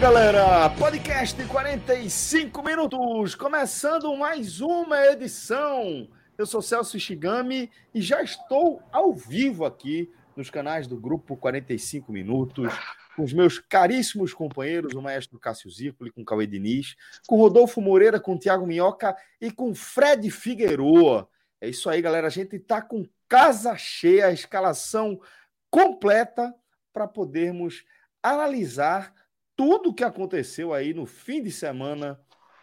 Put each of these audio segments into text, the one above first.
Galera! Podcast 45 minutos, começando mais uma edição. Eu sou Celso Ishigami e já estou ao vivo aqui nos canais do Grupo 45 Minutos, com os meus caríssimos companheiros, o maestro Cássio Zirpoli, com Cauê Diniz, com Rodolfo Moreira, com Tiago Minhoca e com Fred Figueroa. É isso aí, galera. A gente está com casa cheia, a escalação completa para podermos analisar tudo o que aconteceu aí no fim de semana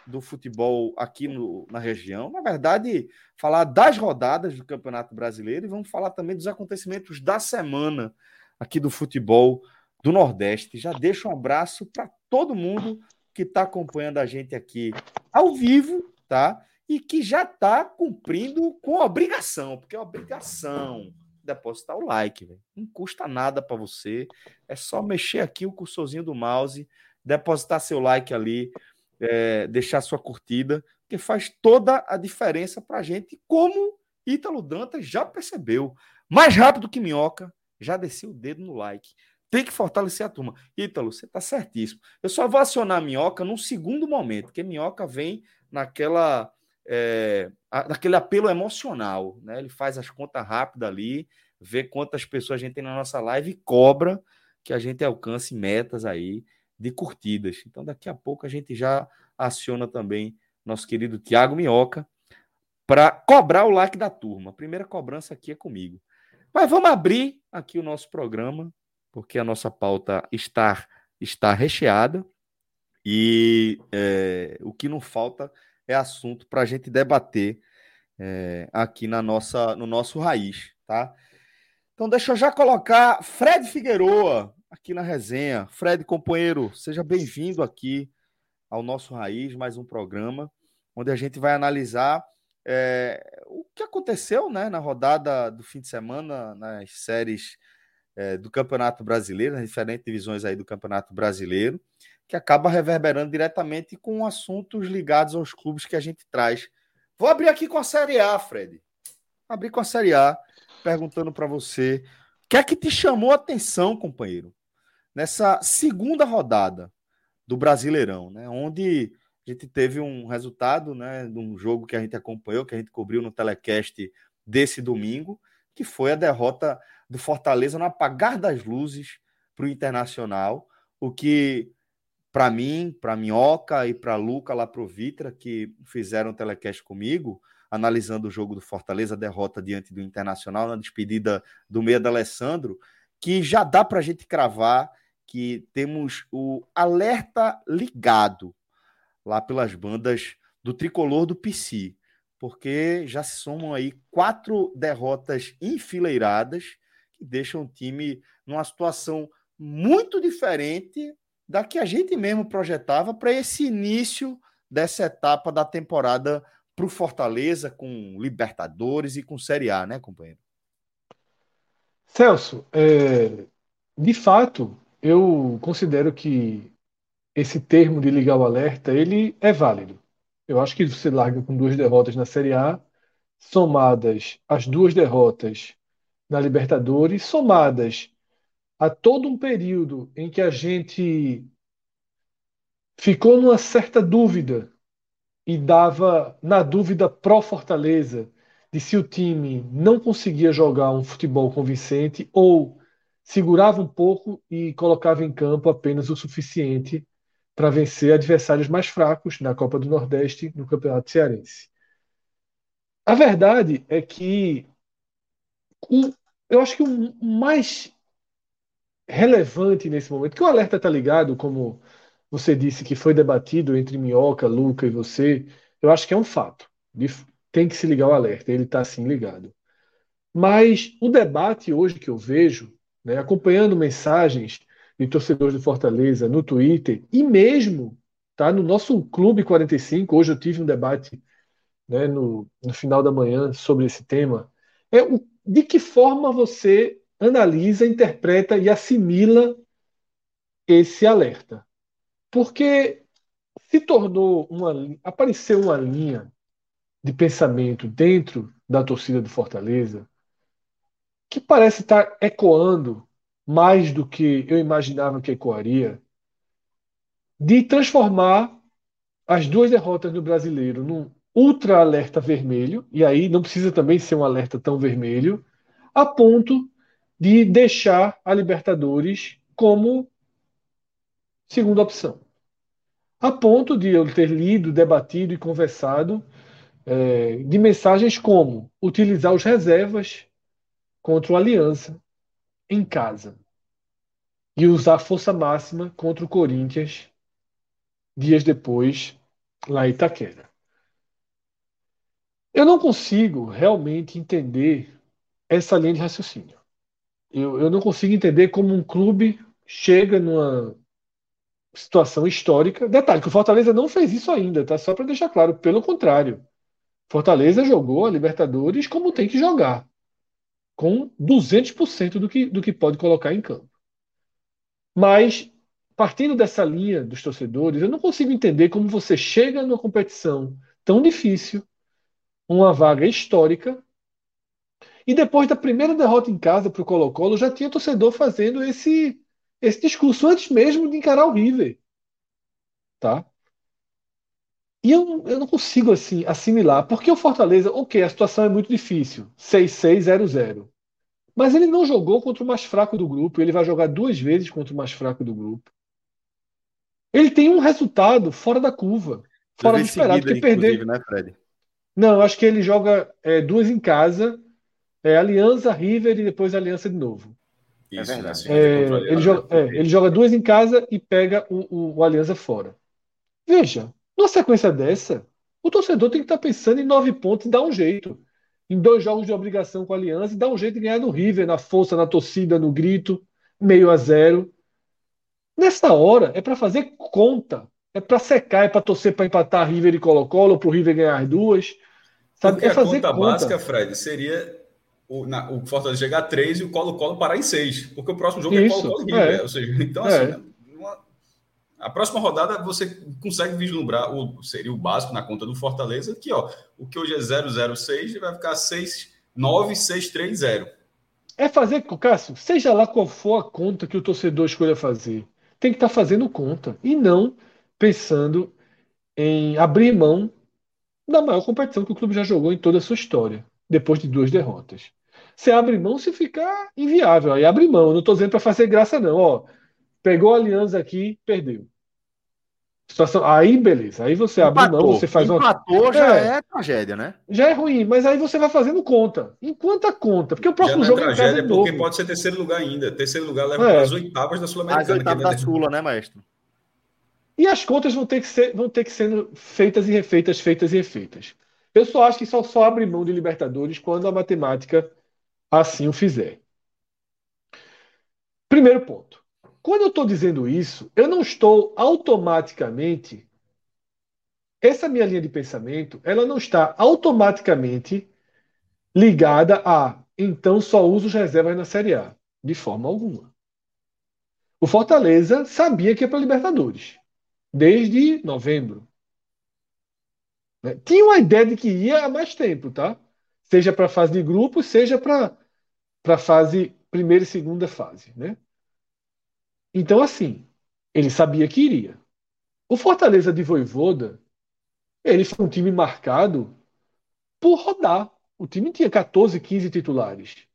do futebol aqui no, na região. Na verdade, falar das rodadas do Campeonato Brasileiro e vamos falar também dos acontecimentos da semana aqui do futebol do Nordeste. Já deixo um abraço para todo mundo que está acompanhando a gente aqui ao vivo, tá? E que já está cumprindo com obrigação, porque é obrigação depositar o like, véio. não custa nada para você, é só mexer aqui o cursorzinho do mouse, depositar seu like ali, é, deixar sua curtida, que faz toda a diferença para a gente, como Ítalo Dantas já percebeu. Mais rápido que minhoca, já desceu o dedo no like. Tem que fortalecer a turma. Ítalo, você está certíssimo. Eu só vou acionar a minhoca num segundo momento, porque minhoca vem naquela é, daquele apelo emocional, né? Ele faz as contas rápidas ali, vê quantas pessoas a gente tem na nossa live e cobra que a gente alcance metas aí de curtidas. Então, daqui a pouco a gente já aciona também nosso querido Tiago Minhoca para cobrar o like da turma. A primeira cobrança aqui é comigo. Mas vamos abrir aqui o nosso programa, porque a nossa pauta está, está recheada e é, o que não falta é assunto para a gente debater é, aqui na nossa, no nosso raiz, tá? Então deixa eu já colocar Fred Figueroa aqui na resenha. Fred, companheiro, seja bem-vindo aqui ao nosso Raiz, mais um programa, onde a gente vai analisar é, o que aconteceu né, na rodada do fim de semana, nas séries é, do Campeonato Brasileiro, nas diferentes divisões aí do Campeonato Brasileiro que acaba reverberando diretamente com assuntos ligados aos clubes que a gente traz. Vou abrir aqui com a Série A, Fred. Abrir com a Série A, perguntando para você, o que é que te chamou a atenção, companheiro, nessa segunda rodada do Brasileirão, né? Onde a gente teve um resultado, né, de um jogo que a gente acompanhou, que a gente cobriu no telecast desse domingo, que foi a derrota do Fortaleza no apagar das luzes para o Internacional, o que para mim, para Minhoca e para Luca lá pro Vitra, que fizeram telecast comigo, analisando o jogo do Fortaleza, a derrota diante do Internacional, na despedida do meia da Alessandro, que já dá para a gente cravar que temos o alerta ligado lá pelas bandas do tricolor do PC, porque já se somam aí quatro derrotas enfileiradas que deixam o time numa situação muito diferente da que a gente mesmo projetava para esse início dessa etapa da temporada para o Fortaleza, com Libertadores e com Série A, né, companheiro? Celso, é, de fato, eu considero que esse termo de ligar o alerta, ele é válido. Eu acho que você larga com duas derrotas na Série A, somadas as duas derrotas na Libertadores, somadas a todo um período em que a gente ficou numa certa dúvida e dava na dúvida pró Fortaleza de se o time não conseguia jogar um futebol convincente ou segurava um pouco e colocava em campo apenas o suficiente para vencer adversários mais fracos na Copa do Nordeste no Campeonato Cearense. A verdade é que eu acho que o mais relevante nesse momento, que o alerta está ligado, como você disse, que foi debatido entre Minhoca, Luca e você, eu acho que é um fato. Tem que se ligar o alerta, ele está assim ligado. Mas o debate hoje que eu vejo, né, acompanhando mensagens de torcedores do Fortaleza no Twitter e mesmo tá, no nosso Clube 45, hoje eu tive um debate né, no, no final da manhã sobre esse tema, é o, de que forma você analisa, interpreta e assimila esse alerta. Porque se tornou uma apareceu uma linha de pensamento dentro da torcida do Fortaleza que parece estar ecoando mais do que eu imaginava que ecoaria, de transformar as duas derrotas no brasileiro num ultra alerta vermelho, e aí não precisa também ser um alerta tão vermelho, a ponto de deixar a Libertadores como segunda opção. A ponto de eu ter lido, debatido e conversado é, de mensagens como utilizar os reservas contra o Aliança em casa e usar força máxima contra o Corinthians dias depois lá em Itaquera. Eu não consigo realmente entender essa linha de raciocínio. Eu, eu não consigo entender como um clube chega numa situação histórica. Detalhe que o Fortaleza não fez isso ainda, tá? Só para deixar claro. Pelo contrário, Fortaleza jogou a Libertadores como tem que jogar, com 200% do que, do que pode colocar em campo. Mas, partindo dessa linha dos torcedores, eu não consigo entender como você chega numa competição tão difícil, uma vaga histórica, e depois da primeira derrota em casa para o Colo-Colo, já tinha torcedor fazendo esse, esse discurso antes mesmo de encarar o River. Tá? E eu, eu não consigo assim assimilar, porque o Fortaleza, ok, a situação é muito difícil, 6-6-0-0. Mas ele não jogou contra o mais fraco do grupo, ele vai jogar duas vezes contra o mais fraco do grupo. Ele tem um resultado fora da curva, fora do esperado, porque perder. Né, Fred? Não, eu acho que ele joga é, duas em casa é Aliança, River e depois Aliança de novo. Isso, é verdade. É, ele, joga, é, ele, joga, duas em casa e pega o, o, o, Aliança fora. Veja, numa sequência dessa, o torcedor tem que estar pensando em nove pontos e dar um jeito. Em dois jogos de obrigação com a Aliança e dar um jeito de ganhar no River, na força, na torcida, no grito, meio a zero. Nessa hora, é para fazer conta. É para secar, é para torcer para empatar River e Colo-Colo, para o River ganhar as duas. Sabe? Porque é fazer a conta, conta básica, Fred, seria o, na, o Fortaleza chegar a 3 e o Colo-Colo parar em 6, porque o próximo jogo é Isso, é Colo-Colo River. É. Ou seja, então, assim, é. uma, a próxima rodada você consegue vislumbrar, o, seria o básico na conta do Fortaleza, que ó, o que hoje é 006 vai ficar 6, 9, 6, 3, 0. É fazer, Cássio, seja lá qual for a conta que o torcedor escolha fazer, tem que estar tá fazendo conta e não pensando em abrir mão da maior competição que o clube já jogou em toda a sua história, depois de duas derrotas. Você abre mão se ficar inviável. Aí abre mão. Eu não estou dizendo para fazer graça, não. Ó, pegou a aliança aqui, perdeu. Situação, aí, beleza. Aí você Empatou. abre mão, você faz Empatou, uma. já é. é. tragédia, né? Já é ruim, mas aí você vai fazendo conta. Enquanto a conta. Porque o próximo já jogo é tragédia, é porque pode ser terceiro lugar ainda. Terceiro lugar leva é. para as oitavas da Sul-Americana. As oitavas da Sula, né, maestro? E as contas vão ter que ser, vão ter que ser feitas e refeitas, feitas e refeitas. Eu só acho que só, só abre mão de Libertadores quando a matemática assim o fizer. Primeiro ponto. Quando eu estou dizendo isso, eu não estou automaticamente. Essa minha linha de pensamento, ela não está automaticamente ligada a então só uso os reservas na Série A. De forma alguma. O Fortaleza sabia que ia para Libertadores. Desde novembro. Né? Tinha uma ideia de que ia há mais tempo, tá? Seja para a fase de grupo, seja para a fase primeira e segunda fase, né? Então, assim, ele sabia que iria. O Fortaleza de Voivoda, ele foi um time marcado por rodar. O time tinha 14, 15 titulares.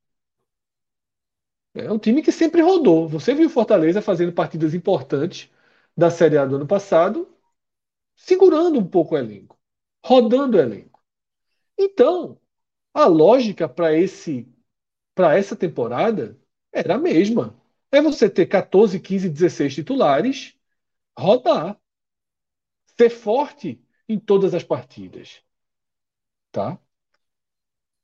É um time que sempre rodou. Você viu o Fortaleza fazendo partidas importantes da Série A do ano passado, segurando um pouco o elenco, rodando o elenco. Então, a lógica para esse para essa temporada era a mesma. É você ter 14, 15, 16 titulares, rodar. Ser forte em todas as partidas. Tá?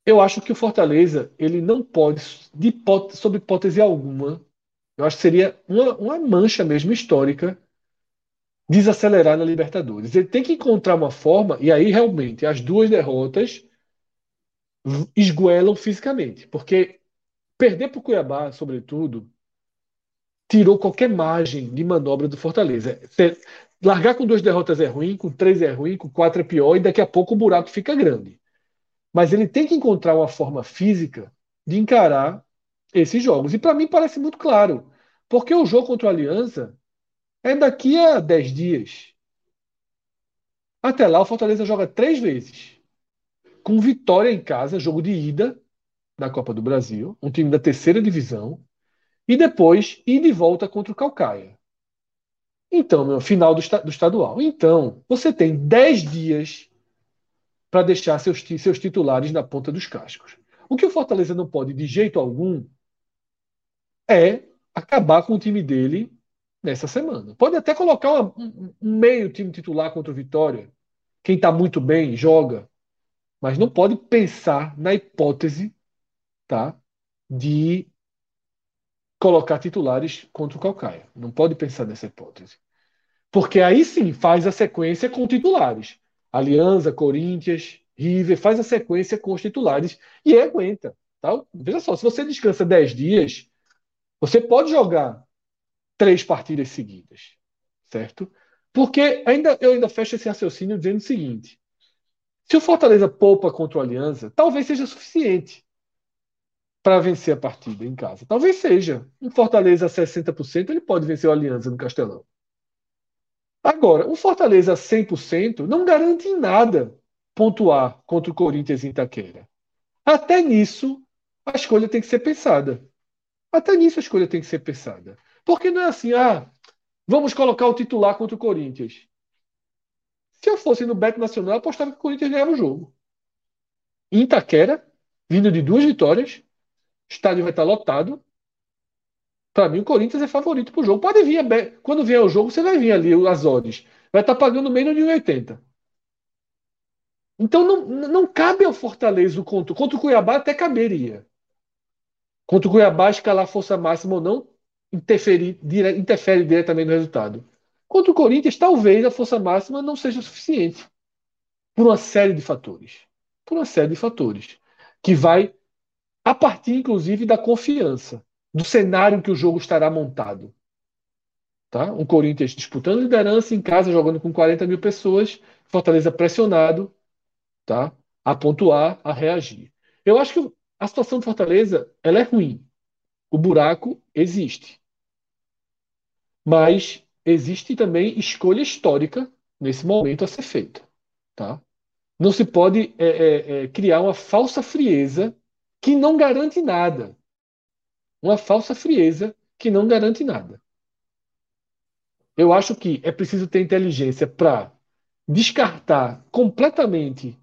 Eu acho que o Fortaleza ele não pode, de hipótese, sob hipótese alguma, eu acho que seria uma, uma mancha mesmo histórica desacelerar na Libertadores. Ele tem que encontrar uma forma, e aí realmente as duas derrotas esguelam fisicamente, porque perder para o Cuiabá, sobretudo, tirou qualquer margem de manobra do Fortaleza. Largar com duas derrotas é ruim, com três é ruim, com quatro é pior, e daqui a pouco o buraco fica grande. Mas ele tem que encontrar uma forma física de encarar esses jogos. E para mim parece muito claro. Porque o jogo contra o Aliança é daqui a 10 dias. Até lá, o Fortaleza joga três vezes. Com vitória em casa, jogo de ida da Copa do Brasil, um time da terceira divisão, e depois ir de volta contra o Calcaia. Então, meu, final do, do estadual. Então, você tem 10 dias para deixar seus, seus titulares na ponta dos cascos. O que o Fortaleza não pode, de jeito algum, é acabar com o time dele nessa semana. Pode até colocar uma, um, um, meio time titular contra o Vitória. Quem está muito bem, joga. Mas não pode pensar na hipótese tá, de colocar titulares contra o Calcaia. Não pode pensar nessa hipótese. Porque aí sim faz a sequência com titulares. Aliança, Corinthians, River, faz a sequência com os titulares e aguenta. Tá? Veja só, se você descansa 10 dias, você pode jogar três partidas seguidas, certo? Porque ainda, eu ainda fecho esse raciocínio dizendo o seguinte: se o Fortaleza poupa contra o Aliança, talvez seja suficiente para vencer a partida em casa. Talvez seja. Um Fortaleza a 60%, ele pode vencer o Aliança no Castelão. Agora, o Fortaleza 100% não garante em nada pontuar contra o Corinthians em Itaquera. Até nisso, a escolha tem que ser pensada. Até nisso a escolha tem que ser pensada. Porque não é assim, ah, vamos colocar o titular contra o Corinthians. Se eu fosse no Beto Nacional, eu apostava que o Corinthians ganhava o jogo. Em Itaquera, vindo de duas vitórias, estádio vai estar lotado, para mim, o Corinthians é favorito para o jogo. Pode vir, quando vier o jogo, você vai vir ali as odds. Vai estar pagando menos de 1,80. Então não, não cabe ao Fortaleza o contra. Contra o Cuiabá até caberia. Contra o Cuiabá, escalar força máxima ou não, interfere, dire, interfere diretamente no resultado. Contra o Corinthians, talvez a força máxima não seja suficiente. Por uma série de fatores. Por uma série de fatores. Que vai a partir, inclusive, da confiança do cenário que o jogo estará montado. Tá? Um Corinthians disputando liderança em casa, jogando com 40 mil pessoas, Fortaleza pressionado tá? a pontuar, a reagir. Eu acho que a situação do Fortaleza ela é ruim. O buraco existe. Mas existe também escolha histórica nesse momento a ser feita. Tá? Não se pode é, é, é, criar uma falsa frieza que não garante nada uma falsa frieza que não garante nada. Eu acho que é preciso ter inteligência para descartar completamente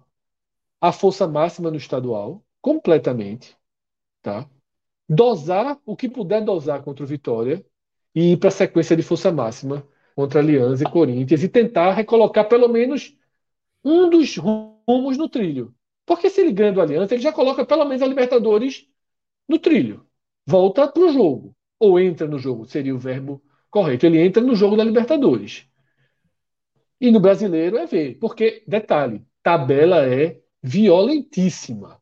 a força máxima no estadual, completamente, tá? Dosar o que puder dosar contra o Vitória e ir para a sequência de força máxima contra Aliança e Corinthians e tentar recolocar pelo menos um dos rumos no trilho. Porque se ele ganha do Aliança, ele já coloca pelo menos a Libertadores no trilho volta para o jogo. Ou entra no jogo, seria o verbo correto. Ele entra no jogo da Libertadores. E no brasileiro é ver. Porque, detalhe, tabela é violentíssima.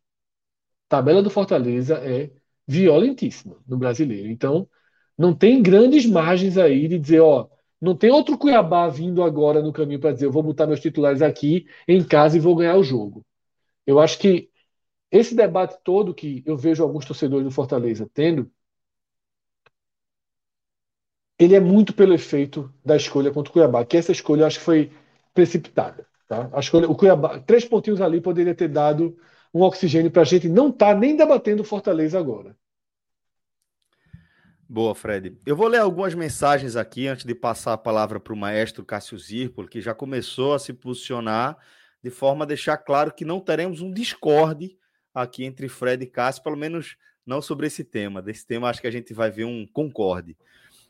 Tabela do Fortaleza é violentíssima no brasileiro. Então, não tem grandes margens aí de dizer, ó, não tem outro Cuiabá vindo agora no caminho para dizer, eu vou botar meus titulares aqui em casa e vou ganhar o jogo. Eu acho que esse debate todo que eu vejo alguns torcedores do Fortaleza tendo, ele é muito pelo efeito da escolha contra o Cuiabá, que essa escolha eu acho que foi precipitada. Tá? A escolha, o Cuiabá, três pontinhos ali poderia ter dado um oxigênio para a gente não estar tá nem debatendo Fortaleza agora. Boa, Fred. Eu vou ler algumas mensagens aqui antes de passar a palavra para o maestro Cássio Zirpolo, que já começou a se posicionar de forma a deixar claro que não teremos um discorde aqui entre Fred e Cássio, pelo menos não sobre esse tema. Desse tema acho que a gente vai ver um concorde.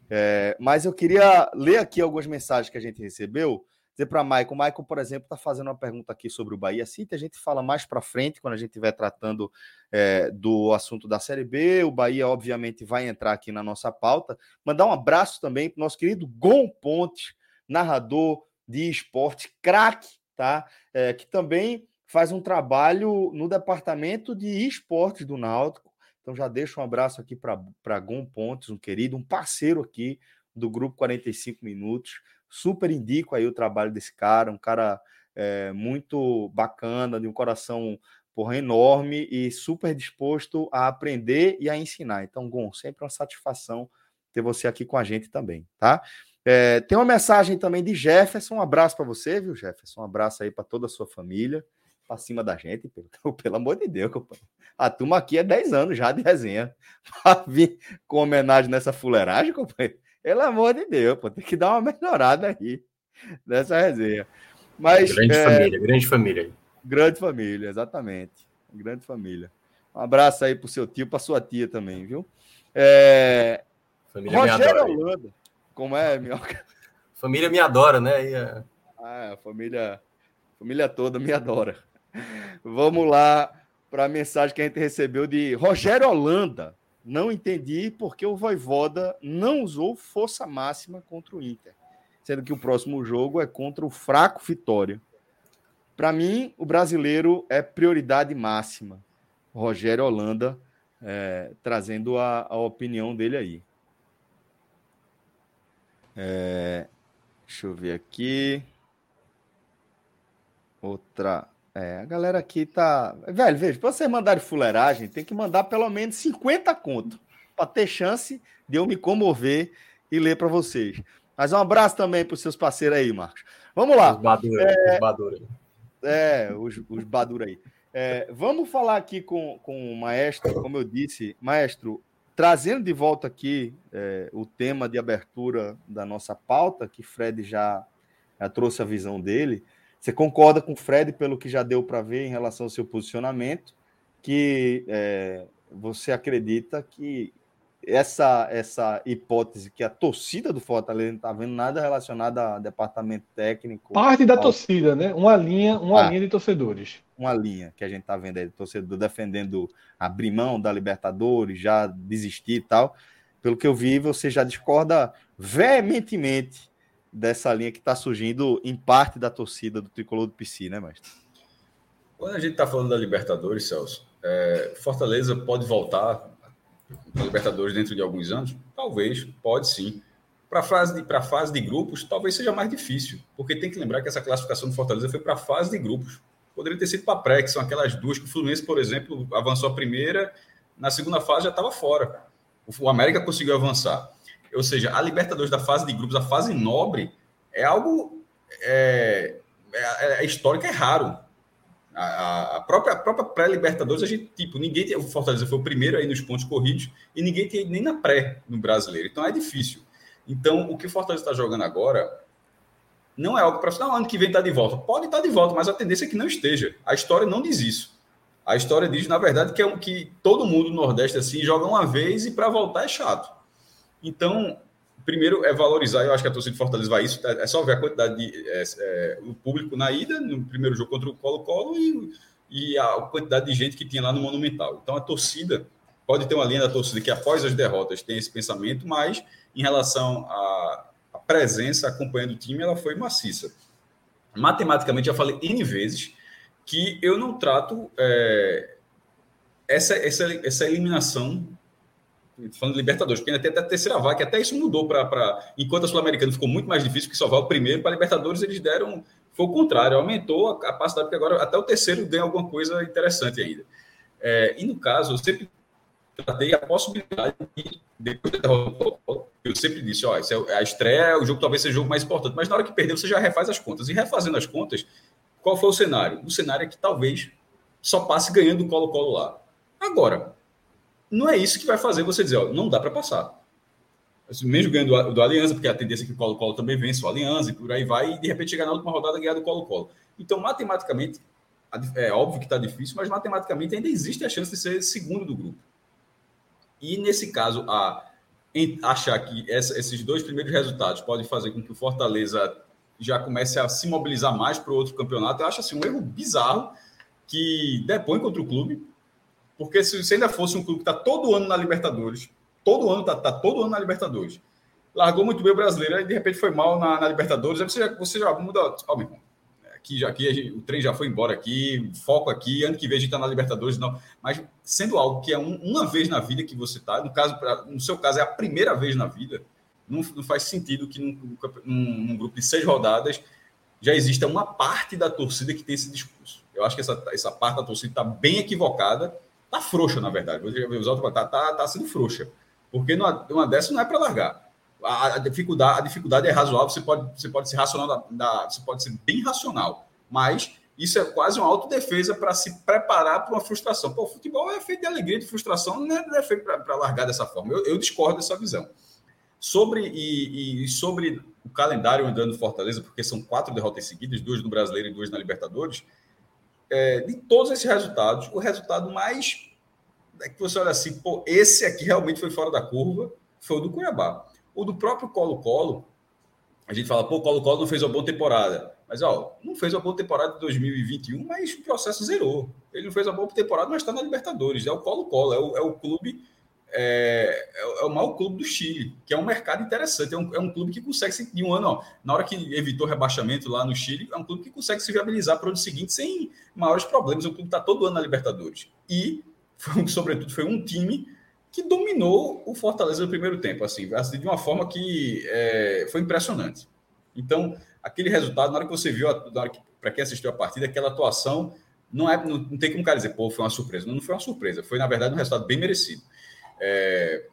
É, mas eu queria ler aqui algumas mensagens que a gente recebeu. Dizer para Michael, Michael, por exemplo, está fazendo uma pergunta aqui sobre o Bahia City. A gente fala mais para frente, quando a gente estiver tratando é, do assunto da Série B. O Bahia, obviamente, vai entrar aqui na nossa pauta. Mandar um abraço também para nosso querido Gon Pontes, narrador de esporte, craque, tá? É, que também faz um trabalho no departamento de esportes do Náutico. Então já deixo um abraço aqui para Gon Pontes, um querido, um parceiro aqui do grupo 45 minutos. Super indico aí o trabalho desse cara, um cara é, muito bacana, de um coração porra, enorme e super disposto a aprender e a ensinar. Então, Gon, sempre uma satisfação ter você aqui com a gente também, tá? É, tem uma mensagem também de Jefferson. Um abraço para você, viu, Jefferson? Um abraço aí para toda a sua família, para cima da gente, pelo, pelo amor de Deus, companheiro. A turma aqui é 10 anos já de resenha. Para vir com homenagem nessa fuleiragem, companheiro. Pelo amor de Deus, pô, tem que dar uma melhorada aí nessa resenha. Mas, grande é, família, grande família. Grande família, exatamente. Grande família. Um abraço aí pro seu tio, pra sua tia também, viu? É... Família Rogério Holanda. Como é, Minhoca? Família me adora, né? E, é... Ah, a família, família toda me adora. Vamos lá para a mensagem que a gente recebeu de Rogério Holanda. Não entendi porque o Voivoda não usou força máxima contra o Inter, sendo que o próximo jogo é contra o fraco Vitória. Para mim, o brasileiro é prioridade máxima. Rogério Holanda é, trazendo a, a opinião dele aí. É, deixa eu ver aqui. Outra. É, a galera aqui tá. Velho, veja, para vocês mandarem fuleiragem, tem que mandar pelo menos 50 conto para ter chance de eu me comover e ler para vocês. Mas um abraço também para os seus parceiros aí, Marcos. Vamos lá. Os Badura, é, os Badura. É, os, os Badura aí. É, vamos falar aqui com, com o maestro, como eu disse, maestro, trazendo de volta aqui é, o tema de abertura da nossa pauta, que Fred já, já trouxe a visão dele. Você concorda com o Fred pelo que já deu para ver em relação ao seu posicionamento, que é, você acredita que essa essa hipótese que a torcida do Fortaleza não está vendo nada relacionado a departamento técnico. Parte da ao... torcida, né? Uma linha, uma ah, linha de torcedores. Uma linha que a gente está vendo aí, torcedor defendendo abrir mão da Libertadores, já desistir e tal. Pelo que eu vi, você já discorda veementemente dessa linha que está surgindo em parte da torcida do tricolor do PC, né, mestre? Quando a gente está falando da Libertadores, Celso, é, Fortaleza pode voltar na Libertadores dentro de alguns anos? Talvez, pode sim. Para a fase, de, fase de grupos, talvez seja mais difícil, porque tem que lembrar que essa classificação do Fortaleza foi para a fase de grupos. Poderia ter sido para a pré, que são aquelas duas que o Fluminense, por exemplo, avançou a primeira, na segunda fase já estava fora. O América conseguiu avançar. Ou seja, a Libertadores da fase de grupos, a fase nobre, é algo é, é, é histórico, é raro. A, a própria, a própria pré-Libertadores, a gente, tipo, ninguém o Fortaleza foi o primeiro aí nos pontos corridos e ninguém tem nem na pré no brasileiro. Então é difícil. Então, o que o Fortaleza está jogando agora não é algo para não, ano que vem está de volta. Pode estar tá de volta, mas a tendência é que não esteja. A história não diz isso. A história diz, na verdade, que é um, que todo mundo no Nordeste assim joga uma vez e para voltar é chato. Então, primeiro é valorizar, eu acho que a torcida de Fortaleza vai isso, é só ver a quantidade de é, é, o público na ida, no primeiro jogo contra o Colo-Colo e, e a quantidade de gente que tinha lá no Monumental. Então a torcida pode ter uma linha da torcida que após as derrotas tem esse pensamento, mas em relação à, à presença acompanhando o time, ela foi maciça. Matematicamente, já falei N vezes que eu não trato é, essa, essa, essa eliminação falando de Libertadores, porque ainda tem até a terceira vaga, que até isso mudou para. Enquanto a Sul-Americana ficou muito mais difícil que salvar o primeiro, para Libertadores eles deram. Foi o contrário, aumentou a capacidade, porque agora até o terceiro ganha alguma coisa interessante ainda. É, e no caso, eu sempre tratei a possibilidade de, depois da derrota, eu sempre disse: ó, é a estreia, o jogo talvez seja o jogo mais importante, mas na hora que perdeu, você já refaz as contas. E refazendo as contas, qual foi o cenário? O cenário é que talvez só passe ganhando o Colo-Colo lá. Agora, não é isso que vai fazer você dizer, ó, não dá para passar. Assim, mesmo ganhando do, do Aliança, porque a tendência é que o Colo-Colo também vence o Aliança e por aí vai, e de repente chegar na última rodada ganhar do Colo-Colo. Então, matematicamente, é óbvio que está difícil, mas matematicamente ainda existe a chance de ser segundo do grupo. E nesse caso, a achar que essa, esses dois primeiros resultados podem fazer com que o Fortaleza já comece a se mobilizar mais para o outro campeonato, eu acho assim um erro bizarro que depõe contra o clube, porque se, se ainda fosse um clube que está todo ano na Libertadores, todo ano está tá todo ano na Libertadores, largou muito bem o brasileiro e de repente foi mal na, na Libertadores, aí você já, você já muda, ó, meu irmão, aqui, já, aqui o trem já foi embora aqui, foco aqui, ano que vem a gente está na Libertadores, não. Mas sendo algo que é um, uma vez na vida que você está, no, caso, no seu caso é a primeira vez na vida, não, não faz sentido que num, num, num, grupo de seis rodadas já exista uma parte da torcida que tem esse discurso. Eu acho que essa, essa parte da torcida está bem equivocada, está frouxa, na verdade. Você está tá, tá sendo frouxa. Porque numa, numa dessa não é para largar a, dificuldade, a dificuldade é razoável, você pode, você pode ser racional, da, da, você pode ser bem racional, mas isso é quase uma autodefesa para se preparar para uma frustração. Pô, o futebol é feito de alegria, de frustração, não é, não é feito para largar dessa forma. Eu, eu, discordo dessa visão. Sobre, e, e, sobre o calendário andando Fortaleza, porque são quatro derrotas seguidas, duas no Brasileiro e duas na Libertadores, é, de todos esses resultados, o resultado mais é que você olha assim, pô, esse aqui realmente foi fora da curva, foi o do Cuiabá. O do próprio Colo-Colo, a gente fala, pô, Colo-Colo não fez uma boa temporada. Mas, ó, não fez uma boa temporada de 2021, mas o processo zerou. Ele não fez uma boa temporada, mas está na Libertadores. É o Colo-Colo, é é o clube, é, é, é, o maior clube do Chile, que é um mercado interessante. É um, é um clube que consegue, de um ano, ó, na hora que evitou rebaixamento lá no Chile, é um clube que consegue se viabilizar para o ano seguinte sem maiores problemas. É um clube que está todo ano na Libertadores. E, foi, sobretudo, foi um time que dominou o Fortaleza no primeiro tempo, assim, de uma forma que é, foi impressionante. Então, aquele resultado, na hora que você viu, para quem assistiu a partida, aquela atuação, não, é, não, não tem como cara dizer, pô, foi uma surpresa. Não, não foi uma surpresa, foi, na verdade, um resultado bem merecido. É...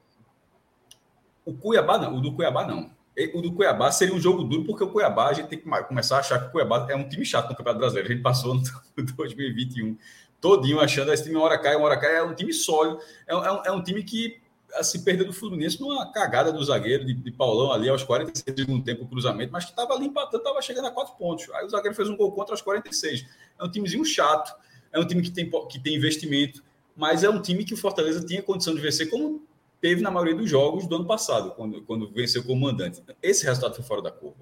O Cuiabá, não, o do Cuiabá, não. O do Cuiabá seria um jogo duro, porque o Cuiabá, a gente tem que começar a achar que o Cuiabá é um time chato no Campeonato Brasileiro. A gente passou no 2021 todinho achando esse time uma hora cai, uma hora cai. É um time sólido. É, é, um, é um time que assim, perdeu do Fluminense numa cagada do zagueiro de, de Paulão ali aos 46 do segundo tempo, cruzamento, mas que estava ali empatando, estava chegando a quatro pontos. Aí o zagueiro fez um gol contra aos 46. É um timezinho chato, é um time que tem, que tem investimento, mas é um time que o Fortaleza tinha condição de vencer, como teve na maioria dos jogos do ano passado, quando, quando venceu como mandante. Esse resultado foi fora da curva.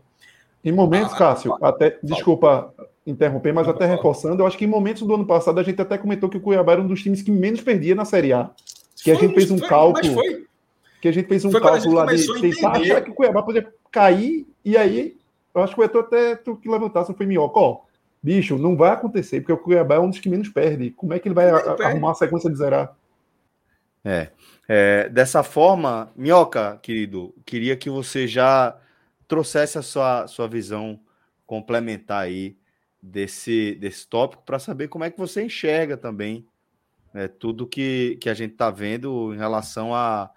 Em momentos, ah, Cássio, até, desculpa interromper, mas até reforçando, eu acho que em momentos do ano passado a gente até comentou que o Cuiabá era um dos times que menos perdia na Série A. Que foi, a gente fez um foi, cálculo. Que a gente fez um cálculo lá de tentar achar que o Cuiabá podia cair, e aí eu acho que o Etor até tu que levantasse foi minhoca. Ó, bicho, não vai acontecer, porque o Cuiabá é um dos que menos perde. Como é que ele vai a, arrumar a sequência de zerar? É, é, dessa forma, Minhoca, querido, queria que você já trouxesse a sua, sua visão complementar aí desse, desse tópico para saber como é que você enxerga também né, tudo que, que a gente está vendo em relação a, a,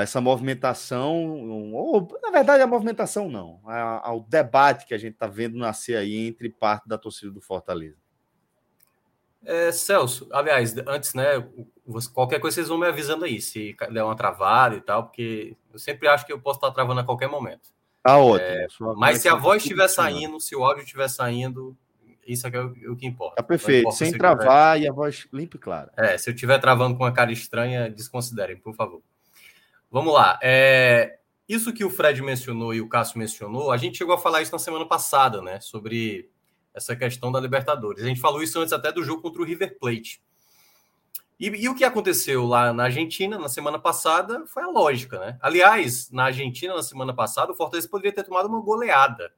essa movimentação, ou na verdade a movimentação não, ao debate que a gente está vendo nascer aí entre parte da torcida do Fortaleza. É, Celso, aliás, antes, né, qualquer coisa vocês vão me avisando aí, se der uma travada e tal, porque eu sempre acho que eu posso estar travando a qualquer momento. Tá ótimo. É, mas se a voz estiver saindo, se o áudio estiver saindo, isso é, é o, que importa. Tá perfeito, sem travar tiver... e a voz limpa e clara. É, se eu estiver travando com uma cara estranha, desconsiderem, por favor. Vamos lá. É, isso que o Fred mencionou e o Cássio mencionou, a gente chegou a falar isso na semana passada, né? Sobre essa questão da Libertadores. A gente falou isso antes até do jogo contra o River Plate. E, e, o que aconteceu lá na Argentina na semana passada foi a lógica, né? Aliás, na Argentina na semana passada, o Fortaleza poderia ter tomado uma goleada.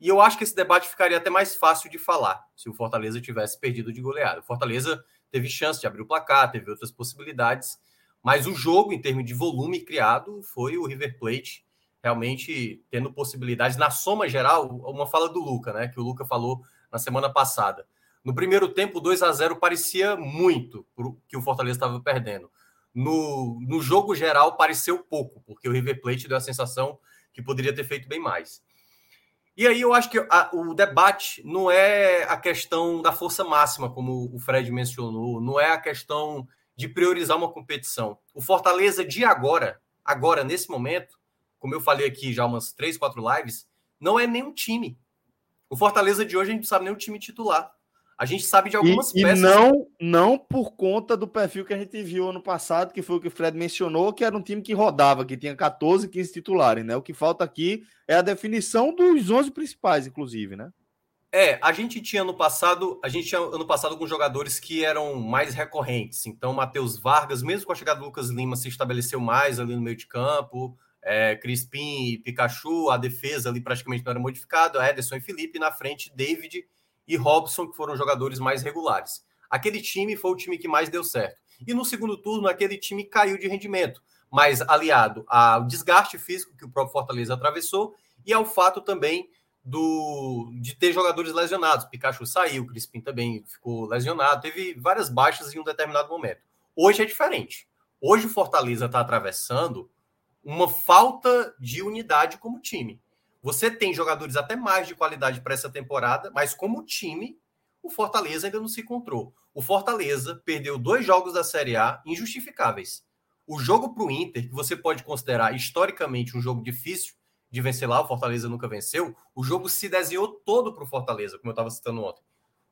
E eu acho que esse debate ficaria até mais fácil de falar se o Fortaleza tivesse perdido de goleada. O Fortaleza teve chance de abrir o placar, teve outras possibilidades, mas o jogo, em termos de volume criado, foi o River Plate realmente tendo possibilidades. Na soma geral, uma fala do Luca, né? Que o Luca falou na semana passada no primeiro tempo, 2 a 0 parecia muito que o Fortaleza estava perdendo. No, no jogo geral, pareceu pouco, porque o River Plate deu a sensação que poderia ter feito bem mais. E aí eu acho que a, o debate não é a questão da força máxima, como o Fred mencionou, não é a questão de priorizar uma competição. O Fortaleza de agora, agora, nesse momento, como eu falei aqui já umas três, quatro lives, não é nenhum time. O Fortaleza de hoje a gente não sabe nem o time titular. A gente sabe de algumas e, peças. E não, não por conta do perfil que a gente viu ano passado, que foi o que o Fred mencionou, que era um time que rodava, que tinha 14, 15 titulares, né? O que falta aqui é a definição dos 11 principais, inclusive, né? É, a gente tinha no passado, a gente tinha ano passado alguns jogadores que eram mais recorrentes. Então, Matheus Vargas, mesmo com a chegada do Lucas Lima, se estabeleceu mais ali no meio de campo. É, Crispim e Pikachu, a defesa ali praticamente não era modificada. Ederson e Felipe, na frente, David e Robson, que foram jogadores mais regulares. Aquele time foi o time que mais deu certo. E no segundo turno, aquele time caiu de rendimento, mas aliado ao desgaste físico que o próprio Fortaleza atravessou e ao fato também do de ter jogadores lesionados. Pikachu saiu, Crispim também ficou lesionado, teve várias baixas em um determinado momento. Hoje é diferente. Hoje o Fortaleza está atravessando uma falta de unidade como time. Você tem jogadores até mais de qualidade para essa temporada, mas como time, o Fortaleza ainda não se encontrou. O Fortaleza perdeu dois jogos da Série A injustificáveis. O jogo para o Inter, que você pode considerar historicamente um jogo difícil, de vencer lá, o Fortaleza nunca venceu, o jogo se desenhou todo para o Fortaleza, como eu estava citando ontem.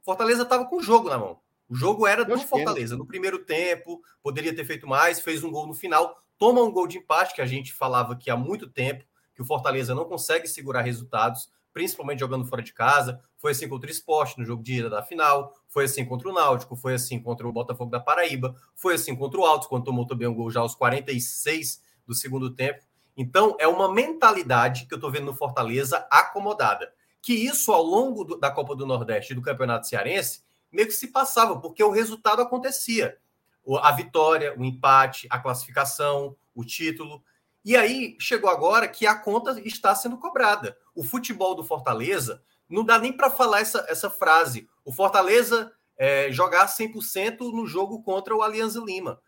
Fortaleza estava com o jogo na mão. O jogo era do Fortaleza. No primeiro tempo, poderia ter feito mais, fez um gol no final, toma um gol de empate, que a gente falava que há muito tempo, que o Fortaleza não consegue segurar resultados, principalmente jogando fora de casa. Foi assim contra o Esporte no jogo de ida da final, foi assim contra o Náutico, foi assim contra o Botafogo da Paraíba, foi assim contra o Altos, quando tomou também um gol já aos 46 do segundo tempo. Então, é uma mentalidade que eu estou vendo no Fortaleza acomodada. Que isso, ao longo do, da Copa do Nordeste e do Campeonato Cearense, meio que se passava, porque o resultado acontecia. A vitória, o empate, a classificação, o título. E aí, chegou agora que a conta está sendo cobrada. O futebol do Fortaleza, não dá nem para falar essa, essa frase. O Fortaleza é, jogar 100% no jogo contra o Alianza Lima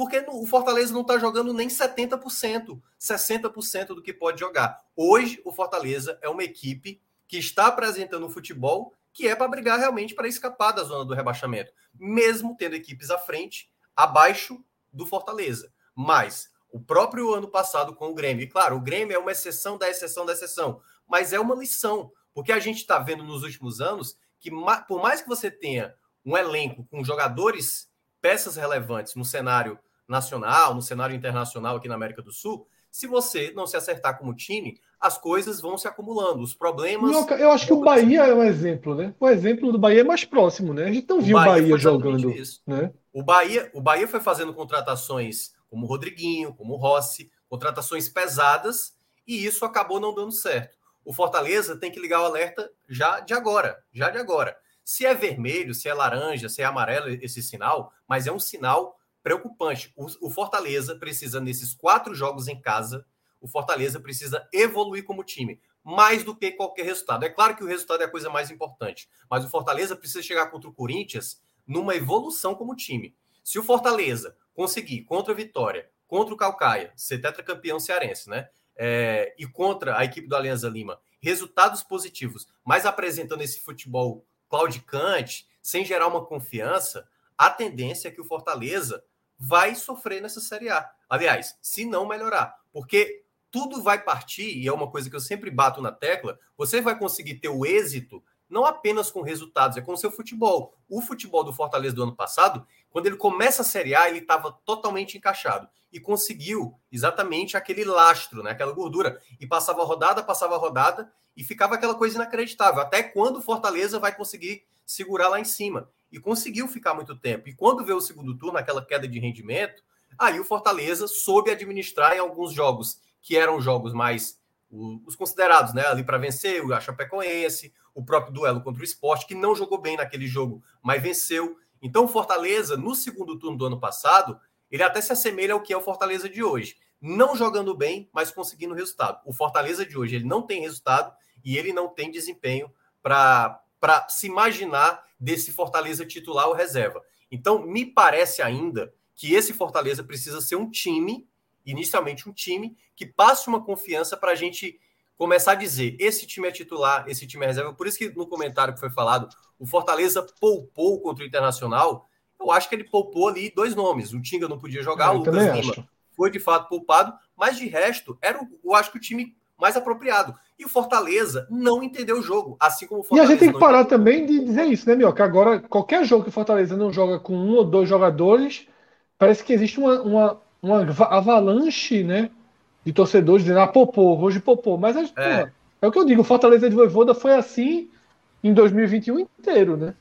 porque o Fortaleza não está jogando nem 70%, 60% do que pode jogar. Hoje, o Fortaleza é uma equipe que está apresentando um futebol que é para brigar realmente para escapar da zona do rebaixamento, mesmo tendo equipes à frente, abaixo do Fortaleza. Mas o próprio ano passado com o Grêmio, e claro, o Grêmio é uma exceção da exceção da exceção, mas é uma lição, porque a gente está vendo nos últimos anos que, por mais que você tenha um elenco com jogadores, peças relevantes no cenário nacional, no cenário internacional aqui na América do Sul, se você não se acertar como time, as coisas vão se acumulando, os problemas. eu acho que o Bahia é um exemplo, né? O exemplo do Bahia é mais próximo, né? A gente não viu o Bahia, Bahia jogando. Né? O, Bahia, o Bahia foi fazendo contratações como o Rodriguinho, como o Rossi, contratações pesadas, e isso acabou não dando certo. O Fortaleza tem que ligar o alerta já de agora, já de agora. Se é vermelho, se é laranja, se é amarelo esse sinal, mas é um sinal preocupante. O, o, Fortaleza precisa, nesses quatro jogos em casa, o Fortaleza precisa evoluir como time, mais do que qualquer resultado. É claro que o resultado é a coisa mais importante, mas o Fortaleza precisa chegar contra o Corinthians numa evolução como time. Se o Fortaleza conseguir contra a Vitória, contra o Calcaia, ser tetracampeão cearense, né? É, e contra a equipe do Alianza Lima, resultados positivos, mas apresentando esse futebol claudicante, sem gerar uma confiança, a tendência é que o Fortaleza vai sofrer nessa Série A. Aliás, se não melhorar, porque tudo vai partir, e é uma coisa que eu sempre bato na tecla, você vai conseguir ter o êxito não apenas com resultados, é com o seu futebol. O futebol do Fortaleza do ano passado, quando ele começa a Série A, ele estava totalmente encaixado e conseguiu exatamente aquele lastro, né, aquela gordura, e passava rodada, passava rodada, e ficava aquela coisa inacreditável. Até quando o Fortaleza vai conseguir segurar lá em cima? e conseguiu ficar muito tempo. E quando veio o segundo turno, aquela queda de rendimento, aí o Fortaleza soube administrar em alguns jogos que eram jogos mais os considerados, né, ali para vencer, o Chapecoense, o próprio duelo contra o Esporte, que não jogou bem naquele jogo, mas venceu. Então o Fortaleza, no segundo turno do ano passado, ele até se assemelha ao que é o Fortaleza de hoje. Não jogando bem, mas conseguindo resultado. O Fortaleza de hoje, ele não tem resultado e ele não tem desempenho para se imaginar desse Fortaleza titular ou reserva. Então, me parece ainda que esse Fortaleza precisa ser um time, inicialmente um time, que passe uma confiança para a gente começar a dizer: esse time é titular, esse time é reserva. Por isso que no comentário que foi falado, o Fortaleza poupou contra o Internacional. Eu acho que ele poupou ali dois nomes. O Tinga não podia jogar, o Lucas Lima foi de fato poupado, mas de resto, era, eu acho que o time mais apropriado. E o Fortaleza não entendeu o jogo, assim como o Fortaleza. E a gente tem que parar entendeu. também de dizer isso, né, Mioca? Agora, qualquer jogo que o Fortaleza não joga com um ou dois jogadores, parece que existe uma, uma, uma avalanche, né? De torcedores dizendo, ah, popô, hoje popô. Mas é. Porra, é o que eu digo, o Fortaleza de Voivoda foi assim em 2021 inteiro, né?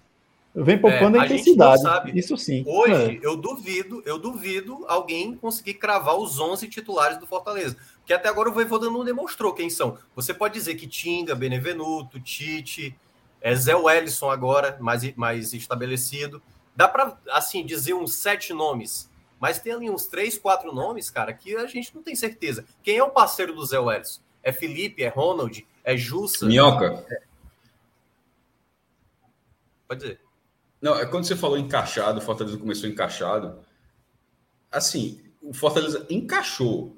Vem poupando é, a, a intensidade. Isso sim. Hoje, é. eu duvido, eu duvido alguém conseguir cravar os 11 titulares do Fortaleza. Porque até agora o Voivoda não demonstrou quem são. Você pode dizer que Tinga, Benevenuto, Tite, é Zé Wellison agora, mais, mais estabelecido. Dá para, assim, dizer uns sete nomes. Mas tem ali uns três, quatro nomes, cara, que a gente não tem certeza. Quem é o parceiro do Zé Wellison? É Felipe? É Ronald? É Jussa? Minhoca. É... Pode dizer. Não, é quando você falou encaixado, o Fortaleza começou encaixado. Assim, o Fortaleza encaixou.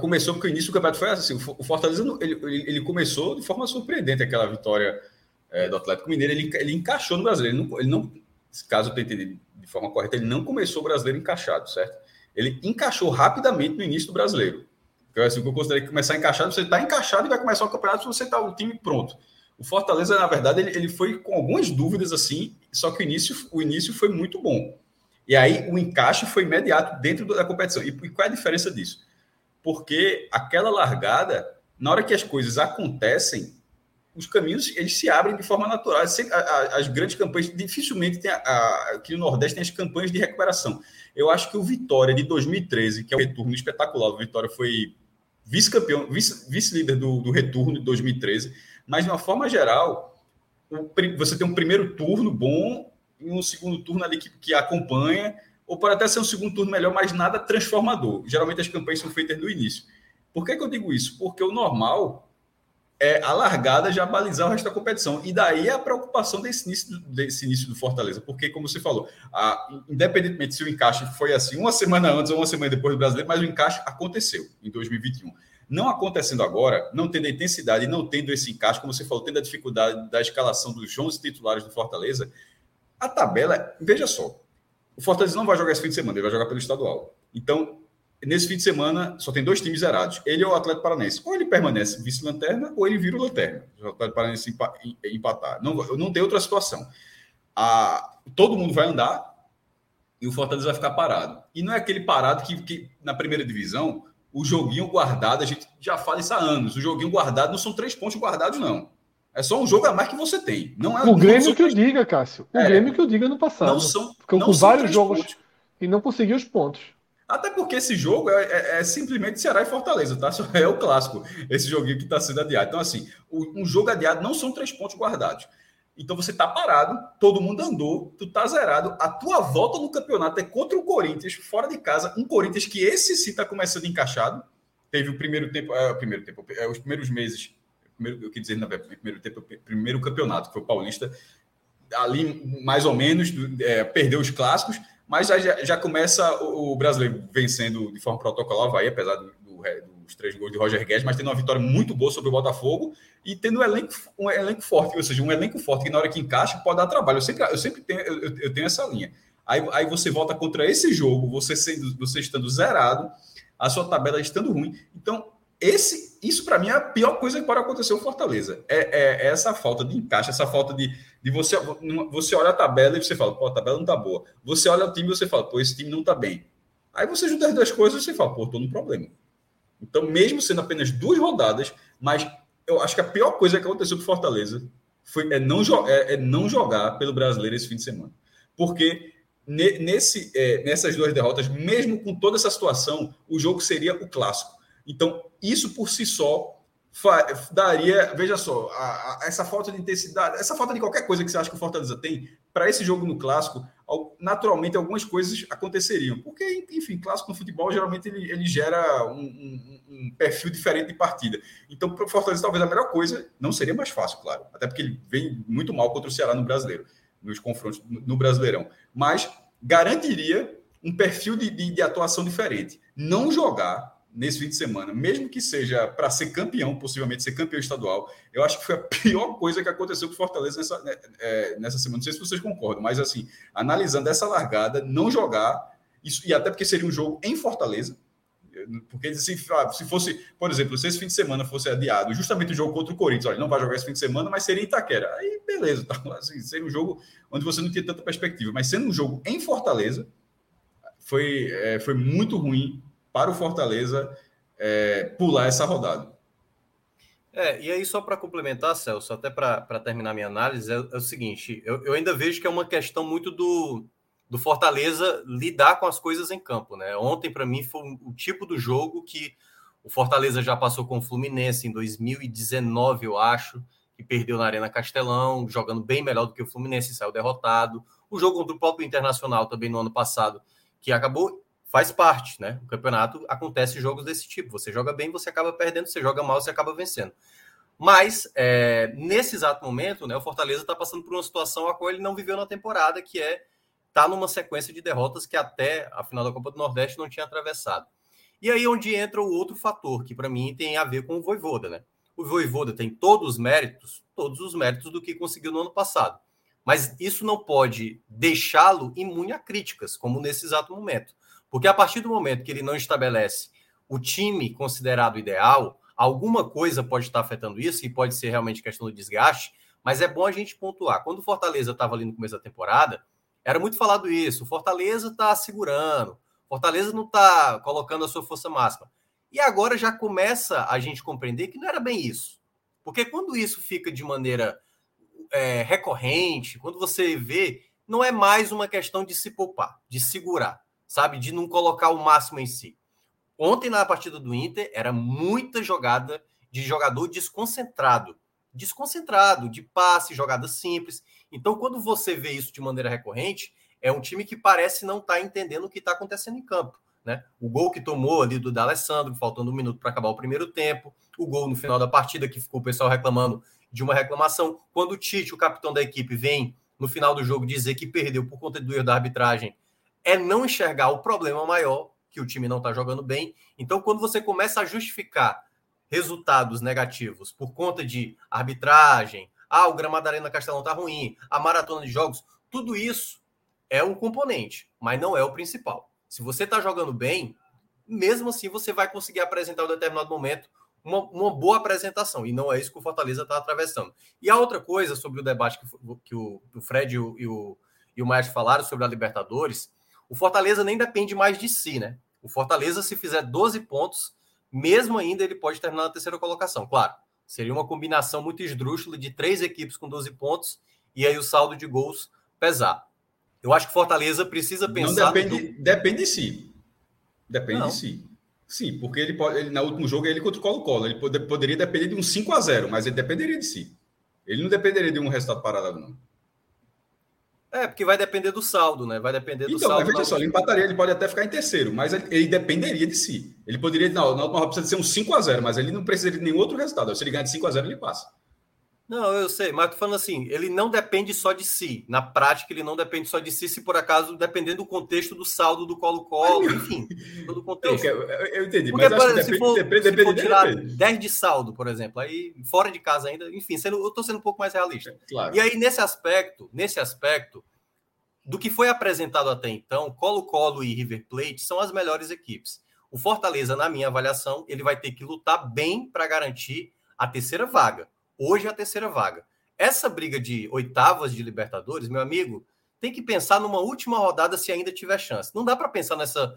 Começou porque o início do campeonato foi assim. O Fortaleza ele, ele começou de forma surpreendente aquela vitória é, do Atlético Mineiro. Ele, ele encaixou no brasileiro. Ele não, ele não, caso eu tenha entendido de forma correta, ele não começou o brasileiro encaixado, certo? Ele encaixou rapidamente no início do brasileiro. Então, assim, o que eu considerei que começar encaixado, você está encaixado e vai começar o campeonato se você está o time pronto. O Fortaleza, na verdade, ele, ele foi com algumas dúvidas assim, só que o início, o início foi muito bom. E aí o encaixe foi imediato dentro da competição. E, e qual é a diferença disso? Porque aquela largada, na hora que as coisas acontecem, os caminhos eles se abrem de forma natural. As, grandes campanhas, dificilmente tem a, aqui no Nordeste tem as campanhas de recuperação. Eu acho que o Vitória de 2013, que é o retorno espetacular, o Vitória foi vice-campeão, vice-líder vice do, do retorno de 2013 mas, de uma forma geral, você tem um primeiro turno bom e um segundo turno ali que, que acompanha, ou pode até ser um segundo turno melhor, mas nada transformador. Geralmente as campanhas são feitas no início. Por que, que eu digo isso? Porque o normal é a largada já balizar o resto da competição. E daí a preocupação desse início, desse início do Fortaleza. Porque, como você falou, a, independentemente se o encaixe foi assim uma semana antes ou uma semana depois do brasileiro, mas o encaixe aconteceu em 2021. Não acontecendo agora, não tendo a intensidade, não tendo esse encaixe, como você falou, tendo a dificuldade da escalação dos 11 titulares do Fortaleza, a tabela, veja só, o Fortaleza não vai jogar esse fim de semana, ele vai jogar pelo estadual. Então, nesse fim de semana, só tem dois times zerados. Ele é o Atlético Paranense. Ou ele permanece vice-lanterna, ou ele vira o lanterna. O Atlético Paranense empatar. Não, não tem outra situação. A, todo mundo vai andar e o Fortaleza vai ficar parado. E não é aquele parado que, que na primeira divisão o joguinho guardado, a gente já fala isso há anos. O joguinho guardado não são três pontos guardados, não. É só um jogo a mais que você tem. Não é, o Grêmio que eu diga, Cássio. O é, Grêmio que eu diga no passado. Não são. Ficou com vários jogos pontos. e não conseguiu os pontos. Até porque esse jogo é, é, é, simplesmente Ceará e Fortaleza, tá? É o clássico, esse joguinho que está sendo adiado. Então, assim, um jogo adiado não são três pontos guardados. Então você tá parado, todo mundo andou, tu tá zerado. A tua volta no campeonato é contra o Corinthians, fora de casa. Um Corinthians que esse sim tá começando encaixado. Teve o primeiro tempo, é, o primeiro tempo, é, os primeiros meses, primeiro, eu quis dizer, na primeiro tempo, primeiro campeonato, que foi o Paulista, ali mais ou menos, é, perdeu os clássicos, mas já, já começa o, brasileiro vencendo de forma protocolar, vai, apesar do, do, do os três gols de Roger Guedes, mas tendo uma vitória muito boa sobre o Botafogo e tendo um elenco, um elenco forte, ou seja, um elenco forte que na hora que encaixa pode dar trabalho. Eu sempre, eu sempre tenho, eu, eu tenho essa linha. Aí, aí você volta contra esse jogo, você, sendo, você estando zerado, a sua tabela estando ruim. Então, esse, isso para mim é a pior coisa que pode acontecer o Fortaleza. É, é, é, essa falta de encaixe, essa falta de, de você. Você olha a tabela e você fala, pô, a tabela não tá boa. Você olha o time e você fala, pô, esse time não tá bem. Aí você junta as duas coisas e você fala, pô, tô no problema. Então, mesmo sendo apenas duas rodadas, mas eu acho que a pior coisa que aconteceu com Fortaleza foi, é, não, é, é não jogar pelo brasileiro esse fim de semana. Porque nesse, é, nessas duas derrotas, mesmo com toda essa situação, o jogo seria o clássico. Então, isso por si só daria, veja só, a, a, essa falta de intensidade, essa falta de qualquer coisa que você acha que o Fortaleza tem, para esse jogo no clássico, naturalmente algumas coisas aconteceriam. Porque, enfim, clássico no futebol geralmente ele, ele gera um, um, um, perfil diferente de partida. Então, para o Fortaleza, talvez a melhor coisa não seria mais fácil, claro, até porque ele vem muito mal contra o Ceará no brasileiro, nos confrontos no Brasileirão, mas garantiria um perfil de, de, de atuação diferente. Não jogar nesse fim de semana, mesmo que seja para ser campeão, possivelmente ser campeão estadual, eu acho que foi a pior coisa que aconteceu com o Fortaleza nessa, né, é, nessa semana. Não sei se vocês concordam, mas assim, analisando essa largada, não jogar, isso, e até porque seria um jogo em Fortaleza, Porque assim, se fosse, por exemplo, se esse fim de semana fosse adiado, justamente o jogo contra o Corinthians, olha, não vai jogar esse fim de semana, mas seria em Itaquera. Aí, beleza, tá? assim, seria um jogo onde você não tinha tanta perspectiva. Mas sendo um jogo em Fortaleza, foi, é, foi muito ruim para o Fortaleza é, pular essa rodada. É, e aí, só para complementar, Celso, até para terminar minha análise, é, é o seguinte: eu, eu, ainda vejo que é uma questão muito do, do Fortaleza lidar com as coisas em campo. Né? Ontem, para mim, foi o tipo do jogo que o Fortaleza já passou com o Fluminense em 2019, eu acho, que perdeu na Arena Castelão, jogando bem melhor do que o Fluminense, saiu derrotado. O jogo contra o próprio Internacional também no ano passado, que acabou faz parte, né? O campeonato acontece jogos desse tipo. Você joga bem, você acaba perdendo, você joga mal, você acaba vencendo. Mas é, nesse exato momento, né, o Fortaleza está passando por uma situação a qual ele não viveu na temporada, que é tá numa sequência de derrotas que até a final da Copa do Nordeste não tinha atravessado. E aí onde entra o outro fator que para mim tem a ver com o Voivoda, né? O Voivoda tem todos os méritos, todos os méritos do que conseguiu no ano passado. Mas isso não pode deixá-lo imune a críticas, como nesse exato momento. Porque a partir do momento que ele não estabelece o time considerado ideal, alguma coisa pode estar afetando isso e pode ser realmente questão do desgaste, mas é bom a gente pontuar. Quando o Fortaleza estava ali no começo da temporada, era muito falado isso. O Fortaleza está segurando, Fortaleza não está colocando a sua força máxima. E agora já começa a gente compreender que não era bem isso. Porque quando isso fica de maneira é, recorrente, quando você vê, não é mais uma questão de se poupar, de segurar sabe? De não colocar o máximo em si. Ontem, na partida do Inter, era muita jogada de jogador desconcentrado. Desconcentrado, de passe, jogada simples. Então, quando você vê isso de maneira recorrente, é um time que parece não estar tá entendendo o que está acontecendo em campo. Né? O gol que tomou ali do D'Alessandro, faltando um minuto para acabar o primeiro tempo, o gol no final da partida, que ficou o pessoal reclamando de uma reclamação. Quando o Tite, o capitão da equipe, vem no final do jogo dizer que perdeu por conta do erro da arbitragem é não enxergar o problema maior, que o time não está jogando bem. Então, quando você começa a justificar resultados negativos por conta de arbitragem, ah, o gramado da Arena Castelão está ruim, a maratona de jogos, tudo isso é um componente, mas não é o principal. Se você está jogando bem, mesmo assim você vai conseguir apresentar em determinado momento uma, uma, boa apresentação, e não é isso que o Fortaleza está atravessando. E a outra coisa sobre o debate que, que o, o, Fred e o, e o, e o Maestro falaram sobre a Libertadores, o Fortaleza nem depende mais de si, né? O Fortaleza, se fizer 12 pontos, mesmo ainda ele pode terminar na terceira colocação. Claro, seria uma combinação muito esdrúxula de três equipes com 12 pontos e aí o saldo de gols pesar. Eu acho que Fortaleza precisa pensar. Não depende, no... depende de si. Depende Não. de si. Sim, porque ele pode. Ele, no último jogo ele contra o Colo-Colo. Ele pode, poderia depender de um 5 a 0 mas ele dependeria de si. Ele não dependeria de um resultado parado, não. É, porque vai depender do saldo, né? Vai depender do então, saldo. Então, veja só, ele empataria, ele pode até ficar em terceiro, mas ele, ele dependeria de si. Ele poderia, não, na última precisa ser um 5 a 0 mas ele não precisaria de nenhum outro resultado. Se ele ganhar de 5 a 0 ele passa. Não, eu sei, mas tô falando assim, ele não depende só de si. Na prática, ele não depende só de si, se por acaso, dependendo do contexto do saldo do Colo-Colo, enfim, todo o contexto. Eu, eu entendi, Porque, mas que se depende, for, depende, se depende, for tirar depende. 10 de saldo, por exemplo, aí fora de casa ainda, enfim, sendo, eu tô sendo um pouco mais realista. Claro. E aí, nesse aspecto, nesse aspecto, do que foi apresentado até então, Colo-Colo e River Plate são as melhores equipes. O Fortaleza, na minha avaliação, ele vai ter que lutar bem para garantir a terceira vaga. Hoje é a terceira vaga. Essa briga de oitavas de Libertadores, meu amigo, tem que pensar numa última rodada se ainda tiver chance. Não dá para pensar nessa,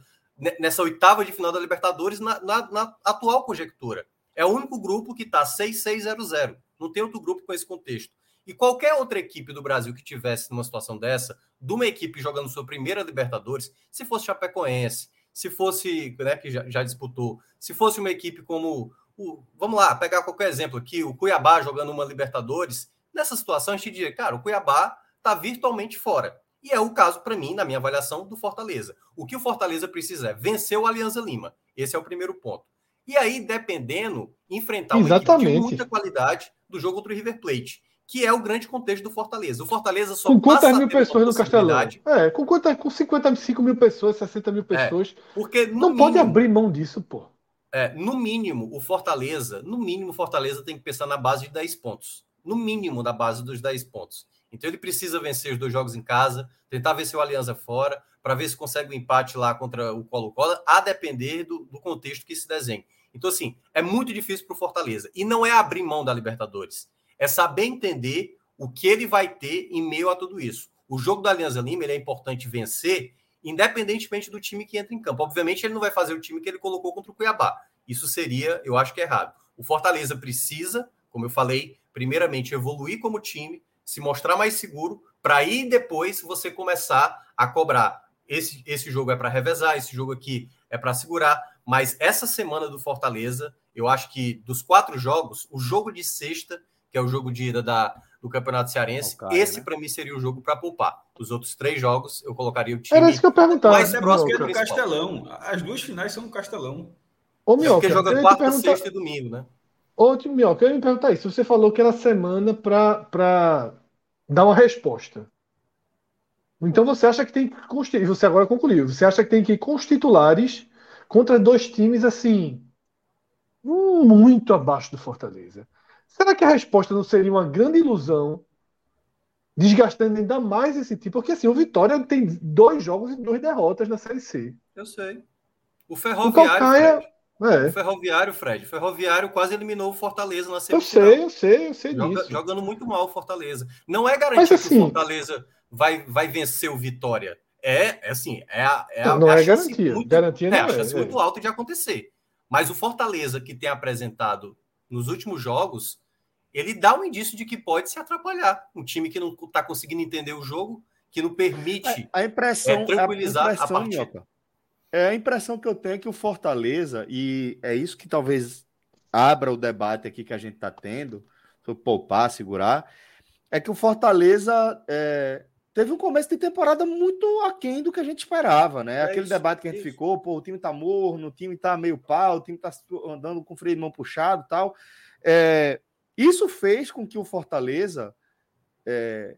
nessa oitava de final da Libertadores na, na, na atual conjectura. É o único grupo que está 6-6-0-0. Não tem outro grupo com esse contexto. E qualquer outra equipe do Brasil que tivesse numa situação dessa, de uma equipe jogando sua primeira Libertadores, se fosse Chapecoense, se fosse, né, que já, já disputou, se fosse uma equipe como o, vamos lá, pegar qualquer exemplo aqui, o Cuiabá jogando uma Libertadores, nessa situação a gente diria, cara, o Cuiabá está virtualmente fora. E é o caso, para mim, na minha avaliação, do Fortaleza. O que o Fortaleza precisa é vencer o Alianza Lima. Esse é o primeiro ponto. E aí, dependendo, enfrentar uma Exatamente. equipe de muita qualidade do jogo contra o River Plate que é o grande contexto do Fortaleza. O Fortaleza só com quantas mil pessoas no Castelão? É, com, quantas, com 55 mil pessoas, 60 mil é, pessoas. É, porque não mínimo, pode abrir mão disso, pô. É, no mínimo, o Fortaleza, no mínimo, o Fortaleza tem que pensar na base de 10 pontos. No mínimo, na base dos 10 pontos. Então ele precisa vencer os dois jogos em casa, tentar vencer o Aliança fora, para ver se consegue um empate lá contra o Colo-Colo, a depender do, do contexto que se desenhe. Então, assim, é muito difícil para o Fortaleza. E não é abrir mão da Libertadores, é saber entender o que ele vai ter em meio a tudo isso. O jogo da Alianza Lima é importante vencer, independentemente do time que entra em campo. Obviamente, ele não vai fazer o time que ele colocou contra o Cuiabá. Isso seria, eu acho que é errado. O Fortaleza precisa, como eu falei, primeiramente evoluir como time, se mostrar mais seguro, para aí depois você começar a cobrar. Esse, esse jogo é para revezar, esse jogo aqui é para segurar. Mas essa semana do Fortaleza, eu acho que dos quatro jogos, o jogo de sexta, que é o jogo de ida da, do Campeonato Cearense. Okay, esse, né? para mim, seria o jogo para poupar. Os outros três jogos, eu colocaria o time. Era isso que eu perguntava. Mais próximo que é do Castelão. As duas finais são no Castelão. Ô, Mioca, é porque joga quarta, perguntar... sexta e domingo, né? Ô, Mioca, eu ia me perguntar isso. Você falou que era semana para dar uma resposta. Então você acha que tem que constituir, você agora concluiu, você acha que tem que ir com os titulares contra dois times assim muito abaixo do Fortaleza. Será que a resposta não seria uma grande ilusão, desgastando ainda mais esse tipo? Porque assim, o Vitória tem dois jogos e duas derrotas na Série C. Eu sei. O Ferroviário. O, Calcaia, é. o Ferroviário, Fred. O Ferroviário quase eliminou o Fortaleza na semifinal. Eu sei, eu sei, eu sei Joga, disso. Jogando muito mal o Fortaleza. Não é garantia assim, que o assim, Fortaleza vai, vai vencer o Vitória. É, é assim, é a, é a, não é garantia. Muito, garantia é, não é, a chance é. muito alta de acontecer. Mas o Fortaleza que tem apresentado nos últimos jogos, ele dá um indício de que pode se atrapalhar. Um time que não está conseguindo entender o jogo, que não permite a, a impressão, é, tranquilizar a, impressão, a partida. É a impressão que eu tenho é que o Fortaleza, e é isso que talvez abra o debate aqui que a gente está tendo, sobre poupar, segurar, é que o Fortaleza é, teve um começo de temporada muito aquém do que a gente esperava, né? É Aquele isso, debate que a gente isso. ficou, pô, o time tá morno, o time tá meio pau, o time tá andando com o freio de mão puxado tal. É, isso fez com que o Fortaleza é,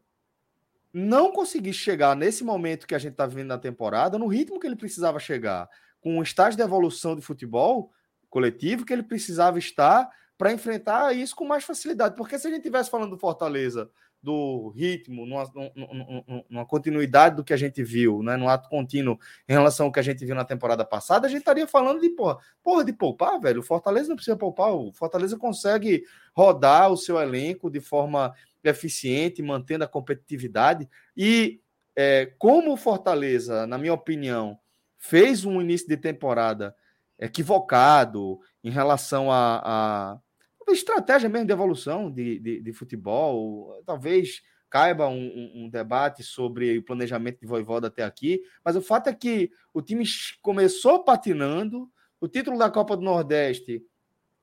não conseguisse chegar nesse momento que a gente tá vivendo na temporada, no ritmo que ele precisava chegar, com o estágio de evolução de futebol coletivo que ele precisava estar para enfrentar isso com mais facilidade. Porque se a gente tivesse falando do Fortaleza do ritmo, numa, numa, numa, continuidade do que a gente viu, né, no ato contínuo em relação ao que a gente viu na temporada passada, a gente estaria falando de porra, porra de poupar, velho. O Fortaleza não precisa poupar, o Fortaleza consegue rodar o seu elenco de forma eficiente, mantendo a competitividade. E é, como o Fortaleza, na minha opinião, fez um início de temporada equivocado em relação a, a estratégia mesmo de evolução de, de, de futebol. Talvez caiba um, um, um, debate sobre o planejamento de Voivoda até aqui, mas o fato é que o time começou patinando, o título da Copa do Nordeste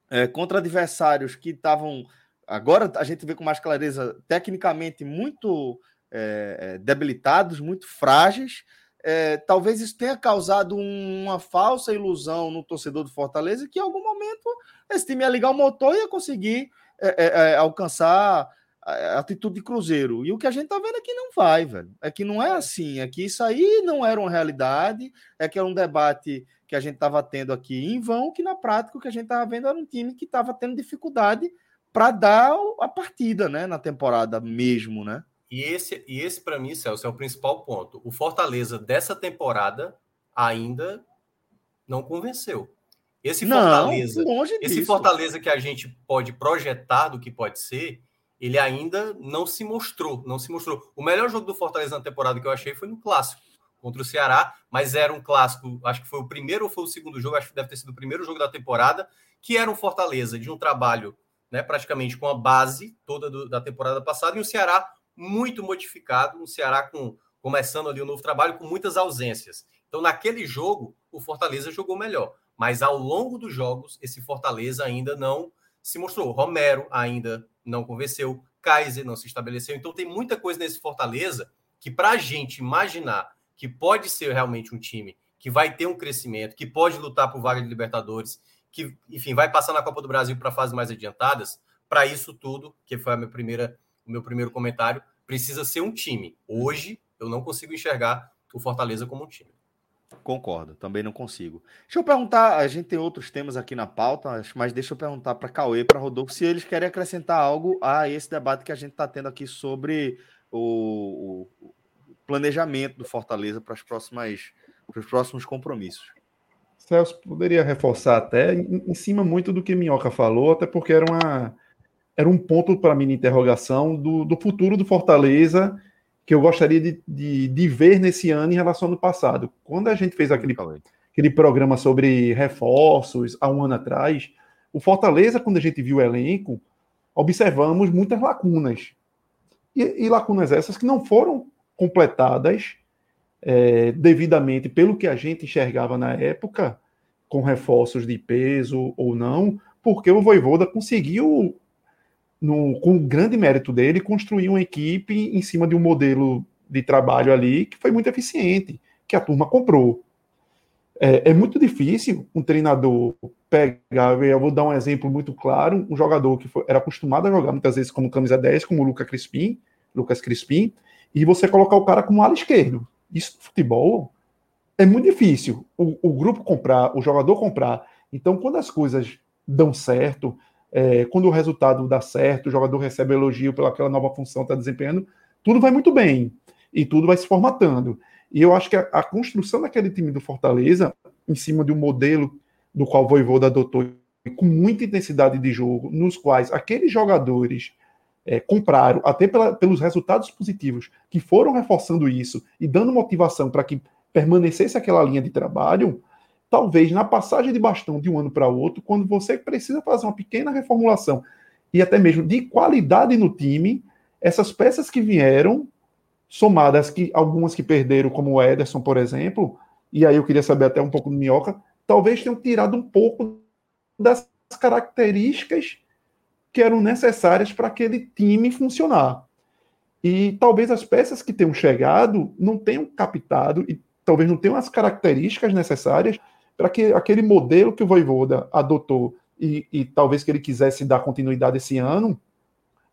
é, contra adversários que estavam, agora a gente vê com mais clareza, tecnicamente muito é, é debilitados, muito frágeis, é, talvez isso tenha causado uma falsa ilusão no torcedor do Fortaleza que em algum momento esse time ia ligar o motor e ia conseguir é, é, é alcançar a atitude de Cruzeiro. E o que a gente tá vendo é que não vai, velho. É que não é assim. É que isso aí não era uma realidade. É que era um debate que a gente estava tendo aqui em vão, que na prática o que a gente estava vendo era um time que estava tendo dificuldade para dar a partida, né, na temporada mesmo, né? E esse, e esse para mim, Celso, é o principal ponto. O Fortaleza dessa temporada ainda não convenceu. Esse não, Fortaleza, esse Fortaleza que a gente pode projetar do que pode ser, ele ainda não se mostrou, não se mostrou. O melhor jogo do Fortaleza na temporada que eu achei foi no clássico contra o Ceará, mas era um clássico, acho que foi o primeiro ou foi o segundo jogo, acho que deve ter sido o primeiro jogo da temporada, que era um Fortaleza de um trabalho, né, praticamente com a base toda do, da temporada passada, e o Ceará muito modificado, um Ceará com começando ali um novo trabalho com muitas ausências. Então, naquele jogo, o Fortaleza jogou melhor, mas ao longo dos jogos, esse Fortaleza ainda não se mostrou. Romero ainda não convenceu, Kaiser não se estabeleceu. Então, tem muita coisa nesse Fortaleza que, para a gente imaginar que pode ser realmente um time que vai ter um crescimento, que pode lutar por vaga de Libertadores, que, enfim, vai passar na Copa do Brasil para fases mais adiantadas, para isso tudo, que foi a minha primeira, o meu primeiro comentário, precisa ser um time. Hoje, eu não consigo enxergar o Fortaleza como um time. Concordo, também não consigo. Deixa eu perguntar, a gente tem outros temas aqui na pauta, mas deixa eu perguntar para Cauê, para Rodolfo, se eles querem acrescentar algo a esse debate que a gente está tendo aqui sobre o, o planejamento do Fortaleza para as próximas para os próximos compromissos. Celso poderia reforçar até em, em, cima muito do que Minhoca falou, até porque era uma era um ponto para mim de interrogação do, do futuro do Fortaleza que eu gostaria de, de, de, ver nesse ano em relação ao ano passado. Quando a gente fez aquele, aquele programa sobre reforços há um ano atrás, o Fortaleza, quando a gente viu o elenco, observamos muitas lacunas. E, e lacunas essas que não foram completadas é, devidamente pelo que a gente enxergava na época, com reforços de peso ou não, porque o Voivoda conseguiu, no, com o grande mérito dele, construir uma equipe em cima de um modelo de trabalho ali que foi muito eficiente, que a turma comprou. É, é muito difícil um treinador pegar, eu vou dar um exemplo muito claro, um jogador que foi, era acostumado a jogar muitas vezes como camisa 10, como o Lucas Crispim, Lucas Crispim, e você colocar o cara como ala esquerdo. Isso no futebol é muito difícil. O, o, grupo comprar, o jogador comprar. Então, quando as coisas dão certo, é, quando o resultado dá certo, o jogador recebe elogio pelaquela nova função que está desempenhando, tudo vai muito bem. E tudo vai se formatando. E eu acho que a, a construção daquele time do Fortaleza, em cima de um modelo do qual o Voivoda adotou com muita intensidade de jogo, nos quais aqueles jogadores é, compraram, até pela, pelos resultados positivos que foram reforçando isso e dando motivação para que permanecesse aquela linha de trabalho, talvez na passagem de bastão de um ano para outro, quando você precisa fazer uma pequena reformulação e até mesmo de qualidade no time, essas peças que vieram, somadas que algumas que perderam, como o Ederson, por exemplo, e aí eu queria saber até um pouco do Minhoca, talvez tenham tirado um pouco das características que eram necessárias para aquele time funcionar. E talvez as peças que tenham chegado não tenham captado e talvez não tenham as características necessárias para que aquele modelo que o Voivoda adotou e, e talvez que ele quisesse dar continuidade esse ano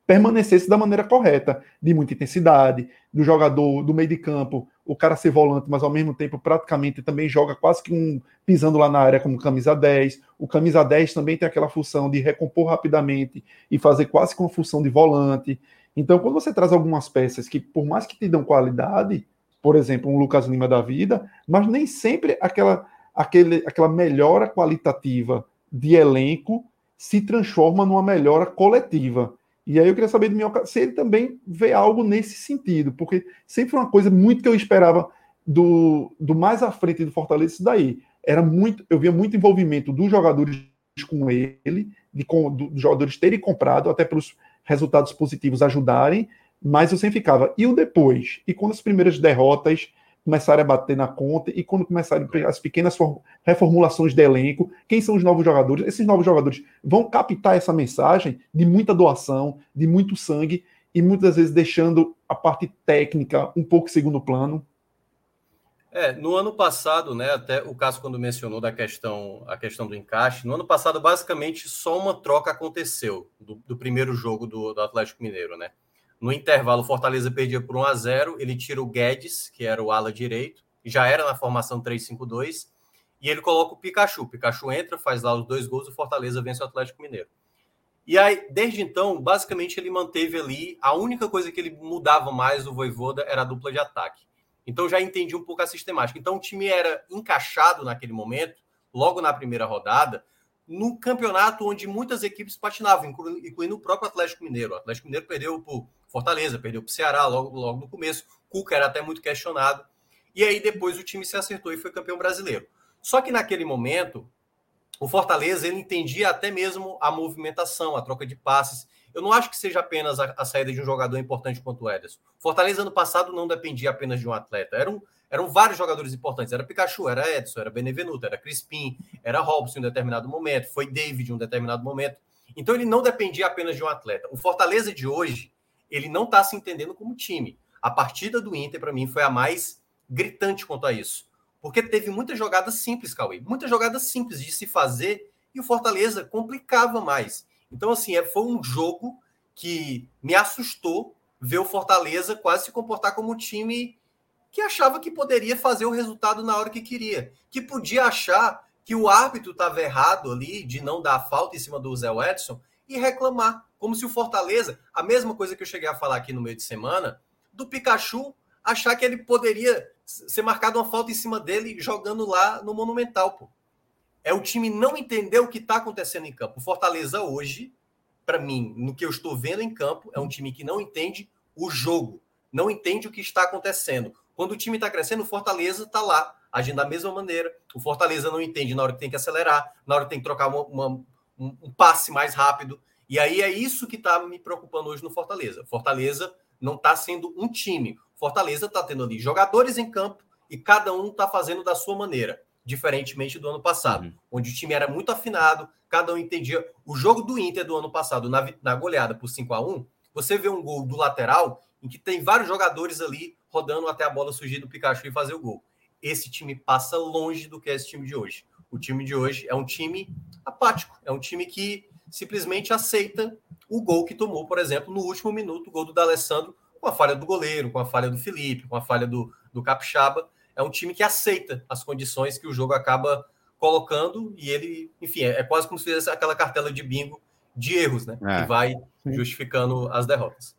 permanecesse da maneira correta, de muita intensidade, do jogador do meio de campo, o cara ser volante, mas ao mesmo tempo praticamente também joga quase que um pisando lá na área como camisa 10. O camisa 10 também tem aquela função de recompor rapidamente e fazer quase que uma função de volante. Então, quando você traz algumas peças que, por mais que te dão qualidade, por exemplo, um Lucas Lima da vida, mas nem sempre aquela, aquele, aquela melhora qualitativa de elenco se transforma numa melhora coletiva. E aí eu queria saber do Minhoca se ele também vê algo nesse sentido, porque sempre foi uma coisa muito que eu esperava do, do mais à frente do Fortaleza, isso daí. Era muito, eu via muito envolvimento dos jogadores com ele, de, com, dos jogadores terem comprado, até pelos resultados positivos ajudarem, mas eu sempre ficava, e o depois? E quando as primeiras derrotas começarem a bater na conta e quando começarem as pequenas reformulações de elenco, quem são os novos jogadores? Esses novos jogadores vão captar essa mensagem de muita doação, de muito sangue e muitas vezes deixando a parte técnica um pouco segundo plano. É, no ano passado, né, até o caso quando mencionou da questão, a questão do encaixe, no ano passado basicamente só uma troca aconteceu do, do primeiro jogo do, do Atlético Mineiro, né? No intervalo, Fortaleza perdia por 1 a 0 Ele tira o Guedes, que era o ala direito, já era na formação 3-5-2, e ele coloca o Pikachu. O Pikachu entra, faz lá os dois gols o Fortaleza vence o Atlético Mineiro. E aí, desde então, basicamente ele manteve ali. A única coisa que ele mudava mais do Voivoda era a dupla de ataque. Então já entendi um pouco a sistemática. Então o time era encaixado naquele momento, logo na primeira rodada, no campeonato onde muitas equipes patinavam, incluindo o próprio Atlético Mineiro. O Atlético Mineiro perdeu por Fortaleza, perdeu para o Ceará logo, logo no começo. Cuca era até muito questionado. E aí depois o time se acertou e foi campeão brasileiro. Só que naquele momento, o Fortaleza ele entendia até mesmo a movimentação, a troca de passes. Eu não acho que seja apenas a, a saída de um jogador importante quanto o Ederson. Fortaleza ano passado não dependia apenas de um atleta. Era um, eram vários jogadores importantes. Era Pikachu, era Edson, era Benevenuto, era Crispim, era Robson em um determinado momento, foi David em um determinado momento. Então ele não dependia apenas de um atleta. O Fortaleza de hoje, ele não está se entendendo como time. A partida do Inter, para mim, foi a mais gritante quanto a isso. Porque teve muitas jogadas simples, Cauê. Muitas jogadas simples de se fazer e o Fortaleza complicava mais. Então, assim, é, foi um jogo que me assustou ver o Fortaleza quase se comportar como um time que achava que poderia fazer o resultado na hora que queria, que podia achar que o árbitro estava errado ali de não dar falta em cima do Zé Edson e reclamar, como se o Fortaleza, a mesma coisa que eu cheguei a falar aqui no meio de semana, do Pikachu achar que ele poderia ser marcado uma falta em cima dele jogando lá no Monumental, pô. É o time não entender o que está acontecendo em campo. O Fortaleza hoje, para mim, no que eu estou vendo em campo, é um time que não entende o jogo, não entende o que está acontecendo. Quando o time está crescendo, o Fortaleza está lá, agindo da mesma maneira. O Fortaleza não entende na hora que tem que acelerar, na hora que tem que trocar uma, uma, um, um passe mais rápido. E aí é isso que está me preocupando hoje no Fortaleza. Fortaleza não está sendo um time. Fortaleza está tendo ali jogadores em campo e cada um está fazendo da sua maneira diferentemente do ano passado, uhum. onde o time era muito afinado, cada um entendia. O jogo do Inter do ano passado, na, na goleada por 5 a 1 você vê um gol do lateral em que tem vários jogadores ali rodando até a bola surgir do Pikachu e fazer o gol. Esse time passa longe do que é esse time de hoje. O time de hoje é um time apático, é um time que simplesmente aceita o gol que tomou, por exemplo, no último minuto, o gol do D'Alessandro, com a falha do goleiro, com a falha do Felipe, com a falha do, do Capixaba é um time que aceita as condições que o jogo acaba colocando e ele, enfim, é, é quase como se fizesse aquela cartela de bingo de erros, né? É, que vai sim. justificando as derrotas.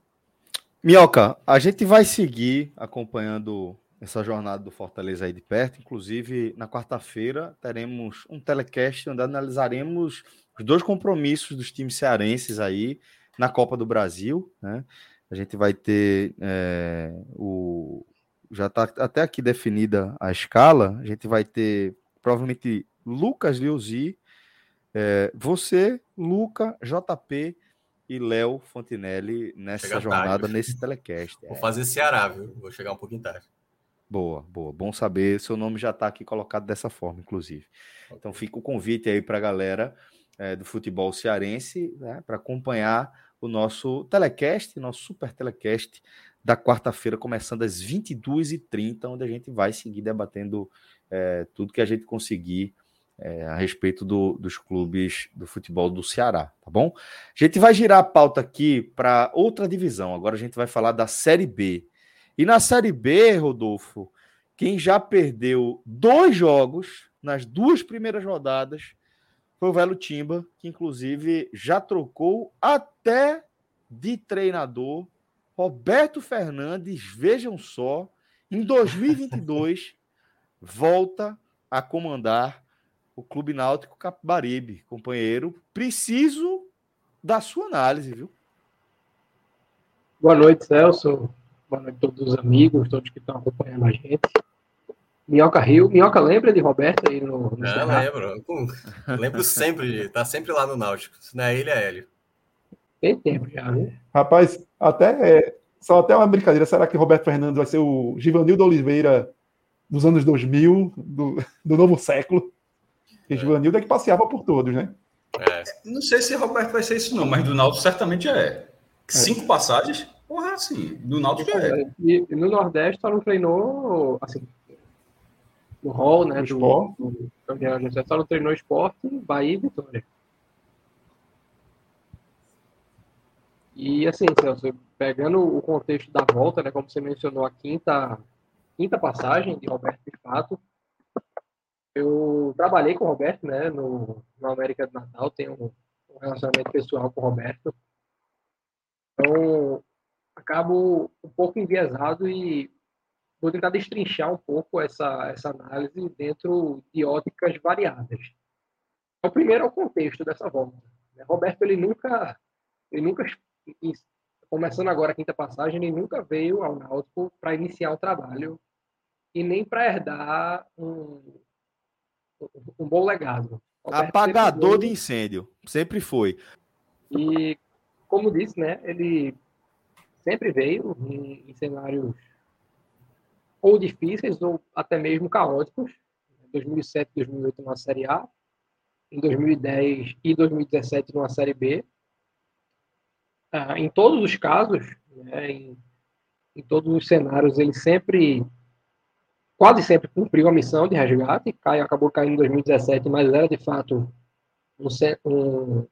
Minhoca, a gente vai seguir acompanhando essa jornada do Fortaleza aí de perto. Inclusive, na quarta-feira teremos um telecast onde analisaremos os dois compromissos dos times cearenses aí na Copa do Brasil, né? A gente vai ter é, o, já está até aqui definida a escala. A gente vai ter provavelmente Lucas Liuzi, é, você, Luca, JP e Léo Fontinelli nessa Chega jornada, tarde. nesse telecast. Vou é. fazer Ceará, viu? Vou chegar um pouquinho tarde. Boa, boa. Bom saber. Seu nome já está aqui colocado dessa forma, inclusive. Então fica o convite aí para a galera é, do futebol cearense né, para acompanhar o nosso telecast, nosso super telecast da quarta-feira, começando às 22h30, onde a gente vai seguir debatendo é, tudo que a gente conseguir é, a respeito do, dos clubes do futebol do Ceará, tá bom? A gente vai girar a pauta aqui para outra divisão. Agora a gente vai falar da Série B. E na Série B, Rodolfo, quem já perdeu dois jogos nas duas primeiras rodadas foi o Velo Timba, que inclusive já trocou até de treinador Roberto Fernandes, vejam só, em 2022 volta a comandar o Clube Náutico Capibaribe, companheiro. Preciso da sua análise, viu? Boa noite, Celso. Boa noite a todos os amigos, todos que estão acompanhando a gente. Minhoca Rio. Minhoca lembra de Roberto aí no, no Não, lembro. lembro sempre, tá sempre lá no Náutico. Se não é ele, é Hélio. Tem tempo já, né? Rapaz, até é, só até uma brincadeira. Será que Roberto Fernandes vai ser o Givanildo Oliveira dos anos 2000, do, do novo século? E é. Givanildo é que passeava por todos, né? É. Não sei se Roberto vai ser isso, não, mas do Náutico certamente é. é. Cinco é. passagens? Porra, sim. Do Náutico é. E, e, no Nordeste só não treinou, assim, no hall, né? Do, do, do, só não treinou esporte, Bahia e Vitória. E assim, Celso, pegando o contexto da volta, né, como você mencionou, a quinta, quinta passagem de Roberto de fato, eu trabalhei com o Roberto, né, no, no América do Natal, tenho um, um relacionamento pessoal com o Roberto. Então, acabo um pouco enviesado e vou tentar destrinchar um pouco essa, essa análise dentro de óticas variadas. O primeiro é o contexto dessa volta. Né. Roberto, ele nunca, ele nunca começando agora a quinta passagem, ele nunca veio ao Náutico para iniciar o trabalho e nem para herdar um, um bom legado. Apagador de incêndio, sempre foi. E, como disse, né, ele sempre veio em, em cenários ou difíceis ou até mesmo caóticos. Em 2007 2008 numa Série A, em 2010 e 2017 numa Série B, ah, em todos os casos, né, em, em, todos os cenários, ele sempre, quase sempre cumpriu a missão de resgate. Caio acabou caindo em 2017, mas era de fato um, um,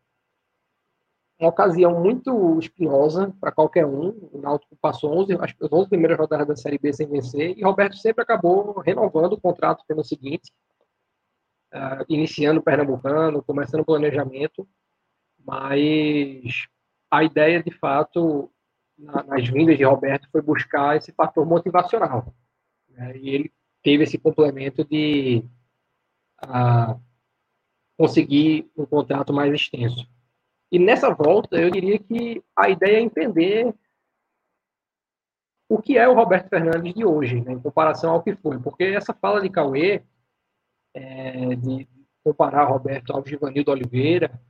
uma ocasião muito espinhosa para qualquer um. O Náutico passou 11, as 11 primeiras rodadas da Série B sem vencer, e Roberto sempre acabou renovando o contrato pelo seguinte, uh, iniciando o Pernambucano, começando o planejamento, mas a ideia, de fato, na, nas vindas de Roberto foi buscar esse fator motivacional. Né? E ele teve esse complemento de a, conseguir um contrato mais extenso. E nessa volta, eu diria que a ideia é entender o que é o Roberto Fernandes de hoje, né, em comparação ao que foi. Porque essa fala de Cauê, é, de comparar Roberto ao Givanildo Oliveira,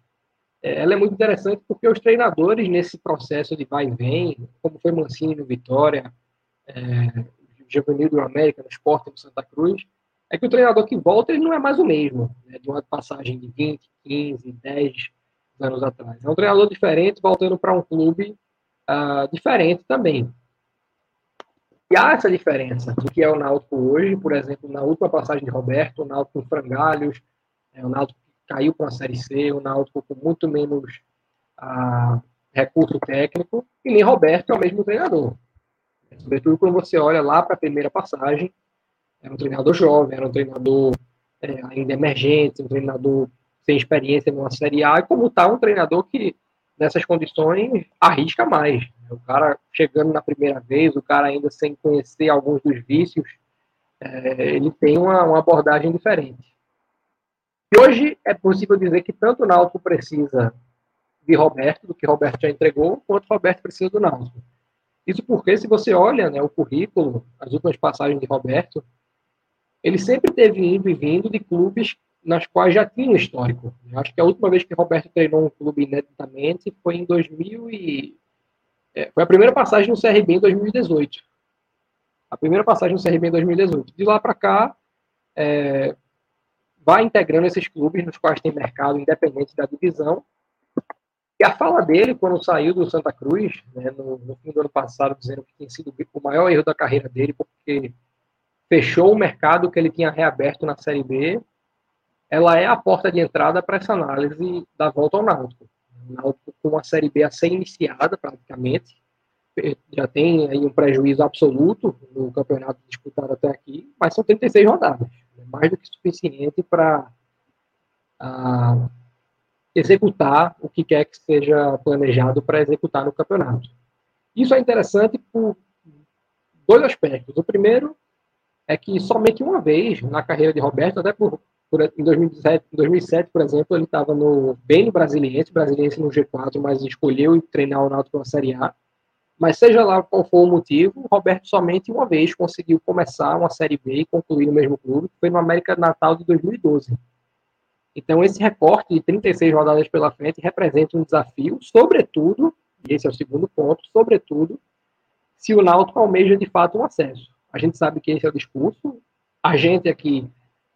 é, ela é muito interessante porque os treinadores, nesse processo de vai e vem, como foi Mancini no Vitória, é, Givanildo no América, no Sport no Santa Cruz, é que o treinador que volta ele não é mais o mesmo, né, de uma passagem de 20, 15, 10 anos atrás. É um treinador diferente, voltando para um clube uh, diferente também. E há essa diferença do que é o Náutico hoje, por exemplo, na última passagem de Roberto, o Náutico com frangalhos, é, o Náutico caiu para a Série C, o Náutico com muito menos ah, recurso técnico, e nem Roberto é o mesmo treinador. Sobretudo quando você olha lá para a primeira passagem, era um treinador jovem, era um treinador é, ainda emergente, um treinador sem experiência numa Série A, e como está um treinador que, nessas condições, arrisca mais. O cara chegando na primeira vez, o cara ainda sem conhecer alguns dos vícios, é, ele tem uma, uma, abordagem diferente. E hoje é possível dizer que tanto o Náutico precisa de Roberto, do que Roberto já entregou, quanto Roberto precisa do Náutico. Isso porque, se você olha né, o currículo, as últimas passagens de Roberto, ele sempre teve indo e vindo de clubes nas quais já tinha um histórico. Eu acho que a última vez que Roberto treinou um clube ineditamente foi em 2000 e é, foi a primeira passagem no CRB em 2018. A primeira passagem no CRB em 2018. De lá para cá, é, vai integrando esses clubes nos quais tem mercado independente da divisão. E a fala dele, quando saiu do Santa Cruz, né, no, no, fim do ano passado, dizendo que tinha sido o maior erro da carreira dele, porque fechou o mercado que ele tinha reaberto na Série B, ela é a porta de entrada para essa análise da volta ao Náutico. Náutico com a Série B a ser iniciada praticamente, já tem aí um prejuízo absoluto no campeonato disputado até aqui, mas são 36 rodadas, né? mais do que suficiente para executar o que quer que seja planejado para executar no campeonato. Isso é interessante por dois aspectos. O primeiro é que somente uma vez na carreira de Roberto, até por por, em 2007, 2007, por exemplo, ele estava bem no Brasiliense, Brasiliense no G4, mas escolheu treinar o Náutico na Série A. Mas seja lá qual for o motivo, Roberto somente uma vez conseguiu começar uma Série B e concluir no mesmo clube, que foi no América Natal de 2012. Então, esse recorte de 36 rodadas pela frente representa um desafio, sobretudo, e esse é o segundo ponto, sobretudo, se o Náutico almeja de fato um acesso. A gente sabe que esse é o discurso, a gente aqui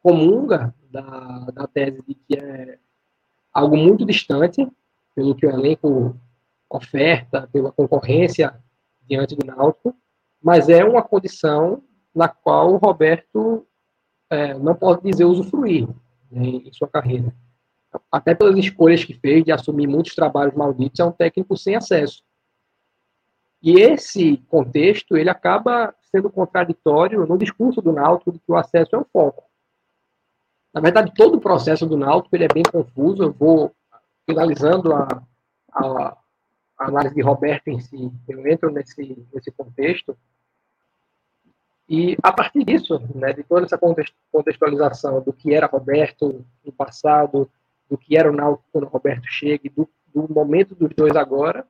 comunga da, da tese de que é algo muito distante, pelo que o elenco oferta, pela concorrência diante do Náutico, mas é uma condição na qual o Roberto é, não pode dizer usufruir né, em sua carreira. Até pelas escolhas que fez de assumir muitos trabalhos malditos, é um técnico sem acesso. E esse contexto, ele acaba sendo contraditório no discurso do Náutico de que o acesso é um foco. Na verdade, todo o processo do Náutico ele é bem confuso. Eu vou finalizando a, a, a análise de Roberto em si. Eu entro nesse, nesse contexto. E a partir disso, né, de toda essa contextualização do que era Roberto no passado, do que era o Náutico quando o Roberto chega, do, do momento dos dois agora,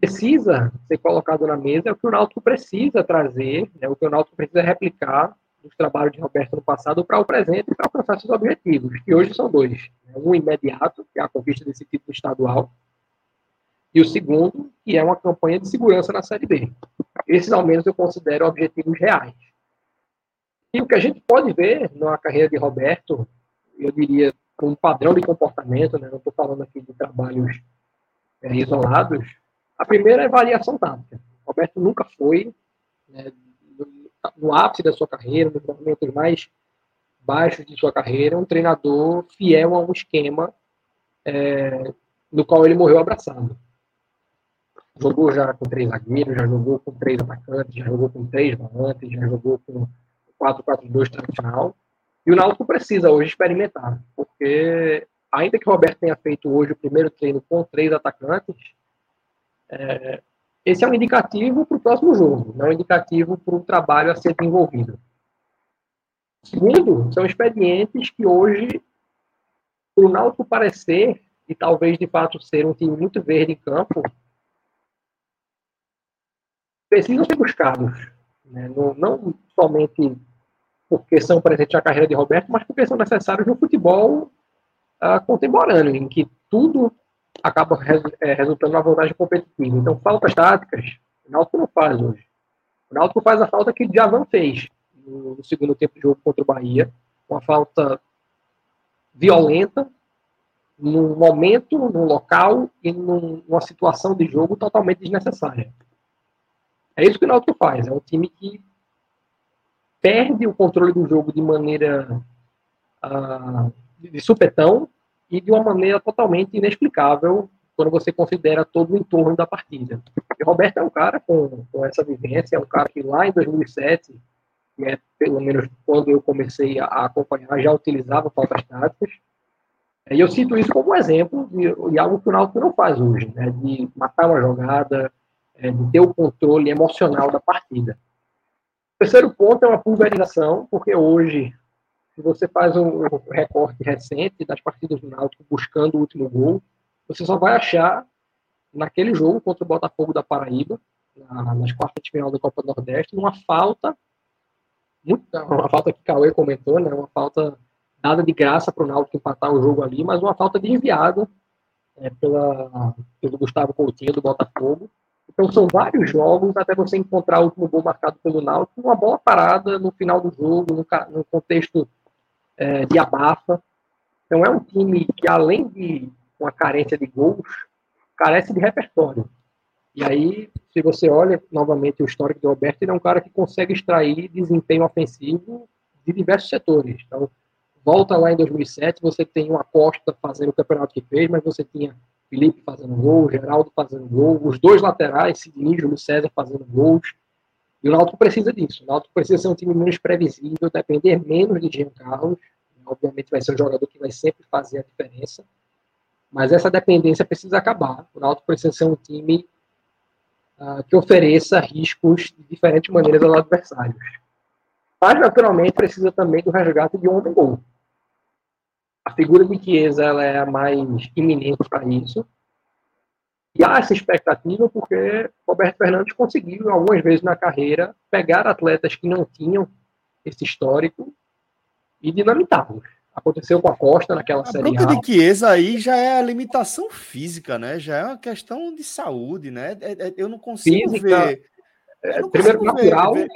precisa ser colocado na mesa o que o Náutico precisa trazer, né, o que o Náutico precisa replicar dos trabalhos de Roberto no passado para o presente e para alcançar seus objetivos, que hoje são dois. Né? Um imediato, que é a conquista desse título estadual, e o segundo, que é uma campanha de segurança na Série B. Esses, ao menos, eu considero objetivos reais. E o que a gente pode ver na carreira de Roberto, eu diria, com um padrão de comportamento, né? não estou falando aqui de trabalhos é, isolados, a primeira é variação tática. Roberto nunca foi, né, no ápice da sua carreira, nos momentos mais baixos de sua carreira, um treinador fiel a um esquema é, no qual ele morreu abraçado. Jogou já com três zagueiros, já jogou com três atacantes, já jogou com três volantes, já jogou com 4-4-2 tradicional. E o Náutico precisa hoje experimentar, porque ainda que o Roberto tenha feito hoje o primeiro treino com três atacantes, É, esse é um indicativo para o próximo jogo, não é um indicativo para o trabalho a ser desenvolvido. Segundo, são expedientes que hoje, o Náutico parecer, e talvez de fato ser um time muito verde em campo, precisam ser buscados. Né? Não, não, somente porque são presentes na carreira de Roberto, mas porque são necessários no futebol uh, contemporâneo, em que tudo acaba é, resultando na vantagem competitiva. Então, faltas táticas, o Náutico não faz hoje. O Náutico faz a falta que o Javan fez no, segundo tempo de jogo contra o Bahia, uma falta violenta, num momento, num local e num, numa situação de jogo totalmente desnecessária. É isso que o Náutico faz. É um time que perde o controle do jogo de maneira uh, de supetão e de uma maneira totalmente inexplicável quando você considera todo o entorno da partida. E Roberto é um cara com, com essa vivência, é um cara que lá em 2007, que é pelo menos quando eu comecei a, acompanhar, já utilizava faltas táticas. E eu cito isso como exemplo de, de algo que o Náutico não faz hoje, né, de matar uma jogada, é, de ter o controle emocional da partida. O terceiro ponto é uma pulverização, porque hoje, se você faz um recorte recente das partidas do Náutico buscando o último gol, você só vai achar naquele jogo contra o Botafogo da Paraíba, na, nas quartas de final da Copa do Nordeste, uma falta, uma falta que Cauê comentou, né, uma falta dada de graça para o Náutico empatar o jogo ali, mas uma falta desviada é, pela, pelo Gustavo Coutinho do Botafogo, então são vários jogos até você encontrar o último gol marcado pelo Náutico, uma bola parada no final do jogo, no, no contexto é, de abafa. Então é um time que, além de uma carência de gols, carece de repertório. E aí, se você olha novamente o histórico do Roberto, ele é um cara que consegue extrair desempenho ofensivo de diversos setores. Então, volta lá em 2007, você tem uma Costa fazendo o campeonato que fez, mas você tinha Felipe fazendo gol, Geraldo fazendo gol, os dois laterais, Sidney e Júlio César fazendo gols. E o Náutico precisa disso. O Náutico precisa ser um time menos previsível, depender menos de Jean Carlos. Obviamente vai ser um jogador que vai sempre fazer a diferença. Mas essa dependência precisa acabar. O Náutico precisa ser um time uh, que ofereça riscos de diferentes maneiras aos adversários. Mas, naturalmente, precisa também do resgate de um homem-gol a figura de Chiesa ela é a mais iminente para isso. E há essa expectativa porque Roberto Fernandes conseguiu, algumas vezes na carreira, pegar atletas que não tinham esse histórico e dinamitá-los. Aconteceu com a Costa naquela a série A. de Chiesa aí já é a limitação física, né? Já é uma questão de saúde, né? É, é, eu não consigo física, ver... É, não primeiro consigo natural... Ver, ver,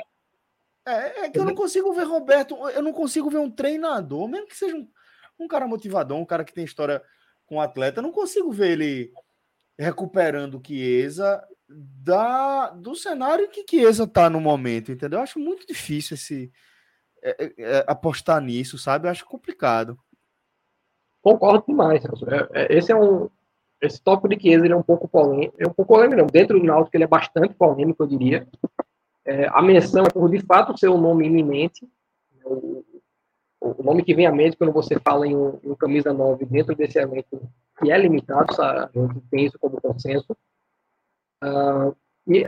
é, é que eu não consigo ver Roberto, eu não consigo ver um treinador, mesmo que seja um um cara motivador, um cara que tem história com o atleta. Não consigo ver ele recuperando Chiesa da, do cenário que Chiesa tá no momento, entendeu? Eu acho muito difícil esse é, é, é apostar nisso, sabe? Eu acho complicado. Concordo demais. É, é, esse é um esse tópico de Chiesa ele é um pouco polêmico, é um pouco polêmico não. Dentro do Náutico ele é bastante polêmico, eu diria. É, a menção é por de fato ser um nome iminente. O, o nome que vem à mente quando você fala em um, um camisa 9 dentro desse elenco que é limitado, a gente tem isso como consenso. Uh, e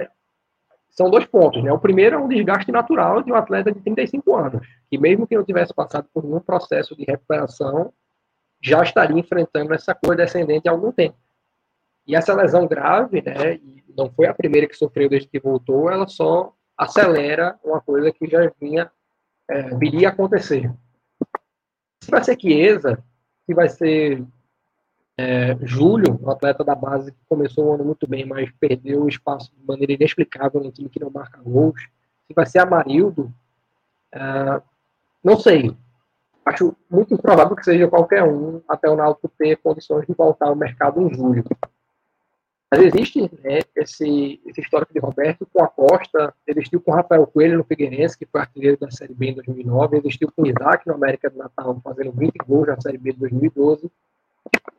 são dois pontos, né? O primeiro é um desgaste natural de um atleta de 35 anos, que mesmo que não tivesse passado por nenhum processo de recuperação, já estaria enfrentando essa cor descendente há algum tempo. E essa lesão grave, né, não foi a primeira que sofreu desde que voltou, ela só acelera uma coisa que já vinha, é, viria a acontecer. Se vai ser Chiesa, se vai ser é, Júlio, um atleta da base que começou o ano muito bem, mas perdeu o espaço de maneira inexplicável no time que não marca gols. Se vai ser Amarildo, é, não sei. Acho muito improvável que seja qualquer um até o Náutico ter condições de voltar ao mercado em julho. Mas existe né, esse, esse histórico de Roberto com a Costa, existiu com Rafael Coelho no Figueirense, que foi artilheiro da Série B em 2009, existiu com Isaac no América do Natal, fazendo 20 gols na Série B de 2012.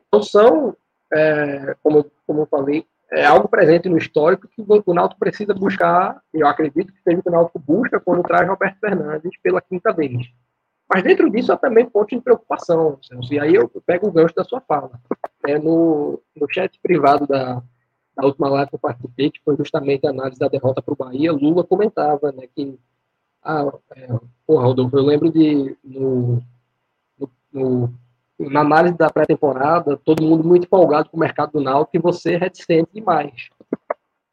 Então são, é, como, como eu falei, é algo presente no histórico que o Náutico precisa buscar, eu acredito que seja o que o Náutico busca quando traz Roberto Fernandes pela quinta vez. Mas dentro disso há também pontos de preocupação, e aí eu pego o gancho da sua fala. É, no, no chat privado da, da última live que eu participei, que foi justamente a análise da derrota para o Bahia, Lula comentava, né, que, ah, é, porra, Rodolfo, eu lembro de, no, no, no na análise da pré-temporada, todo mundo muito empolgado com o mercado do Náutico e você reticente demais.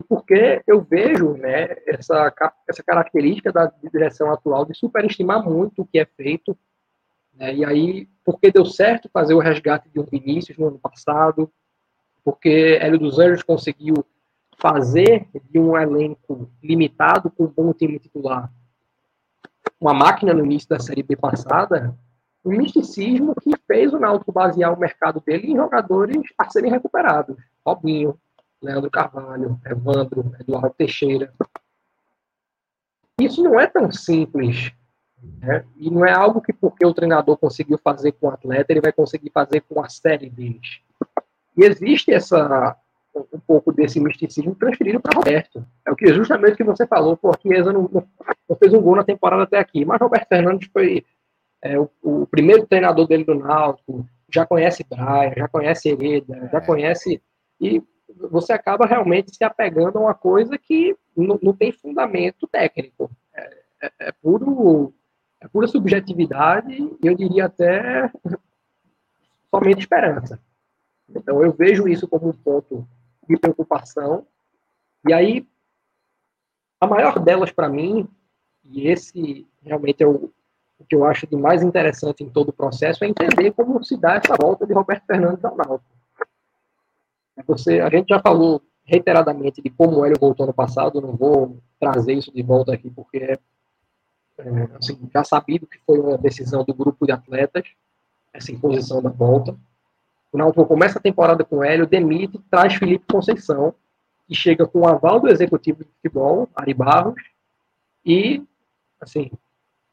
Porque eu vejo né, essa, essa característica da direção atual de superestimar muito o que é feito. Né, e aí, porque deu certo fazer o resgate de um Vinícius no ano passado, porque Hélio dos Anjos conseguiu fazer de um elenco limitado com um bom time titular uma máquina no início da Série B passada, um misticismo que fez o Náutico basear o mercado dele em jogadores a serem recuperados. Robinho, Leandro Carvalho, Evandro, Eduardo Teixeira. Isso não é tão simples. Né? E não é algo que porque o treinador conseguiu fazer com o atleta, ele vai conseguir fazer com a série deles. E existe essa um pouco desse misticismo transferido para Roberto. É o que justamente que você falou, pô, Chiesa não, não, fez um gol na temporada até aqui, mas Roberto Fernandes foi é, o, o, primeiro treinador dele do Náutico, já conhece Braia, já conhece Hereda, já é. conhece e você acaba realmente se apegando a uma coisa que não, não tem fundamento técnico. É, é, é, puro, é pura subjetividade e eu diria até somente esperança. Então, eu vejo isso como um ponto de preocupação. E aí, a maior delas para mim, e esse realmente é o, o, que eu acho de mais interessante em todo o processo, é entender como se dá essa volta de Roberto Fernandes ao Náutico. É você, a gente já falou reiteradamente de como ele voltou no passado, não vou trazer isso de volta aqui, porque é, é assim, já sabido que foi uma decisão do grupo de atletas, essa imposição da volta. O Náutico começa a temporada com Hélio, demite, traz Felipe Conceição, que chega com o aval do executivo de futebol, Ari Barros, e, assim,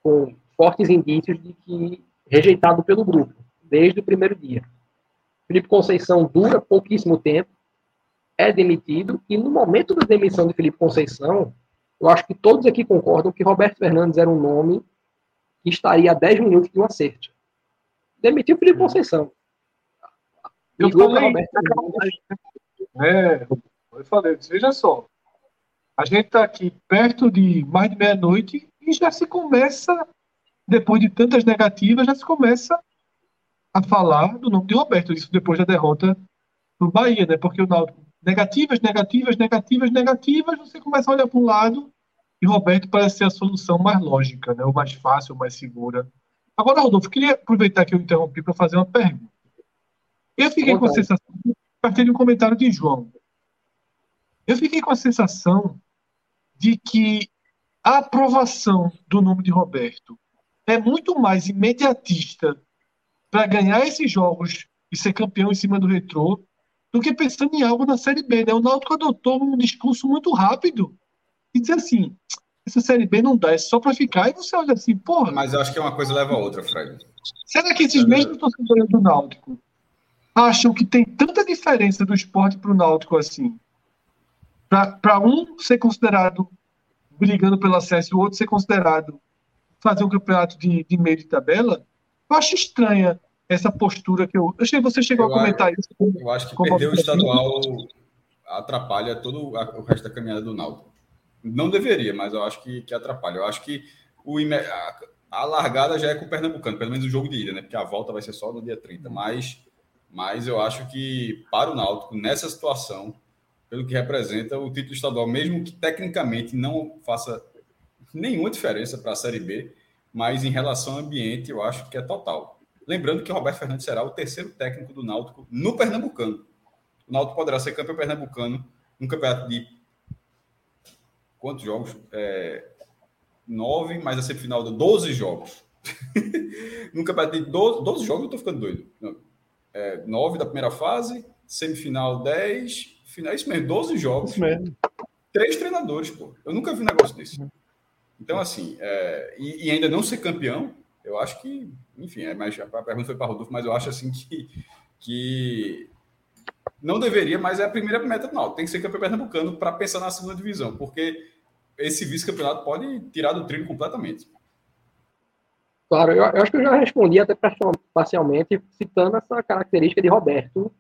com fortes indícios de que rejeitado pelo grupo, desde o primeiro dia. Felipe Conceição dura pouquíssimo tempo, é demitido, e no momento da demissão de Felipe Conceição, eu acho que todos aqui concordam que Roberto Fernandes era um nome que estaria a 10 minutos de um acerto. Demitiu Felipe Conceição. Eu falei, é, eu falei, veja só, a gente está aqui perto de mais de meia-noite e já se começa, depois de tantas negativas, já se começa a falar do nome de Roberto, isso depois da derrota no Bahia, né? Porque o Náutico, negativas, negativas, negativas, negativas, você começa a olhar para um lado e Roberto parece ser a solução mais lógica, né? O mais fácil, o mais segura. Agora, Rodolfo, queria aproveitar que eu interrompi para fazer uma pergunta. Eu fiquei com a sensação, partir de um comentário de João. Eu fiquei com a sensação de que a aprovação do nome de Roberto é muito mais imediatista para ganhar esses jogos e ser campeão em cima do retrô do que pensando em algo na Série B. Né? O Náutico adotou um discurso muito rápido e dizer assim, essa Série B não dá, é só para ficar. E você olha assim, porra... Mas eu acho que uma coisa leva a outra, Fred. Será que esses mesmos torcedores do Náutico acham que tem tanta diferença do esporte para o Náutico assim. Para um ser considerado brigando pelo acesso e o outro ser considerado fazer um campeonato de, de meio de tabela, eu acho estranha essa postura que eu. Eu achei que você chegou eu a comentar acho, isso. eu acho que perder o estadual atrapalha todo o resto da caminhada do Náutico. Não deveria, mas eu acho que, que atrapalha. Eu acho que o, a, a largada já é com o Pernambucano, pelo menos o jogo de ida, né? Porque a volta vai ser só no dia 30. Mas mas eu acho que para o Náutico, nessa situação, pelo que representa o título estadual, mesmo que tecnicamente não faça nenhuma diferença para a Série B, mas em relação ao ambiente, eu acho que é total. Lembrando que Roberto Fernandes será o terceiro técnico do Náutico no Pernambucano. O Náutico poderá ser campeão pernambucano num campeonato de quantos jogos? É, nove, mas a semifinal de 12 jogos. num campeonato de 12, 12 jogos, eu estou ficando doido. Não, é, nove da primeira fase, semifinal 10, final, isso mesmo, 12 jogos. Isso mesmo. Três treinadores, pô. Eu nunca vi um negócio desse. Então, assim, é, e, e, ainda não ser campeão, eu acho que, enfim, é, mas a pergunta foi para Rodolfo, mas eu acho assim que, que não deveria, mas é a primeira meta do. Tem que ser campeão pernambucano para pensar na segunda divisão, porque esse vice-campeonato pode tirar do trilho completamente. Claro, eu, eu, acho que eu já respondi até parcialmente citando essa característica de Roberto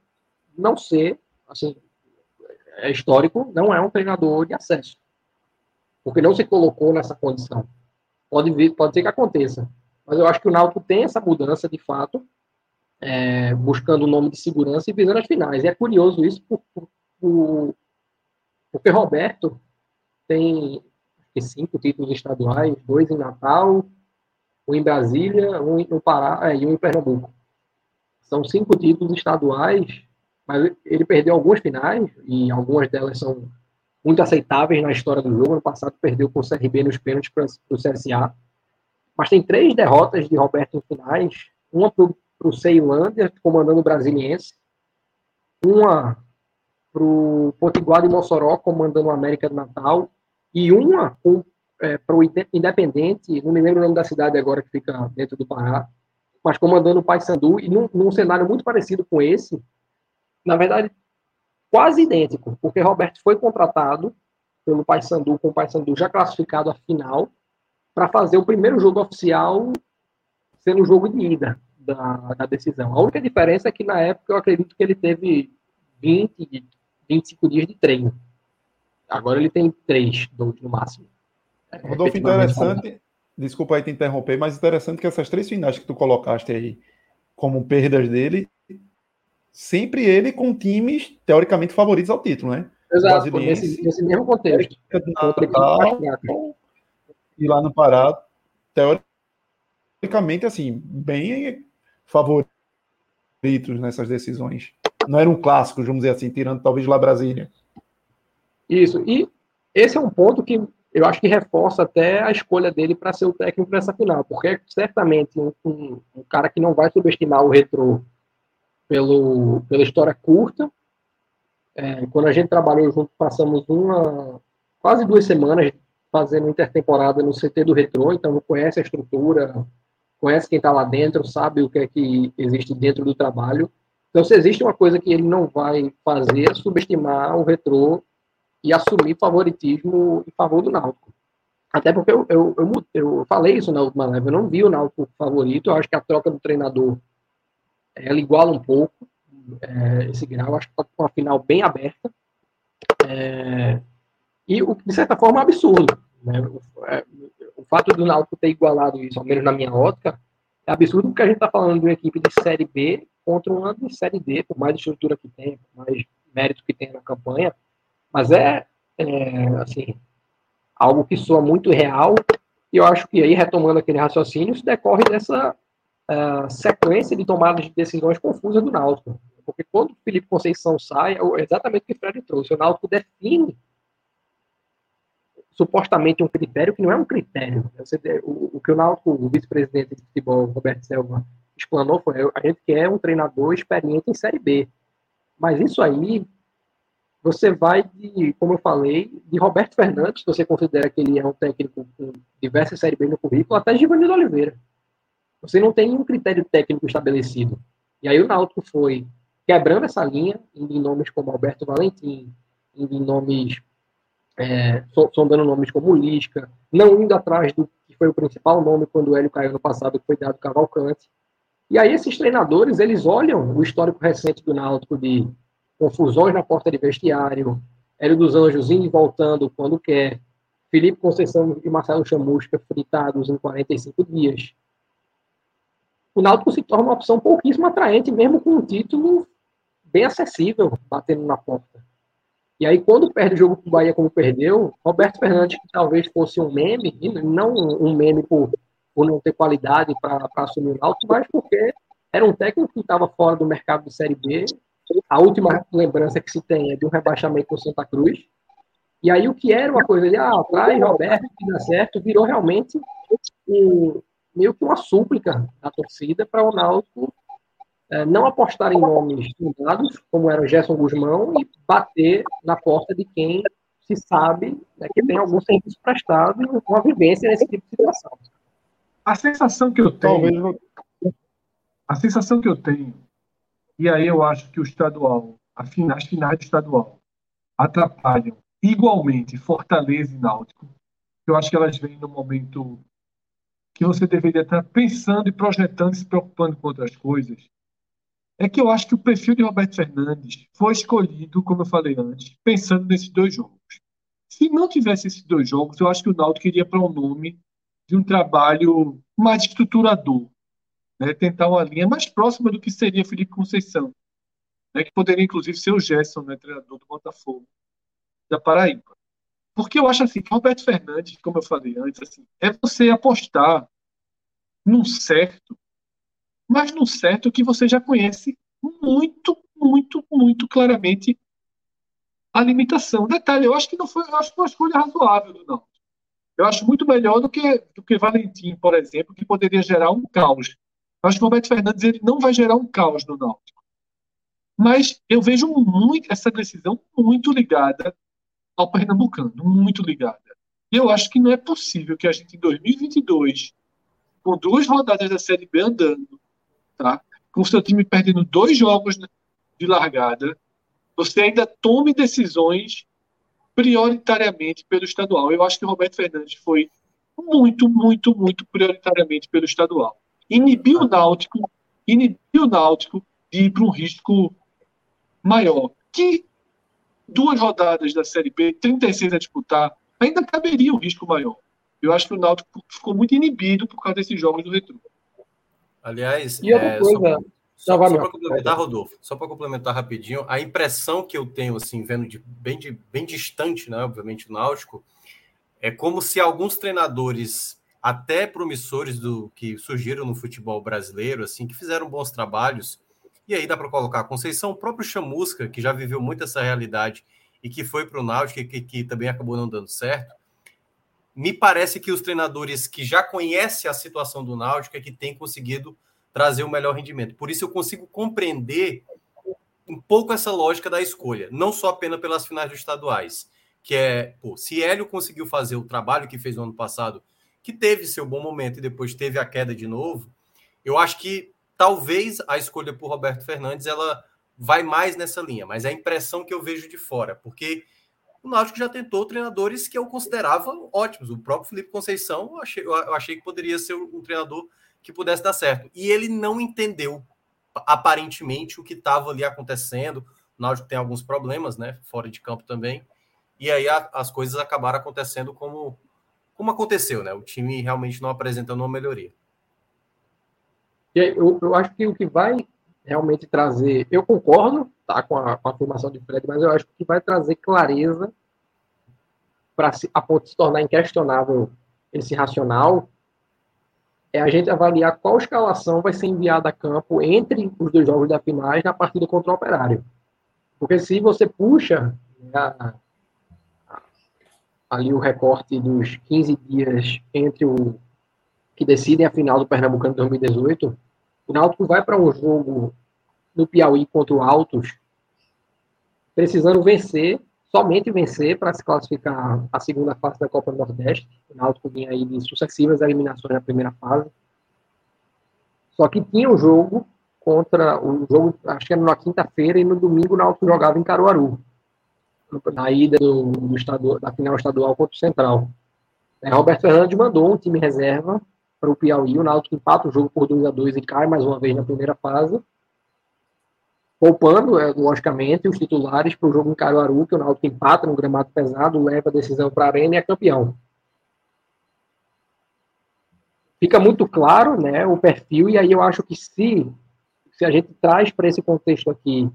não ser, assim, é histórico, não é um treinador de acesso. Porque não se colocou nessa condição. Pode, vir, pode ser que aconteça. Mas eu acho que o Náutico tem essa mudança, de fato, é, buscando o nome de segurança e visando as finais. E é curioso isso, por, por, por, porque Roberto tem cinco títulos estaduais, dois em Natal, um em Brasília, um no Pará é, e um em Pernambuco. São cinco títulos estaduais, mas ele perdeu algumas finais, e algumas delas são muito aceitáveis na história do jogo. No passado perdeu com o CRB nos pênaltis para o CSA. Mas tem três derrotas de Roberto em finais, uma para o Ceilândia, comandando o Brasiliense, uma para o Potiguar de Mossoró, comandando o América do Natal, e uma é, para o Independente, não me lembro o nome da cidade agora que fica dentro do Pará, mas comandando o Paysandu, e num, num cenário muito parecido com esse, na verdade, quase idêntico, porque Roberto foi contratado pelo Paysandu, com o Paysandu já classificado à final, para fazer o primeiro jogo oficial sendo o jogo de ida da, da, decisão. A única diferença é que, na época, eu acredito que ele teve 20, 25 dias de treino. Agora ele tem 3, no máximo. É, Rodolfo, interessante, desculpa aí te interromper, mas interessante que essas três finais que tu colocaste aí como perdas dele, sempre ele com times teoricamente favoritos ao título, né? Exato, nesse, nesse, mesmo contexto. Natal, e lá no Pará, teoricamente, assim, bem favoritos nessas decisões. Não era um clássico, vamos dizer assim, tirando talvez lá Brasília. Isso, e esse é um ponto que eu acho que reforça até a escolha dele para ser o técnico nessa final, porque certamente um, um, um, cara que não vai subestimar o retrô pelo, pela história curta. É, quando a gente trabalhou junto, passamos uma quase duas semanas fazendo intertemporada no CT do retrô, então conhece a estrutura, conhece quem está lá dentro, sabe o que é que existe dentro do trabalho. Então, se existe uma coisa que ele não vai fazer, é subestimar o retrô e assumir favoritismo em favor do Náutico. Até porque eu, eu, eu, eu, falei isso na última live, eu não vi o Náutico favorito, eu acho que a troca do treinador ela iguala um pouco é, esse grau, acho que está com uma final bem aberta. É, e, o, de certa forma, é absurdo. Né? O, é, o, fato do Náutico ter igualado isso, ao menos na minha ótica, é absurdo porque a gente está falando de uma equipe de Série B contra uma de Série D, por mais estrutura que tem, por mais mérito que tem na campanha, mas é, é assim, algo que soa muito real, e eu acho que aí, retomando aquele raciocínio, isso decorre dessa uh, sequência de tomadas de decisões confusas do Náutico. Porque quando o Felipe Conceição sai, é exatamente o que o Fred trouxe. O Náutico define supostamente um critério que não é um critério. O, que o Náutico, o vice-presidente de futebol, Roberto Selva, explanou foi a gente quer um treinador experiente em Série B. Mas isso aí você vai de, como eu falei, de Roberto Fernandes, se você considera que ele é um técnico com diversas séries B no currículo, até Givanildo Oliveira. Você não tem um critério técnico estabelecido. E aí o Náutico foi quebrando essa linha, indo em nomes como Alberto Valentim, indo em nomes, é, sondando nomes como Lisca, não indo atrás do que foi o principal nome quando o Hélio caiu no passado, que foi dado Cavalcante. E aí esses treinadores, eles olham o histórico recente do Náutico de confusões na porta de vestiário, Hélio dos Anjos indo e voltando quando quer, Felipe Conceição e Marcelo Chamusca fritados em 45 dias. O Náutico se torna uma opção pouquíssimo atraente, mesmo com um título bem acessível, batendo na porta. E aí, quando perde o jogo para o Bahia como perdeu, Roberto Fernandes, que talvez fosse um meme, não um meme por, por não ter qualidade para assumir o Náutico, mas porque era um técnico que estava fora do mercado de Série B a última lembrança que se tem é de um rebaixamento do Santa Cruz. E aí o que era uma coisa de, ah, traz Roberto, que dá certo, virou realmente um, meio que uma súplica da torcida para o Náutico é, não apostar em nomes fundados, como era o Gerson Guzmão, e bater na porta de quem se sabe né, que tem algum serviço prestado e uma vivência nesse tipo de situação. A sensação que eu tenho, a sensação que eu tenho e aí eu acho que o estadual, as finais do estadual, atrapalham igualmente Fortaleza e Náutico. Eu acho que elas vêm no momento que você deveria estar pensando e projetando, se preocupando com outras coisas. é que eu acho que o perfil de Roberto Fernandes foi escolhido, como eu falei antes, pensando nesses dois jogos. Se não tivesse esses dois jogos, eu acho que o Náutico iria para um nome de um trabalho mais estruturador, né? tentar uma linha mais próxima do que seria Felipe Conceição, né? que poderia inclusive ser o Gerson, né? treinador do Botafogo, da Paraíba. Porque eu acho assim que Roberto Fernandes, como eu falei antes, assim, é você apostar num certo, mas num certo que você já conhece muito, muito, muito claramente a limitação. Detalhe, eu acho que não foi, acho uma escolha razoável não. Eu acho muito melhor do que do que Valentim, por exemplo, que poderia gerar um caos. Eu acho que o Roberto Fernandes ele não vai gerar um caos no Náutico. Mas eu vejo muito essa decisão muito ligada ao Pernambucano, muito ligada. E eu acho que não é possível que a gente em 2022, com duas rodadas da Série B andando, tá? com o seu time perdendo dois jogos de largada, você ainda tome decisões prioritariamente pelo estadual. Eu acho que o Roberto Fernandes foi muito, muito, muito prioritariamente pelo estadual. Inibiu o Náutico, inibiu o Náutico de ir para um risco maior. Que duas rodadas da Série B, 36 a disputar, ainda caberia um risco maior. Eu acho que o Náutico ficou muito inibido por causa desses jogos do Retro. Aliás, e é, coisa, só, só para complementar, Rodolfo, só para complementar rapidinho, a impressão que eu tenho, assim, vendo de bem, de, bem distante, né, obviamente, o Náutico, é como se alguns treinadores, até promissores do que surgiram no futebol brasileiro, assim, que fizeram bons trabalhos, e aí dá para colocar a Conceição, o próprio Chamusca, que já viveu muito essa realidade e que foi para o Náutico, que, que também acabou não dando certo, me parece que os treinadores que já conhecem a situação do Náutico é que têm conseguido trazer o melhor rendimento. Por isso eu consigo compreender um pouco essa lógica da escolha, não só apenas pelas finais dos estaduais, que é, pô, se Hélio conseguiu fazer o trabalho que fez no ano passado, que teve seu bom momento e depois teve a queda de novo, eu acho que talvez a escolha por Roberto Fernandes ela vai mais nessa linha, mas é a impressão que eu vejo de fora, porque o Náutico já tentou treinadores que eu considerava ótimos. O próprio Felipe Conceição, eu achei, eu achei que poderia ser um treinador que pudesse dar certo. E ele não entendeu, aparentemente, o que estava ali acontecendo. O Náutico tem alguns problemas, né? Fora de campo também. E aí a, as coisas acabaram acontecendo como, como aconteceu, né? O time realmente não apresentando uma melhoria. Eu, eu acho que o que vai realmente trazer. Eu concordo tá, com, a, com a afirmação de Fred, mas eu acho que vai trazer clareza para a ponto de se tornar inquestionável esse racional é a gente avaliar qual escalação vai ser enviada a campo entre os dois jogos da finais na partida contra o Operário. Porque se você puxa né, ali o recorte dos 15 dias entre o que decidem a final do Pernambucano 2018, o Náutico vai para um jogo no Piauí contra o Altos, precisando vencer, somente vencer para se classificar a segunda fase da Copa do Nordeste. O Náutico vinha aí de sucessivas eliminações na primeira fase. Só que tinha um jogo contra o jogo, acho que era na quinta-feira e no domingo o Náutico jogava em Caruaru, na ida do, do estadual, da final estadual contra o Central. É, Roberto Fernandes mandou um time reserva para o Piauí, o Náutico empata o jogo por 2 a 2 e cai mais uma vez na primeira fase poupando, é, logicamente, os titulares para o jogo em Caruaru, que o Náutico empata no gramado pesado, leva a decisão para a arena e é campeão. Fica muito claro né, o perfil, e aí eu acho que se, se a gente traz para esse contexto aqui,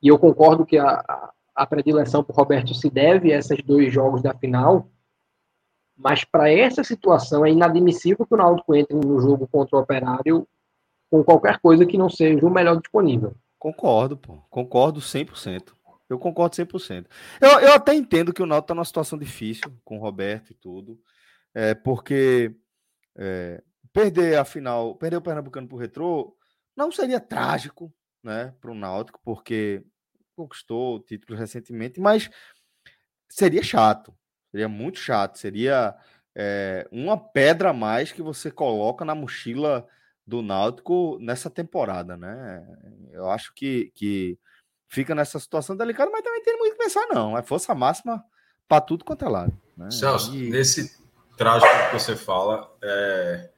e eu concordo que a, a predileção por Roberto se deve a esses dois jogos da final, mas para essa situação é inadmissível que o Náutico entre no jogo contra o Operário com qualquer coisa que não seja o melhor disponível. Concordo, pô. Concordo 100%. Eu concordo 100%. Eu, eu até entendo que o Náutico está numa situação difícil com o Roberto e tudo, é, porque é, perder a final, perder o Pernambucano para o Retrô não seria trágico né, para o Náutico, porque conquistou o título recentemente, mas seria chato, seria muito chato, seria é, uma pedra a mais que você coloca na mochila do Náutico nessa temporada, né? Eu acho que, que fica nessa situação delicada, mas também tem muito que pensar, não. É força máxima para tudo quanto é lado. Né? Celso, e... nesse trágico que você fala, é...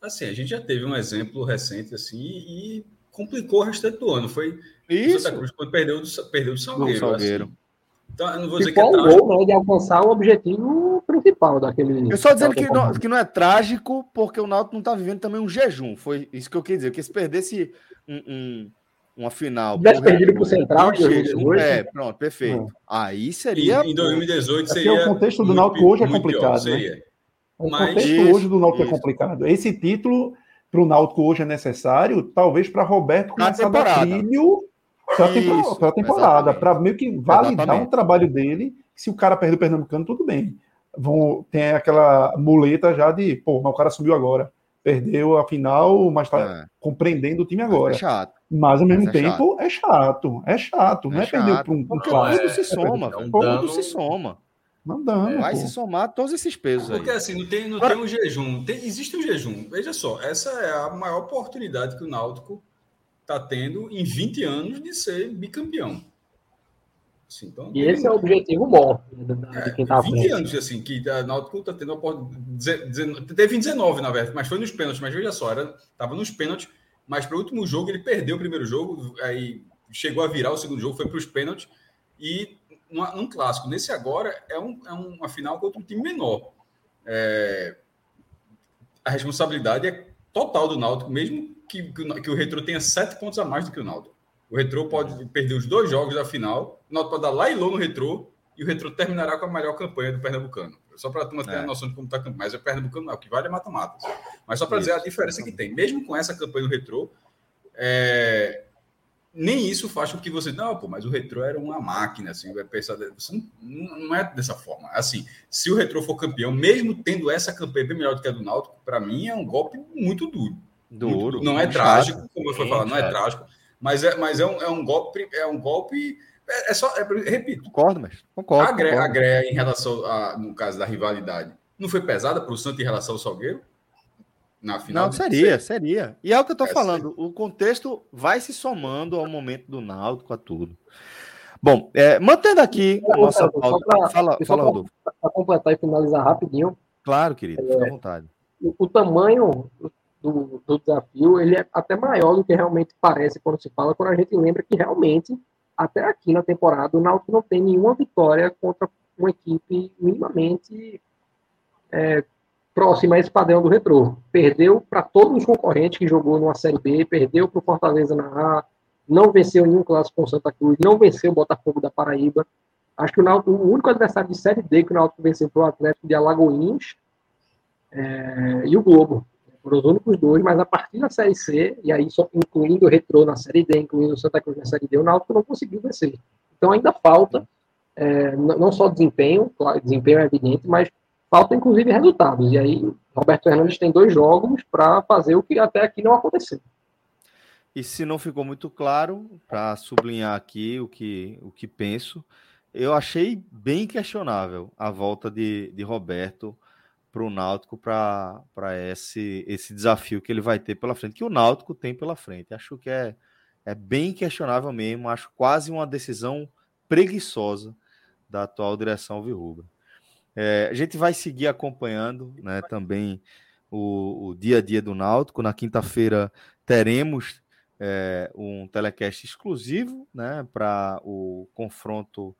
assim, a gente já teve um exemplo recente assim, e complicou o restante do ano. Foi Isso. Santa Cruz quando perdeu do, perdeu do Salgueiro. Salgueiro. Assim. Então, eu não vou dizer que é trágico. Gol, né, de alcançar o objetivo principal daquele. Eu só dizendo que não, que não é trágico, porque o Náutico não está vivendo também um jejum. Foi isso que eu queria dizer. Porque se perdesse um, um uma final. Tivesse perdido para o Central, jejum, é, pronto, perfeito. Aí seria. em 2018 seria. É porque o contexto do Náutico hoje é complicado. Pior, né? O Mas... contexto isso, hoje do Náutico é isso. é complicado. Esse título para o Náutico hoje é necessário, talvez para Roberto começar a dar trilho para a temporada, para meio que validar exatamente. o trabalho dele. Se o cara perdeu o Pernambucano, tudo bem. Vão, tem aquela muleta já de, pô, mas o cara subiu agora. Perdeu a final, mas está é. compreendendo o time agora. É chato. Mas ao mesmo mas é tempo chato. é chato. É chato. não é, é perder para um, um clássico. Tudo se soma, é, tudo se soma. Mandando. Vai pô. se somar todos esses pesos Porque aí. assim, não tem, não tem um jejum. Tem, existe um jejum. Veja só, essa é a maior oportunidade que o Náutico está tendo em 20 anos de ser bicampeão. Assim, então, e esse é o objetivo bom de quem está 20 frente. anos assim, que a Náutico está tendo a oportunidade. Teve 19, na verdade, mas foi nos pênaltis. Mas veja só, estava nos pênaltis, mas para o último jogo ele perdeu o primeiro jogo, aí chegou a virar o segundo jogo, foi para os pênaltis. E num clássico. Nesse agora é, um, é uma final contra um time menor. É, a responsabilidade é total do Náutico, mesmo que, que, o Retro tenha sete pontos a mais do que o Náutico. O Retro pode perder os dois jogos da final, o Náutico pode dar lá e low no Retro, e o Retro terminará com a melhor campanha do Pernambucano. Só para a turma ter é. a noção de como está a campanha. Mas o Pernambucano não, o que vale é mata-mata. Mas só para dizer a diferença que tem. Mesmo com essa campanha do Retro, é, nem isso faz com que você. Não, pô, mas o retrô era uma máquina, assim, vai pensar. Você não, não, é dessa forma. Assim, se o retrô for campeão, mesmo tendo essa campanha bem melhor do que a do Náutico, para mim é um golpe muito duro. Duro. Muito, não é trágico, chato. como eu fui falar, não é trágico, mas é, mas é, um, é um golpe. É um golpe. É, é só. É, repito. Concordo, mas concordo. A Greia, a Greia em relação a, no caso da rivalidade, não foi pesada para o Santos em relação ao Salgueiro? na final. Não, seria, seria. E é o que eu tô é, falando. Sim. O contexto vai se somando ao momento do Náutico, a tudo. Bom, é, mantendo aqui a nossa pauta. Pra, fala, fala Rodolfo. Para completar e finalizar rapidinho. Claro, querido, fica à é, vontade. O, o tamanho do, do, desafio ele é até maior do que realmente parece quando se fala, quando a gente lembra que realmente, até aqui na temporada, o Náutico não tem nenhuma vitória contra uma equipe minimamente é, próxima a esse padrão do retrô. Perdeu para todos os concorrentes que jogou numa Série B, perdeu para o Fortaleza na A, não venceu nenhum clássico com Santa Cruz, não venceu o Botafogo da Paraíba. Acho que o, Náutico, o único adversário de Série D que o Náutico venceu foi o Atlético de Alagoinhas é, e o Globo. Foram os únicos dois, mas a partir da Série C, e aí só incluindo o Retrô na Série D, incluindo o Santa Cruz na Série D, o Náutico não conseguiu vencer. Então ainda falta, é, não só desempenho, claro, desempenho é evidente, mas falta inclusive resultados. E aí, Roberto Fernandes tem dois jogos para fazer o que até aqui não aconteceu. E se não ficou muito claro, para sublinhar aqui o que, o que penso, eu achei bem questionável a volta de, de Roberto para o Náutico para esse, esse desafio que ele vai ter pela frente, que o Náutico tem pela frente. Acho que é, é bem questionável mesmo, acho quase uma decisão preguiçosa da atual direção Virrubra. É, a gente vai seguir acompanhando né, também o, o, dia a dia do Náutico. Na quinta-feira teremos é, um telecast exclusivo né, para o confronto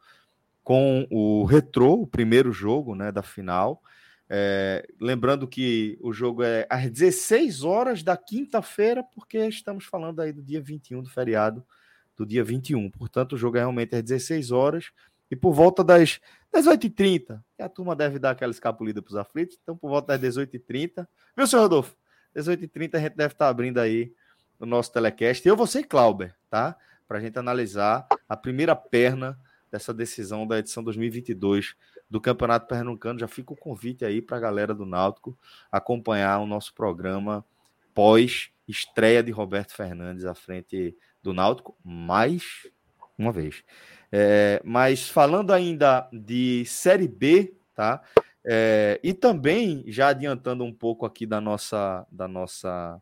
com o Retrô, o primeiro jogo né, da final. É, lembrando que o jogo é às 16 horas da quinta-feira, porque estamos falando aí do dia 21 do feriado, do dia 21. Portanto, o jogo é realmente às 16 horas. E por volta das 18h30, que a turma deve dar aquela escapulida para os aflitos, então por volta das 18h30. Viu, senhor Rodolfo? 18h30 a gente deve estar abrindo aí o nosso telecast. Eu vou ser Clauber, tá? Para a gente analisar a primeira perna dessa decisão da edição 2022 do Campeonato Pernambucano. Já fica o convite aí para a galera do Náutico acompanhar o nosso programa pós estreia de Roberto Fernandes à frente do Náutico, mais uma vez. É, mas falando ainda de Série B, tá? É, e também, já adiantando um pouco aqui da nossa, da nossa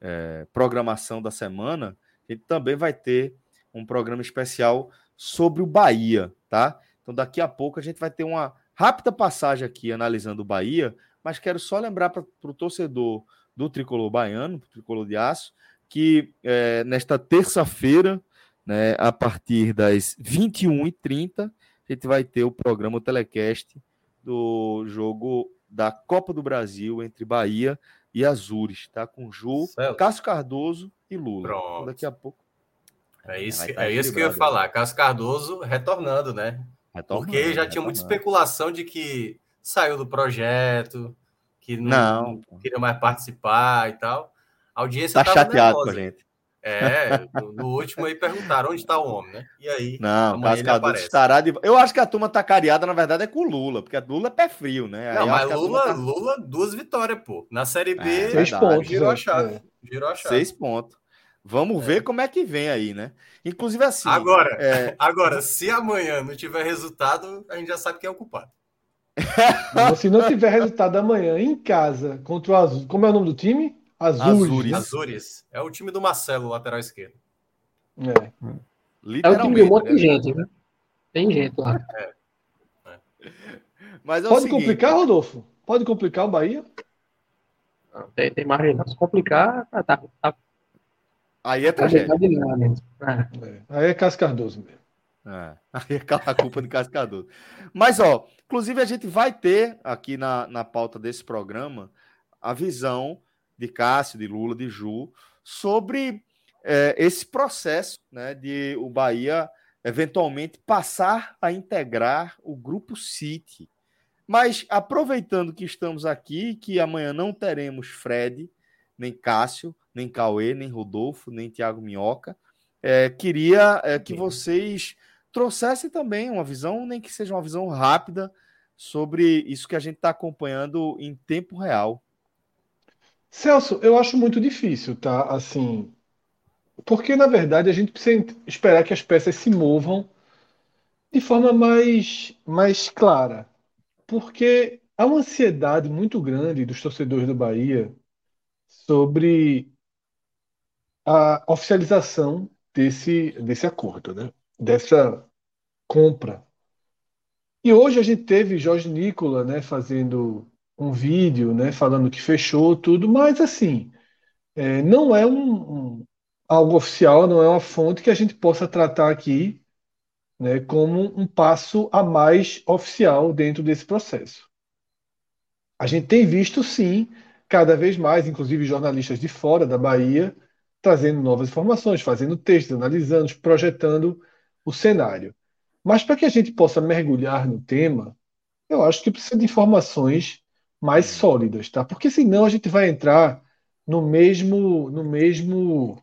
é, programação da semana, a gente também vai ter um programa especial sobre o Bahia, tá? Então, daqui a pouco a gente vai ter uma rápida passagem aqui analisando o Bahia, mas quero só lembrar para o torcedor do tricolor baiano, tricolor de aço, que é, nesta terça-feira, né, a partir das 21h30, a gente vai ter o programa telecast do jogo da Copa do Brasil entre Bahia e Azures, tá? Com Ju. Cássio Cardoso e Lula. Então, daqui a pouco. É isso, tá é isso que eu ia falar. Cássio Cardoso retornando, né? Retornando, Porque já retornando. tinha muita especulação de que saiu do projeto, que não, não queria mais participar e tal. A audiência tá chateado com a gente. É, no, último aí perguntaram onde está o homem, né? E aí, não, Cascador estará de. Eu acho que a turma tá cariada, na verdade, é com o Lula, porque a Lula é pé frio, né? Não, mas Lula, tá... Lula, duas vitórias, pô. Na Série B, é, seis pontos. Girou a é. chave. Girou a chave. Seis pontos. Vamos é. ver como é que vem aí, né? Inclusive assim. Agora, é... agora, se amanhã não tiver resultado, a gente já sabe quem é o culpado. se não tiver resultado amanhã em casa contra o Azul, como é o nome do time? Azures. Azures. É o time do Marcelo, lateral esquerdo. É. É o time de um monte de né? gente, né? Tem gente lá. É. É. Mas é Pode seguinte, complicar, Rodolfo? Pode complicar o Bahia? Não, tem, tem margem. Se complicar, tá, tá, tá. Aí é tragédia. É. é. Aí é Cascardoso mesmo. É. Aí é a culpa de Cascardoso. Mas, ó, inclusive a gente vai ter aqui na, na pauta desse programa a visão de Cássio, de Lula, de Ju, sobre é, esse processo né, de o Bahia eventualmente passar a integrar o grupo City. Mas aproveitando que estamos aqui, que amanhã não teremos Fred, nem Cássio, nem Cauê, nem Rodolfo, nem Tiago Minhoca, é, queria é, que vocês trouxessem também uma visão, nem que seja uma visão rápida, sobre isso que a gente está acompanhando em tempo real. Celso, eu acho muito difícil, tá? Assim, porque na verdade a gente precisa esperar que as peças se movam de forma mais, mais clara. Porque há uma ansiedade muito grande dos torcedores do Bahia sobre a oficialização desse, desse acordo, né? dessa compra. E hoje a gente teve Jorge Nicola né, fazendo um vídeo, né, falando que fechou tudo, mas assim, é, não é um, um, algo oficial, não é uma fonte que a gente possa tratar aqui, né, como um passo a mais oficial dentro desse processo. A gente tem visto, sim, cada vez mais, inclusive jornalistas de fora da Bahia, trazendo novas informações, fazendo textos, analisando, projetando o cenário. Mas para que a gente possa mergulhar no tema, eu acho que precisa de informações mais sólidas, tá? Porque senão a gente vai entrar no mesmo no mesmo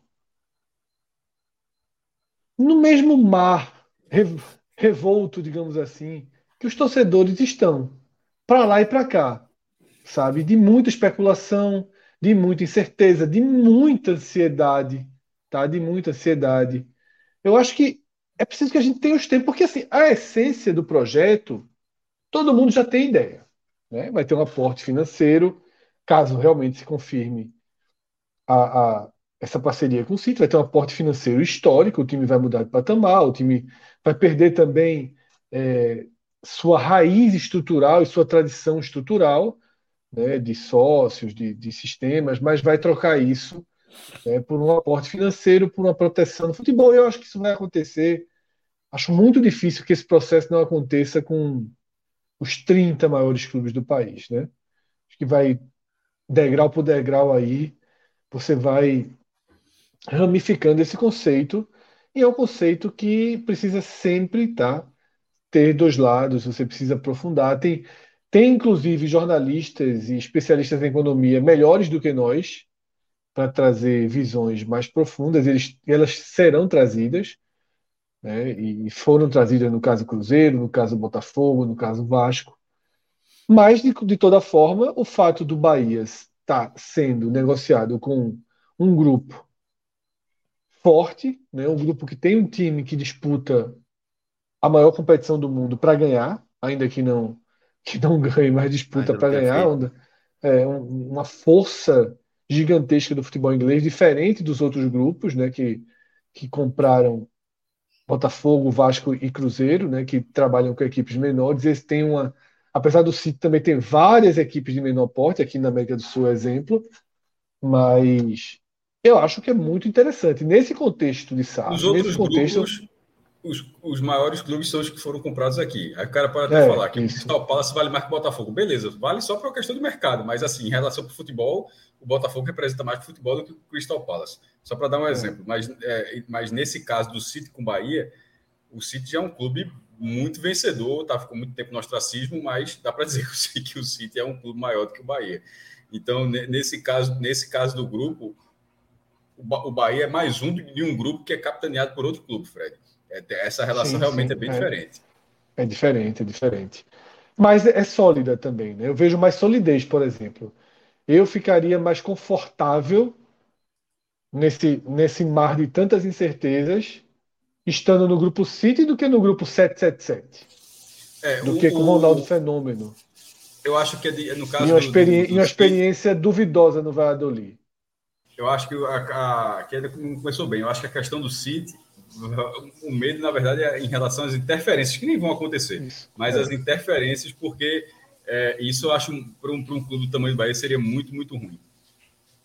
no mesmo mar revolto, digamos assim, que os torcedores estão para lá e para cá, sabe? De muita especulação, de muita incerteza, de muita ansiedade, tá? De muita ansiedade. Eu acho que é preciso que a gente tenha os tempos, porque assim, a essência do projeto, todo mundo já tem ideia. Né? Vai ter um aporte financeiro, caso realmente se confirme a, a, essa parceria com o City, vai ter um aporte financeiro histórico, o time vai mudar de patamar, o time vai perder também é, sua raiz estrutural e sua tradição estrutural, né, de sócios, de, de sistemas, mas vai trocar isso né, por um aporte financeiro, por uma proteção no futebol. Eu acho que isso vai acontecer. Acho muito difícil que esse processo não aconteça com os 30 maiores clubes do país, né? Acho que vai degrau por degrau aí, você vai ramificando esse conceito, e é um conceito que precisa sempre tá, ter dois lados, você precisa aprofundar. Tem, tem inclusive jornalistas e especialistas em economia melhores do que nós para trazer visões mais profundas, eles, elas serão trazidas né? e foram trazidas no caso Cruzeiro, no caso Botafogo, no caso Vasco. Mas, de, de toda forma, o fato do Bahia estar sendo negociado com um grupo forte, né? um grupo que tem um time que disputa a maior competição do mundo para ganhar, ainda que não que não ganhe, mas disputa para ganhar, é, uma força gigantesca do futebol inglês, diferente dos outros grupos, né, que, que compraram Botafogo, Vasco e Cruzeiro, né, que trabalham com equipes menores. Eles têm uma, apesar do City também ter várias equipes de menor porte, aqui na América do Sul, exemplo, mas eu acho que é muito interessante. Nesse contexto de SAF, outros nesse contexto. Grupos, os, os maiores clubes são os que foram comprados aqui. Aí o cara pode até é, falar que isso. o Crystal Palace vale mais que o Botafogo. Beleza, vale só por uma questão de mercado, mas assim, em relação para o futebol, o Botafogo representa mais o futebol do que o Crystal Palace. Só para dar um é. exemplo. Mas, é, mas nesse caso do City com Bahia, o City já é um clube muito vencedor, tá? Ficou muito tempo no ostracismo, mas dá para dizer que o City é um clube maior do que o Bahia. Então, nesse caso, nesse caso do grupo, o Bahia é mais um de um grupo que é capitaneado por outro clube, Fred. É, essa relação sim, realmente sim, é bem é. diferente. É diferente, é diferente. Mas é sólida também, né? Eu vejo mais solidez, por exemplo. Eu ficaria mais confortável nesse, nesse mar de tantas incertezas estando no grupo City do que no grupo 777. É, do o, que com o Ronaldo Fenômeno. Eu acho que é no caso. E uma, experi do, do, do uma experiência duvidosa no Valladolid. Eu acho que a, a queda começou bem. Eu acho que a questão do City, o medo, na verdade, é em relação às interferências, que nem vão acontecer, isso. mas é. as interferências, porque é, isso eu acho, para um, um clube do tamanho do Bahia, seria muito, muito ruim.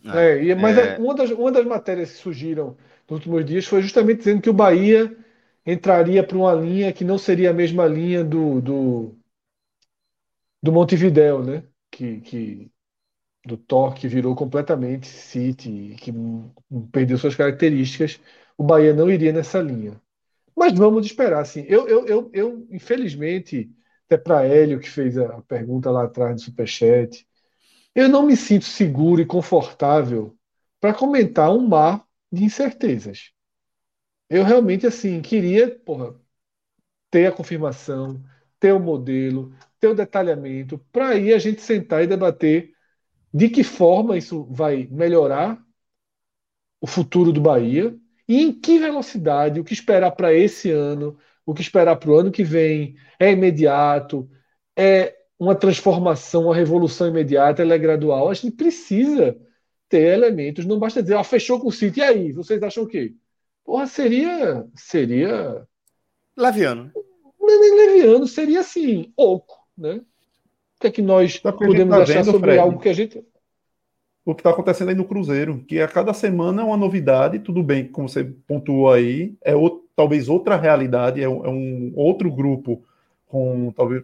É, e, mas é... Uma, das, uma das matérias que surgiram nos últimos dias foi justamente dizendo que o Bahia entraria para uma linha que não seria a mesma linha do, do, do Montevideo, né? Que, que do Thor que virou completamente City, que perdeu suas características, o Bahia não iria nessa linha. Mas vamos esperar, assim. Eu, eu, eu, eu infelizmente, até para Hélio, que fez a pergunta lá atrás do Superchat, eu não me sinto seguro e confortável para comentar um mar de incertezas. Eu realmente, assim, queria porra, ter a confirmação, ter o modelo, ter o detalhamento, para aí a gente sentar e debater de que forma isso vai melhorar o futuro do Bahia e em que velocidade, o que esperar para esse ano, o que esperar para o ano que vem, é imediato, é uma transformação, uma revolução imediata, ela é gradual. A gente precisa ter elementos, não basta dizer, ah, fechou com o City, e aí, vocês acham o quê? Porra, seria. Seria. Leviano. Não é nem leviano, seria assim, oco, né? O que é que nós tá podemos tá achar sobre algo que a gente. O que está acontecendo aí no Cruzeiro, que a cada semana é uma novidade, tudo bem, como você pontuou aí, é outro, talvez outra realidade, é um, é um outro grupo com talvez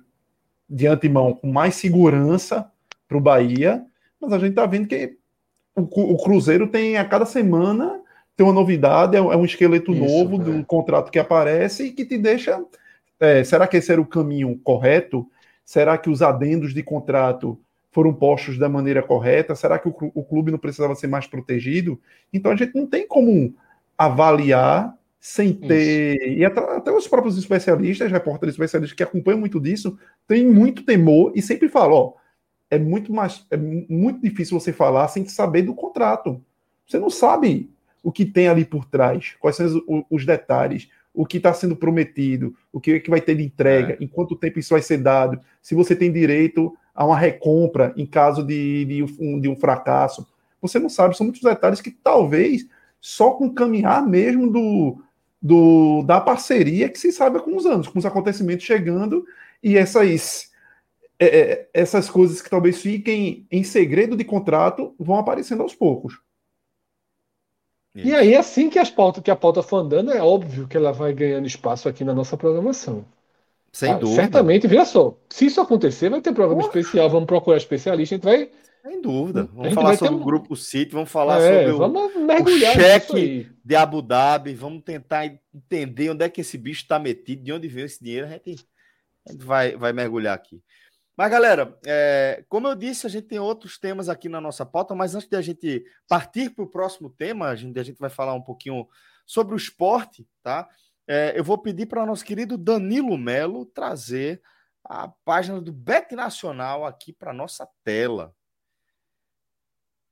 de antemão com mais segurança para o Bahia, mas a gente está vendo que o, o, Cruzeiro tem a cada semana tem uma novidade, é, é um esqueleto Isso, novo é. de um contrato que aparece e que te deixa. É, será que esse era o caminho correto? Será que os adendos de contrato foram postos da maneira correta? Será que o, clube não precisava ser mais protegido? Então a gente não tem como avaliar sem ter. Isso. E até, até, os próprios especialistas, repórteres especialistas que acompanham muito disso, têm muito temor e sempre falam: ó, é muito mais é muito difícil você falar sem saber do contrato. Você não sabe o que tem ali por trás, quais são os, os detalhes, o que está sendo prometido, o que, que vai ter de entrega, é. em quanto tempo isso vai ser dado, se você tem direito a uma recompra em caso de, de, um, de um fracasso. Você não sabe, são muitos detalhes que talvez só com caminhar mesmo do, do da parceria que se sabe com os anos, com os acontecimentos chegando e essas, é, é essas coisas que talvez fiquem em segredo de contrato vão aparecendo aos poucos. E aí, assim que, as pautas, que a pauta for andando, é óbvio que ela vai ganhando espaço aqui na nossa programação. Sem ah, dúvida. Certamente, veja só, se isso acontecer, vai ter programa Porra. especial, vamos procurar especialista, a gente vai. Sem dúvida. Vamos falar sobre um... o grupo City, vamos falar é, sobre vamos o, o cheque de Abu Dhabi, vamos tentar entender onde é que esse bicho está metido, de onde veio esse dinheiro, a gente, a gente vai, vai mergulhar aqui. Mas, galera, é, como eu disse, a gente tem outros temas aqui na nossa pauta, mas antes de a gente partir para o próximo tema, a gente, a gente vai falar um pouquinho sobre o esporte, tá? É, eu vou pedir para o nosso querido Danilo Melo trazer a página do Bet Nacional aqui para nossa tela.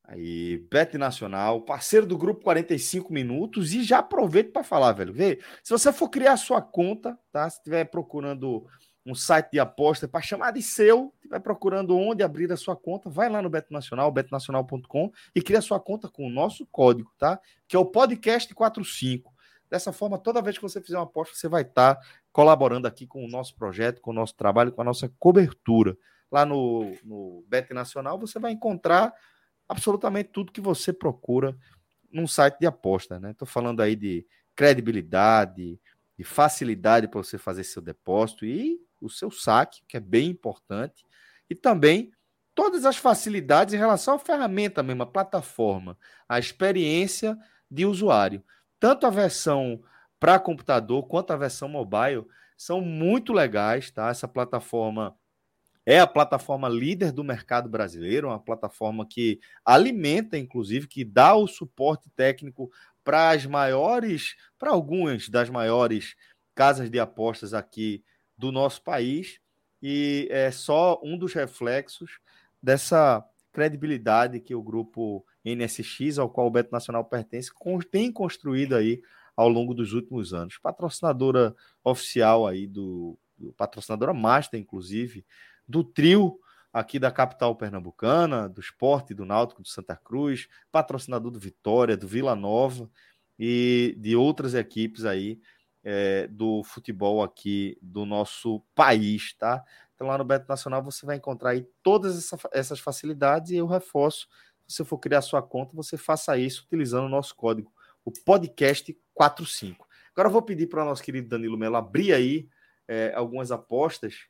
Aí, Bet Nacional, parceiro do grupo 45 minutos, e já aproveito para falar, velho. Vê, se você for criar sua conta, tá? Se estiver procurando um site de aposta para chamar de seu, vai procurando onde abrir a sua conta, vai lá no Beto Nacional, betonacional.com e cria sua conta com o nosso código, tá? Que é o podcast 45. Dessa forma, toda vez que você fizer uma aposta, você vai estar tá colaborando aqui com o nosso projeto, com o nosso trabalho, com a nossa cobertura. Lá no, no Bet Nacional, você vai encontrar absolutamente tudo que você procura num site de aposta, né? Estou falando aí de credibilidade, de facilidade para você fazer seu depósito e o seu saque, que é bem importante, e também todas as facilidades em relação à ferramenta mesmo, a plataforma, a experiência de usuário. Tanto a versão para computador quanto a versão mobile são muito legais, tá? Essa plataforma é a plataforma líder do mercado brasileiro, uma plataforma que alimenta, inclusive, que dá o suporte técnico para as maiores, para algumas das maiores casas de apostas aqui do nosso país, e é só um dos reflexos dessa credibilidade que o grupo NSX, ao qual o Beto Nacional pertence, tem construído aí ao longo dos últimos anos. Patrocinadora oficial aí do, do patrocinadora master, inclusive, do trio aqui da capital pernambucana, do esporte, do Náutico, do Santa Cruz, patrocinador do Vitória, do Vila Nova e de outras equipes aí é, do futebol aqui do nosso país, tá? Então lá no Beto Nacional você vai encontrar aí todas essa, essas facilidades e eu reforço, se você for criar sua conta, você faça isso utilizando o nosso código, o podcast 45. Agora eu vou pedir para o nosso querido Danilo Melo abrir aí é, algumas apostas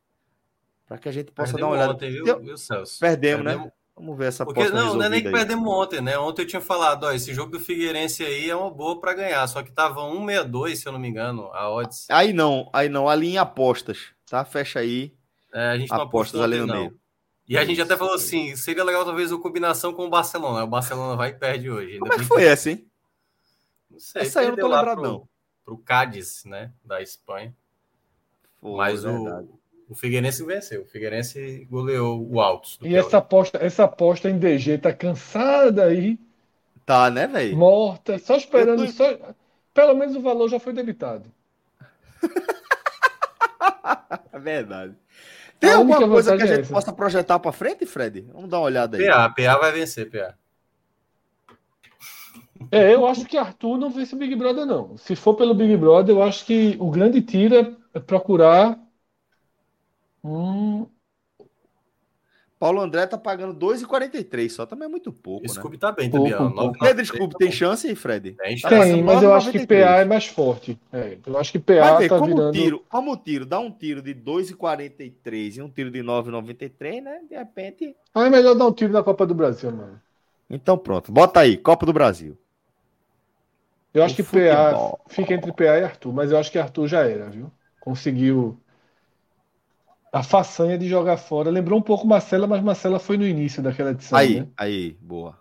para que a gente possa Perdemos dar uma olhada. Ontem, viu, viu, Celso? Perdemos, né? Perdemos, né? Vamos ver essa Porque não, não é nem que aí. perdemos ontem, né? Ontem eu tinha falado, ó, esse jogo do Figueirense aí é uma boa para ganhar, só que tava 162, se eu não me engano, a odds. Aí não, aí não, ali em apostas, tá? Fecha aí. É, a gente não apostas ali no meio. E a gente até falou assim, seria legal talvez uma combinação com o Barcelona. O Barcelona vai e perde hoje. Como é que foi essa, hein? Não sei. Essa aí eu não tô lembrado, pro, não. Pro Cádiz, né? Da Espanha. Foi, Mas verdade. o, o Figueirense venceu. O Figueirense goleou o Altos. E essa aposta, essa aposta em DG tá cansada aí. Tá, né, velho? Morta, só esperando. Tô... Só... Pelo menos o valor já foi debitado. é verdade. Tem a alguma coisa que a gente é possa projetar para frente, Fred? Vamos dar uma olhada aí. PA, PA vai vencer, PA. É, eu acho que Arthur não vence o Big Brother, não. Se for pelo Big Brother, eu acho que o grande tiro é procurar Hum. Paulo André tá pagando 2,43 só, também é muito pouco. Scooby né? tá bem também. Pedro Scooby tem chance aí, Fred? Tem, tá tem mas eu acho que PA é mais forte. É, eu acho que PA ver, tá como virando... Tiro, como tiro, dá um tiro de 2,43 e um tiro de 9,93, né? De repente... Ah, é melhor dar um tiro na Copa do Brasil, mano. Então pronto, bota aí, Copa do Brasil. Eu acho o que futebol. PA fica entre PA e Arthur, mas eu acho que Arthur já era, viu? Conseguiu a façanha de jogar fora. Lembrou um pouco Marcela, mas Marcela foi no início daquela edição. Aí, né? aí, boa.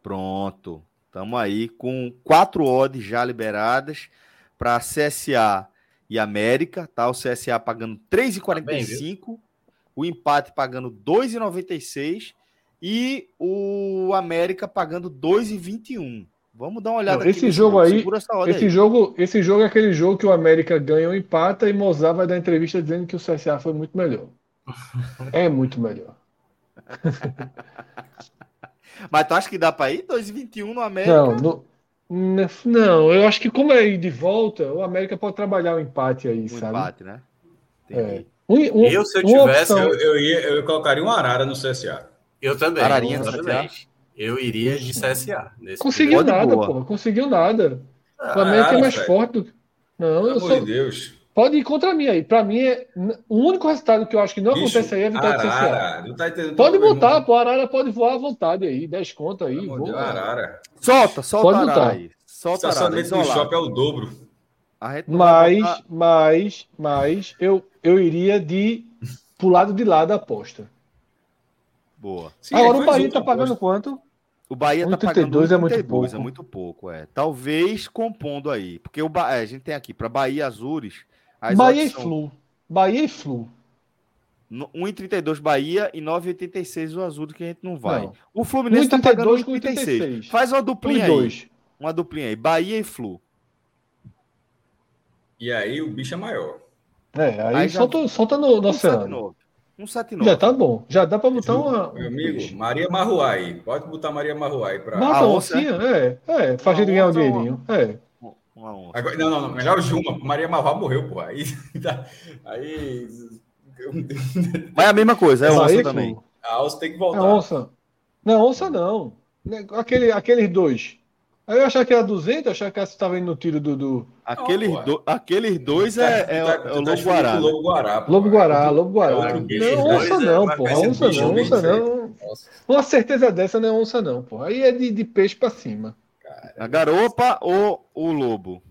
Pronto. Estamos aí com quatro odds já liberadas para CSA e América, tá? O CSA pagando 3,45, tá o empate pagando 2,96 e o América pagando 2,21. Vamos dar uma olhada Não, esse jogo aí, esse aí. jogo, esse jogo é aquele jogo que o América ganha ou empata e Mozart vai dar entrevista dizendo que o CSA foi muito melhor. é muito melhor. Mas tu acha que dá para ir 2,21 no América? Não, no, não, eu acho que como é ir de volta, o América pode trabalhar o um empate aí, um sabe? empate, né? É. Um, um, eu, se eu tivesse, opção... eu, eu, ia, eu colocaria um Arara no CSA. Eu também. Ararinha no CSA. Eu iria de CSA. Conseguiu nada, pô. Conseguiu nada. Ah, o Flamengo é mais velho. forte do que. Não, Pelo eu sou. De Deus. Pode ir contra mim aí. Pra mim, é... o único resultado que eu acho que não Bicho, acontece aí é vitória Arara, do CSA. Tá entendendo pode botar, pô. Arara pode voar à vontade aí. 10 contas aí. Deus, Arara. Solta, solta pode Arara aí. Solta o Arara. do shopping é o dobro. Mas, mas, mas, eu, eu iria de pro lado de lá da aposta. Boa. Sim, Agora o Bahia tá pagando quanto? O Bahia está pagando 32 é muito pouco. É muito pouco, é. Talvez compondo aí, porque o ba... É, a gente tem aqui para Bahia Azures. Bahia e Flu. Bahia e Flu. 1,32 Bahia e 9,86 o Azul que a gente não vai. Não. O Fluminense está pagando 1,36. Faz uma duplinha aí. Uma duplinha aí. Bahia e Flu. E aí o bicho é maior. É, aí, aí solta, já... solta no, no oceano. 179. Já tá bom. Já dá para botar uma. Meu amigo, Maria Marruai. Pode botar Maria Marruai para. Bota a oncinha, é. É, faz ele ganhar um dinheirinho. É. Uma onça. Agora, não, não, não. Melhor o Juma. Maria Marruai morreu, pô. Aí. aí. Mas é a mesma coisa, é onça também. A onça tem que voltar. É onça. Não, onça não. Né, aquele, aqueles dois. Aí eu achava que era 200, eu achava que estava indo no tiro do. do... Aqueles, oh, do, aqueles dois é, é, tá, é o Lobo Guará. Né? Lobo Guará. Lobo Guará, Lobo Guará. Não, onça não, pô. Onça não, onça não. Uma certeza dessa não é onça, não, pô. Aí é de, de peixe pra cima. A garopa ou o lobo?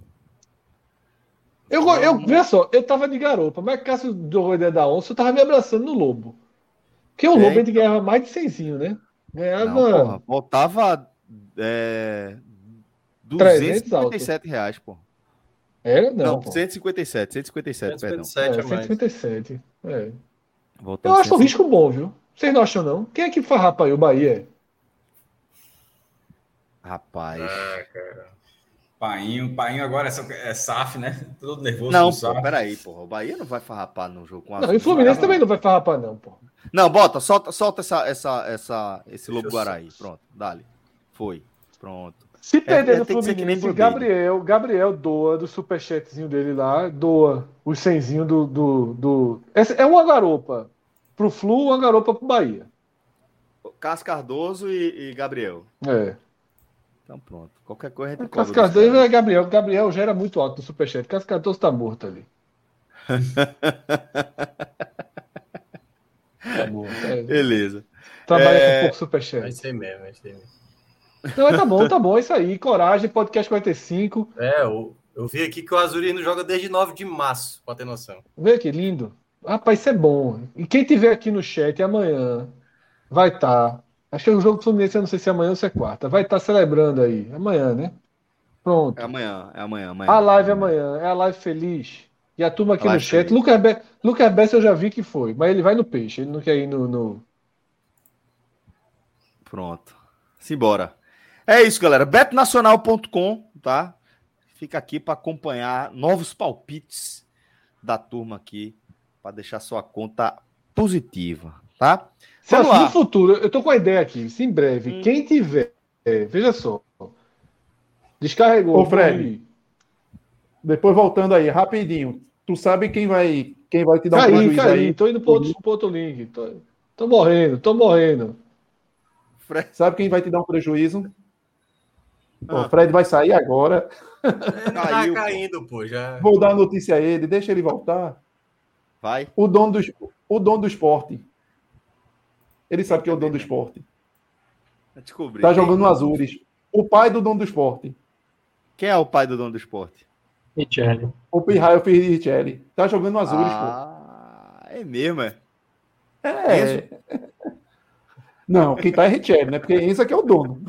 Eu, eu, veja só, eu tava de garopa, mas caso do ideia da onça, eu tava me abraçando no lobo. Porque o é, lobo a gente ganhava mais de 100, né? Ganhava. Não, porra, voltava é, 257 reais, pô. Era? Não, não pô. 157, 157, 157 perdão. É, 157, é. eu acho o risco bom, viu? Vocês não acham, não? Quem é que farrapa aí? O Bahia? Rapaz. Ah, cara. Painho, Painho agora é, é SAF, né? Todo nervoso. Não, pô, peraí, porra. O Bahia não vai farrapar no jogo com a. Não, e o Fluminense também não vai farrapar, não, pô. Não, bota, solta, solta essa, essa, essa, esse Lobo Guará aí. Pronto, dale. Foi. Pronto. Se é, perder é, no Fluminense, Gabriel, Gabriel doa do superchatzinho dele lá, doa o cenzinho do. do, do... é uma garopa pro Flu, uma garopa pro Bahia. Cássio Cardoso e, e Gabriel. É. Então pronto. Qualquer coisa a gente Cássio Cardoso é Gabriel. Gabriel já era muito alto no superchat. Cássio Cardoso tá morto ali. tá morto. É. Beleza. Trabalha é... com pouco superchat. Vai ser mesmo, vai ser mesmo. Não, mas tá bom, tá bom, é isso aí. Coragem, podcast 45. É, eu, eu vi aqui que o Azulino joga desde 9 de março, pra ter noção. Vê que lindo. Rapaz, isso é bom. E quem tiver aqui no chat amanhã vai estar. Tá, acho que é o jogo do Fluminense, eu não sei se é amanhã ou se é quarta. Vai estar tá celebrando aí. Amanhã, né? Pronto. É amanhã, é amanhã, amanhã. A live é amanhã, é a live feliz. E a turma aqui a no chat. Feliz. Lucas, Be Lucas Bess eu já vi que foi, mas ele vai no peixe, ele não quer ir no. no... Pronto. Simbora. É isso, galera. Betnacional.com, tá? Fica aqui para acompanhar novos palpites da turma aqui, para deixar sua conta positiva, tá? Celso, no futuro, eu tô com a ideia aqui, se em breve, hum. quem tiver, é, veja só, descarregou. Ô, Fred, depois voltando aí, rapidinho, tu sabe quem vai, quem vai te dar caí, um prejuízo caí, aí? Tô indo pro outro, pro outro link, tô, tô morrendo, tô morrendo. Fred. Sabe quem vai te dar um prejuízo? Ah. O Fred vai sair agora. Ele tá Caiu, caindo, pô. Já... Vou dar a notícia a ele, deixa ele voltar. Vai. O dono do, o dono do esporte. Ele sabe que é o dono do esporte. Descobri. Tá jogando no Azures. O pai do dono do esporte. Quem é o pai do dono do esporte? Richelli. O Pirraio Filho de Richelli. Tá jogando no Azures, ah, pô. É mesmo, é? É. Não, quem tá é Richelli, né? Porque esse aqui é o dono.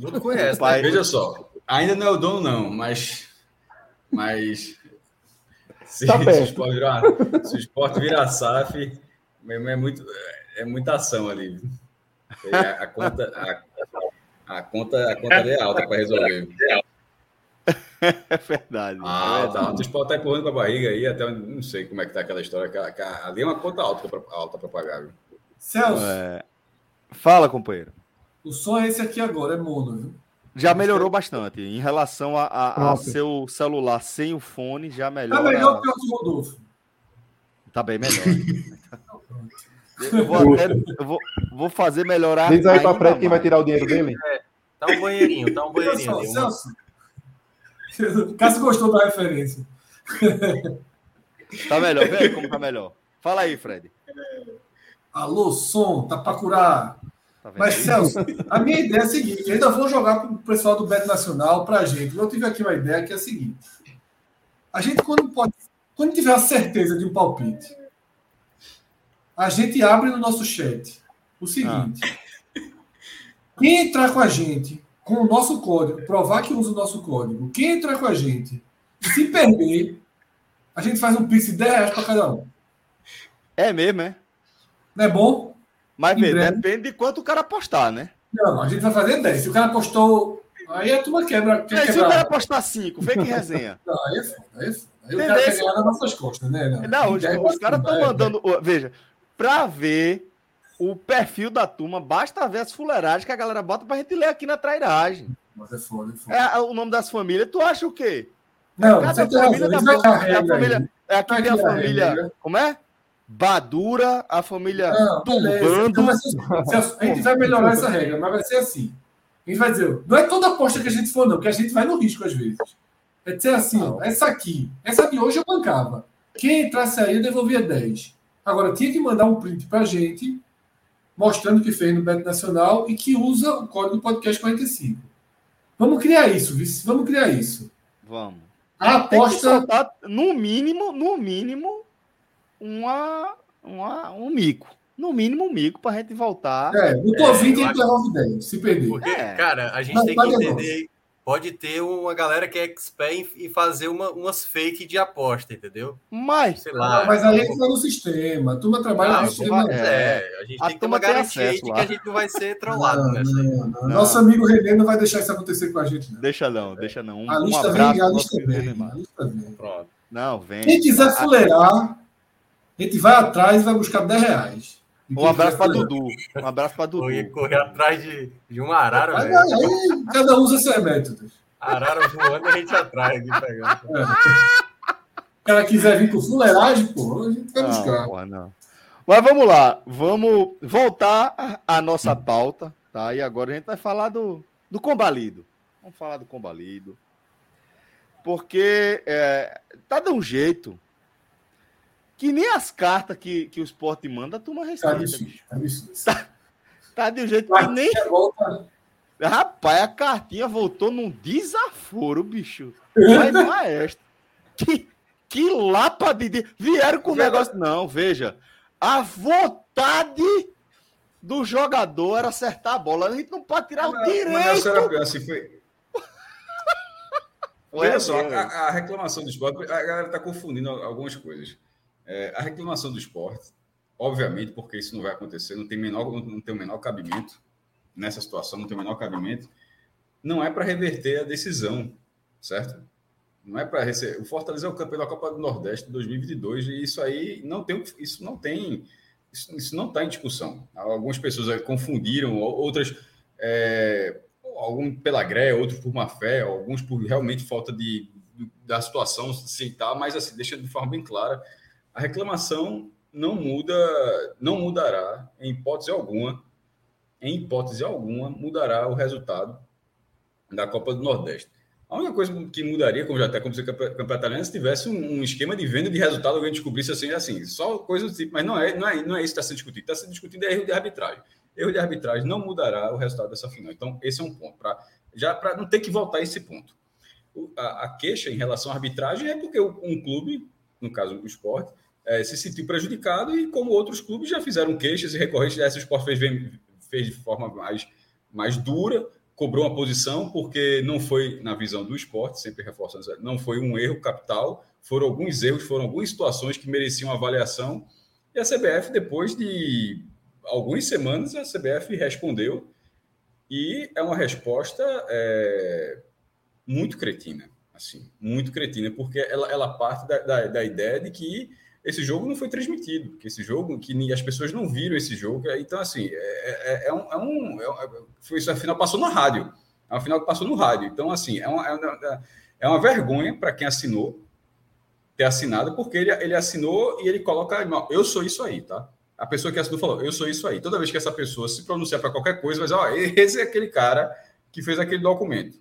Tudo conhece, pai. Né? Veja só, ainda não é o dono, não, mas. Mas. Se, tá se, o, esporte virar, se o esporte virar SAF, é, muito, é muita ação ali. A, a conta, a, a, conta, a conta é alta para resolver. É verdade. Ah, é verdade. O esporte tá empurrando com a barriga aí, até não sei como é que tá aquela história. Ali é uma conta alta para alta pagar. Viu? Celso. É... Fala, companheiro. O som é esse aqui agora, é mono, viu? Já melhorou bastante. Em relação a, a, a seu celular sem o fone, já melhora. Tá melhor que o do Rodolfo. Tá bem melhor. eu, vou, até, eu vou, vou fazer melhorar. Diz aí pra frente quem vai tirar o dinheiro dele. É, tá um banheirinho, tá um banheirinho. ali, Celso. Cássio gostou da referência. Tá melhor, vê como tá melhor. Fala aí, Fred. Alô, som, tá pra curar. Tá Mas, Celso, a minha ideia é a seguinte: ainda vou jogar para o pessoal do Bet Nacional, para a gente. Eu tive aqui uma ideia que é a seguinte: a gente, quando pode, quando tiver a certeza de um palpite, a gente abre no nosso chat o seguinte: ah. quem entrar com a gente com o nosso código, provar que usa o nosso código, quem entrar com a gente, se perder, a gente faz um pix de 10 reais para cada um. É mesmo, é? Não é bom? Mas vê, depende de quanto o cara apostar, né? Não, a gente vai fazer 10. Se o cara apostou. Aí a turma quebra. É, se o cara apostar 5, vê que resenha. Não, aí é foda. Aí, é foda. aí o cara quer ganhar nas nossas costas, né? Não, não os, os caras estão mandando. Veja, pra ver o perfil da turma, basta ver as fuleiragens que a galera bota pra gente ler aqui na trairagem. Mas é foda, é foda. É o nome das famílias. Tu acha o quê? Não, Cada você família da, é a família. É aqui tem a família. Como é? Badura, a família não, Turbando. Então, assim, a gente vai melhorar essa regra, mas vai ser assim. A gente vai dizer, não é toda aposta que a gente for, não, porque a gente vai no risco às vezes. É dizer assim, ó, essa aqui, essa de hoje eu bancava. Quem entrasse aí, eu devolvia 10. Agora, tinha que mandar um print pra gente, mostrando que fez no Beto Nacional e que usa o código podcast 45. Vamos criar isso, vice. Vamos criar isso. Vamos. A aposta. no mínimo, no mínimo, uma, uma, um mico. No mínimo, um mico para a gente voltar. É, botou é, 20 e 10, se perder. Porque, é. cara, a gente Mas tem que entender pode ter uma galera que é expert em fazer uma, umas fake de aposta, entendeu? Mas, sei lá. Mas aí entra no sistema. A turma trabalha no sistema. É, a gente a tem que ter uma garantia de que a gente não vai ser trollado não, nessa não, não. Nosso amigo René não vai deixar isso acontecer com a gente. Não. Deixa não, deixa não. Um, a lista um vem, a lista vem. A lista vem. Pronto. Não, vem. Quem quiser fuleirar, a gente vai atrás e vai buscar 10 reais. Um abraço para Dudu. Um abraço para Dudu. Eu ia correr atrás de, de uma arara, velho. Aí, cada um usa seu método. Arara voando, a gente atrás aqui pegando. É. Se ela quiser vir com fuleiragem, pô, a gente vai não, buscar. Porra, não. Mas vamos lá, vamos voltar à nossa pauta, tá? E agora a gente vai falar do, do combalido. Vamos falar do combalido. Porque é, tá de um jeito que nem as cartas que, que o esporte manda, a turma respeita, tá bicho. Tá, bicho. Tá, tá de um jeito que nem. Volta. Rapaz, a cartinha voltou num desaforo, bicho. Mas maestro. Que, que lapa de. Vieram com o negócio. Não, veja. A vontade do jogador era acertar a bola. A gente não pode tirar não, o direito. Era assim, foi. Olha só, a, a, reclamação do esporte, a galera está confundindo algumas coisas. É, a reclamação do esporte, obviamente, porque isso não vai acontecer, não tem, menor, não tem o menor cabimento nessa situação, não tem o menor cabimento, não é para reverter a decisão, certo? Não é para receber. O Fortaleza é o campeão da Copa do Nordeste de 2022 e isso aí não tem, isso não tem, isso, isso não está em discussão. Algumas pessoas confundiram, outras é, algum pela greia, outros por má fé, alguns por realmente falta de, da situação se tá, mas assim deixa de forma bem clara a reclamação não muda, não mudará em hipótese alguma, em hipótese alguma, mudará o resultado da Copa do Nordeste. A única coisa que mudaria, como já até aconteceu com o Campeonato Italiano, se tivesse um, um, esquema de venda de resultado, alguém descobrisse assim, assim, só coisa do tipo, mas não é, não é, não é isso que está sendo discutido, está sendo discutido é erro de arbitragem. Erro de arbitragem não mudará o resultado dessa final. Então, esse é um ponto, pra, já para não ter que voltar a esse ponto. O, a, a, queixa em relação à arbitragem é porque um clube, no caso o esporte, é, se sentiu prejudicado e como outros clubes já fizeram queixas e recorrentes, essa o Sport fez, fez de forma mais, mais dura, cobrou uma posição porque não foi, na visão do esporte, sempre reforçando, não foi um erro capital, foram alguns erros, foram algumas situações que mereciam avaliação. E a CBF, depois de algumas semanas, a CBF respondeu e é uma resposta é, muito cretina, assim, muito cretina, porque ela, ela parte da, da, da ideia de que esse jogo não foi transmitido, que esse jogo, que as pessoas não viram esse jogo. Então, assim, é, é, é um. É um é, foi isso, afinal, passou na rádio. Afinal, passou no rádio. Então, assim, é uma, é uma, é uma vergonha para quem assinou ter assinado, porque ele, ele assinou e ele coloca. Eu sou isso aí, tá? A pessoa que assinou falou, eu sou isso aí. Toda vez que essa pessoa se pronunciar para qualquer coisa, dizer, ó, esse é aquele cara que fez aquele documento.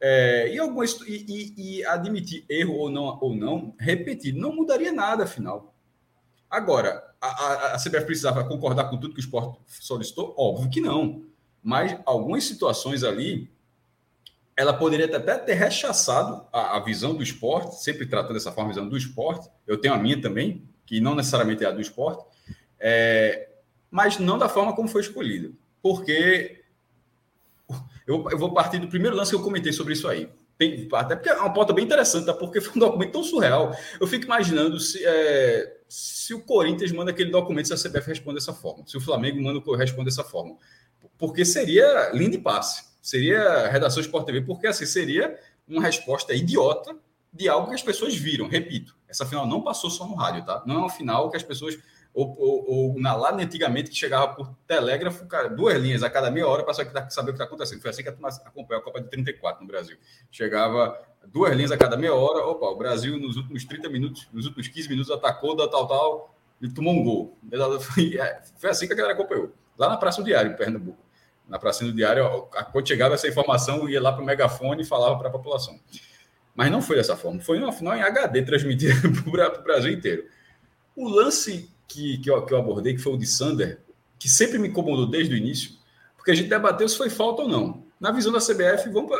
É, e, algumas, e, e, e, admitir erro ou não, ou não, repetir, não mudaria nada, afinal. Agora, a, a, a CBF precisava concordar com tudo que o esporte solicitou? Óbvio que não. Mas algumas situações ali, ela poderia até ter rechaçado a, a visão do esporte, sempre tratando dessa forma, a visão do esporte. Eu tenho a minha também, que não necessariamente é a do esporte, é, mas não da forma como foi escolhida. Porque eu, eu vou partir do primeiro lance que eu comentei sobre isso aí. Tem, até porque é uma pauta bem interessante, tá? porque foi um documento tão surreal. Eu fico imaginando se, é, se o Corinthians manda aquele documento, se a CBF responde dessa forma, se o Flamengo manda responde dessa forma. Porque seria lindo e passe. Seria redação Sport TV, porque assim seria uma resposta idiota de algo que as pessoas viram. Repito, essa final não passou só no rádio, tá? Não é uma final que as pessoas ou, ou, ou, na, lá antigamente que chegava por telégrafo, cara, duas linhas a cada meia hora para saber o que está acontecendo. Foi assim que a acompanhou a Copa de 34 no Brasil. Chegava duas linhas a cada meia hora, opa, o Brasil nos últimos 30 minutos, nos últimos 15 minutos atacou da tal, tal, e tomou um gol. Foi, é, foi assim que a galera acompanhou. Lá na Praça do Diário, em Pernambuco. Na pracinha do diário, quando chegava essa informação, ia lá para o megafone e falava para a população. Mas não foi dessa forma. Foi uma final em HD transmitida para o Brasil inteiro. O lance que, que, eu, que eu abordei, que foi o de Sander, que sempre me incomodou desde o início, porque a gente debateu se foi falta ou não. Na visão da CBF, vamos,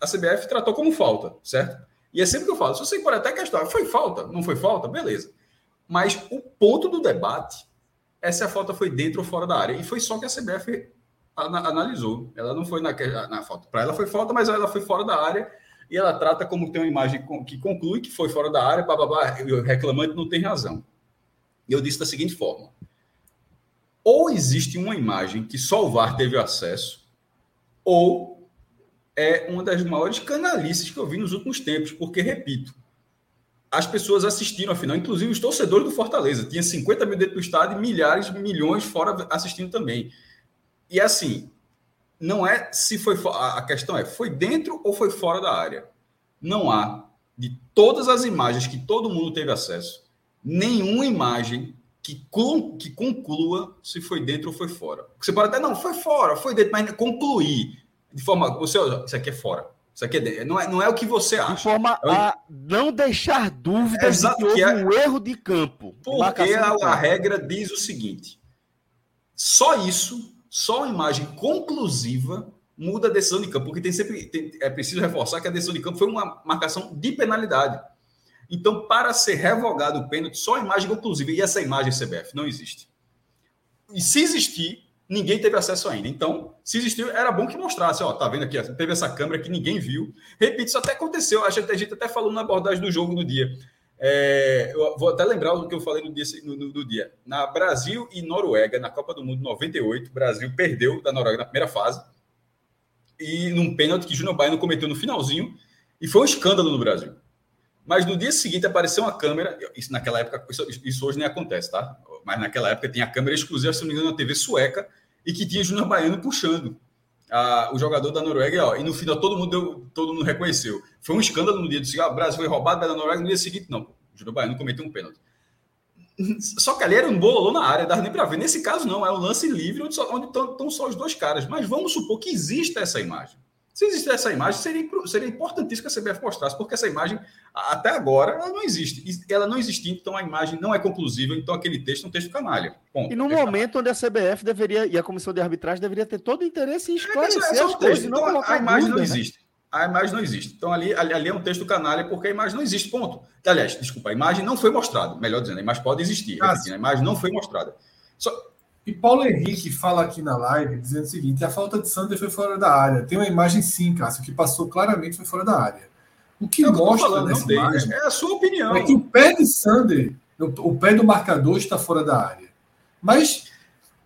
a CBF tratou como falta, certo? E é sempre que eu falo, se você pode até questionar, foi falta, não foi falta, beleza. Mas o ponto do debate é se a falta foi dentro ou fora da área. E foi só que a CBF analisou. Ela não foi na, na falta. Para ela foi falta, mas ela foi fora da área e ela trata como tem uma imagem que conclui que foi fora da área, blá, e o reclamante não tem razão. E eu disse da seguinte forma: ou existe uma imagem que só o VAR teve acesso, ou é uma das maiores canalices que eu vi nos últimos tempos, porque, repito, as pessoas assistiram a final, inclusive os torcedores do Fortaleza. Tinha 50 mil dentro do estádio e milhares, milhões fora assistindo também. E assim, não é se foi. A questão é: foi dentro ou foi fora da área? Não há, de todas as imagens que todo mundo teve acesso, nenhuma imagem que, que conclua se foi dentro ou foi fora. Você pode até, não, foi fora, foi dentro, mas concluir de forma. Você, isso aqui é fora. Isso aqui é, não, é, não é o que você acha. De forma é a não deixar dúvidas Exato, de que houve é... um erro de campo. Porque a, a regra diz o seguinte: só isso, só uma imagem conclusiva muda a decisão de campo, porque tem sempre tem, é preciso reforçar que a decisão de campo foi uma marcação de penalidade. Então, para ser revogado o pênalti, só a imagem conclusiva, e essa imagem CBF não existe. E se existir, ninguém teve acesso ainda. Então, se existiu, era bom que mostrasse. Ó, tá vendo aqui? Teve essa câmera que ninguém viu. Repito, isso até aconteceu. A gente, a gente até falou na abordagem do jogo no dia. É, eu vou até lembrar o que eu falei no dia, no, no, dia. Na Brasil e Noruega, na Copa do Mundo 98, o Brasil perdeu da Noruega na primeira fase. E num pênalti que Júnior Baiano cometeu no finalzinho. E foi um escândalo no Brasil. Mas no dia seguinte apareceu uma câmera. Isso naquela época, isso, isso hoje nem acontece, tá? Mas naquela época tinha a câmera exclusiva, se não me engano, na TV sueca e que tinha Júnior Baiano puxando a, o jogador da Noruega, ó, e no final todo mundo deu, todo mundo reconheceu. Foi um escândalo no dia do ah, o Brasil foi roubado da Noruega, no dia seguinte, não, o Júnior Baiano cometeu um pênalti. Só que ali era um bololô na área, dava nem para ver. Nesse caso, não, é um lance livre onde, só, onde estão só os dois caras. Mas vamos supor que exista essa imagem. Se existisse essa imagem, seria, seria importantíssimo que a CBF mostrasse, porque essa imagem, até agora, ela não existe. Ela não existindo, então a imagem não é conclusiva, então aquele texto é um texto canalha. Ponto. E no momento onde a CBF deveria, e a comissão de arbitragem deveria ter todo o interesse em esclarecer é, é as coisas, então, a, a imagem dúvida, não né? existe. A imagem não existe. Então ali, ali, ali, é um texto canalha porque a imagem não existe, ponto. Aliás, desculpa, a imagem não foi mostrada, melhor dizendo, a imagem pode existir, ah, a imagem não foi mostrada. Só, e Paulo Henrique fala aqui na live dizendo o seguinte: a falta de Sander foi fora da área. Tem uma imagem sim, Cássio, que passou claramente foi fora da área. O que é mostra falando, nessa imagem é a sua opinião. É que o pé de Sander, o pé do marcador está fora da área. Mas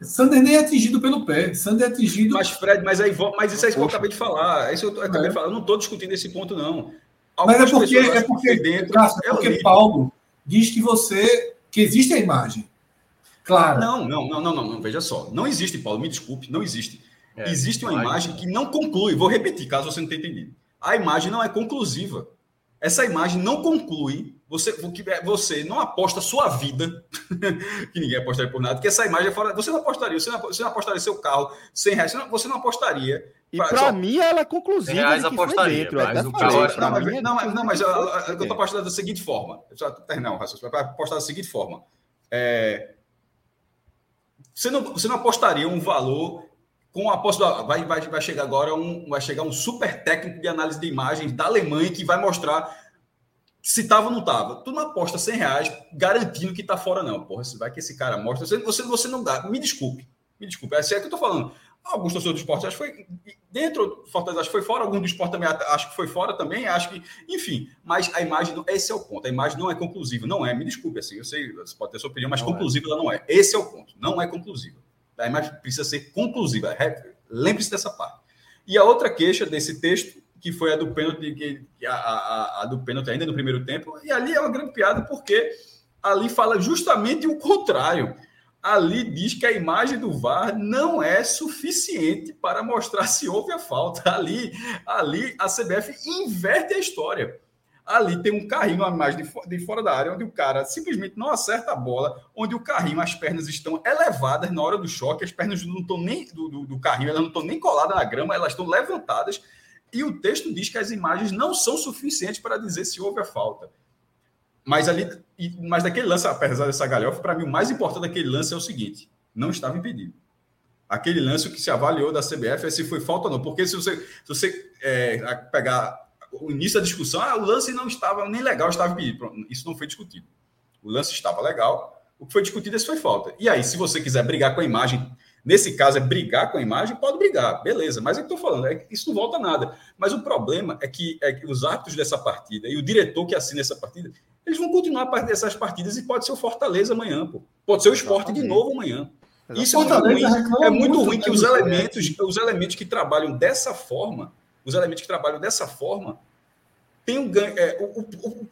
Sander nem é atingido pelo pé. Sander é atingido. Mas, Fred, mas, aí, mas isso é isso que eu acabei de falar. É isso eu acabei é. de falar. Eu não estou discutindo esse ponto, não. Algumas mas é porque, é porque, dentro, Cássio, é porque Paulo diz que você. que existe a imagem. Claro. Não, não, não, não, não, não, Veja só. Não existe, Paulo, me desculpe, não existe. É, existe uma imagem que não conclui. Vou repetir, caso você não tenha entendido. A imagem não é conclusiva. Essa imagem não conclui. Você, é, você não aposta sua vida, que ninguém apostaria por nada, que essa imagem é fora. Você não apostaria, você não, você não apostaria seu carro 100 reais, você não, você não apostaria. E para mim ela é conclusiva. Reais apostaria, dentro, mas o carro, não, mas, não, mas, não, mas eu, eu estou apostando da seguinte forma. Já terminar o raciocínio, para apostar da seguinte forma. É, você não, você não apostaria um valor com a aposta vai, vai, vai chegar agora um vai chegar um super técnico de análise de imagens da Alemanha que vai mostrar se estava ou não estava. Tu não aposta 100 reais garantindo que está fora, não. Porra, vai que esse cara mostra. Você, você, você não dá. Me desculpe. Me desculpe. É é que eu estou falando. Alguns torcedores do esporte acho que foi dentro do Fortaleza, acho que foi fora, algum do esporte também acho que foi fora também, acho que, enfim, mas a imagem, esse é o ponto, a imagem não é conclusiva, não é, me desculpe, assim, eu sei, você pode ter sua opinião, mas não é. conclusiva é. ela não é, esse é o ponto, não é conclusiva, a imagem precisa ser conclusiva, lembre-se dessa parte. E a outra queixa desse texto, que foi a do pênalti, que, a, a, a do pênalti ainda no primeiro tempo, e ali é uma grande piada, porque ali fala justamente o contrário, ali diz que a imagem do VAR não é suficiente para mostrar se houve a falta. Ali, ali a CBF inverte a história. Ali tem um carrinho a mais de, de fora da área, onde o cara simplesmente não acerta a bola, onde o carrinho, as pernas estão elevadas na hora do choque, as pernas não estão nem do, do, do carrinho, elas não estão nem coladas na grama, elas estão levantadas. E o texto diz que as imagens não são suficientes para dizer se houve a falta. Mas ali, mas daquele lance, apesar dessa galhofa, para mim o mais importante daquele lance é o seguinte: não estava impedido. Aquele lance que se avaliou da CBF é se foi falta ou não. Porque se você, se você é, pegar o início da discussão, ah, o lance não estava nem legal, estava impedido. Pronto, isso não foi discutido. O lance estava legal, o que foi discutido é se foi falta. E aí, se você quiser brigar com a imagem, nesse caso é brigar com a imagem, pode brigar, beleza. Mas é o que eu estou falando, é, isso não volta a nada. Mas o problema é que, é que os árbitros dessa partida e o diretor que assina essa partida, eles vão continuar a partir dessas partidas e pode ser o Fortaleza amanhã, pô. Pode ser o esporte de novo amanhã. Isso é muito ruim, é muito ruim que os elementos, os elementos que trabalham dessa forma, os elementos que trabalham dessa forma, tem um ganho. É, o, o,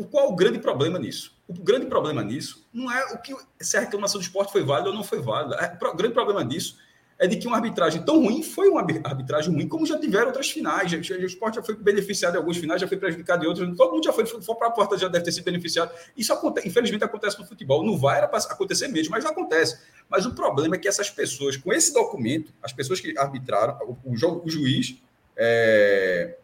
o, qual é o grande problema nisso? O grande problema nisso não é o que se a reclamação do esporte foi válida ou não foi válida. É, o grande problema disso é de que uma arbitragem tão ruim foi uma arbitragem ruim, como já tiveram outras finais. o esporte já foi beneficiado em alguns finais, já foi prejudicado em outros. Todo mundo já foi, for para a porta, já deve ter sido beneficiado. Isso acontece, infelizmente acontece no futebol. No VAR era para acontecer mesmo, mas acontece. Mas o problema é que essas pessoas, com esse documento, as pessoas que arbitraram, o, o, o juiz. É,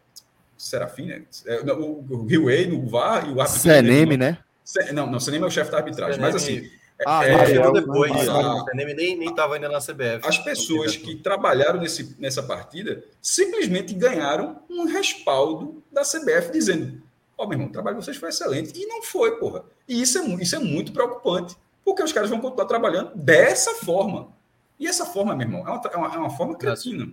Serafim, né? É, o, o Rio no VAR e o árbitro. CNM, né? Não, não, CNM é o chefe da arbitragem, mas assim. Ah, é, chegou depois. A, o CNM nem estava ainda na CBF. As pessoas que trabalharam nesse, nessa partida simplesmente ganharam um respaldo da CBF dizendo: Ó, oh, meu irmão, o trabalho de vocês foi excelente. E não foi, porra. E isso é, isso é muito preocupante, porque os caras vão continuar trabalhando dessa forma. E essa forma, meu irmão, é uma, é uma, é uma forma cretina.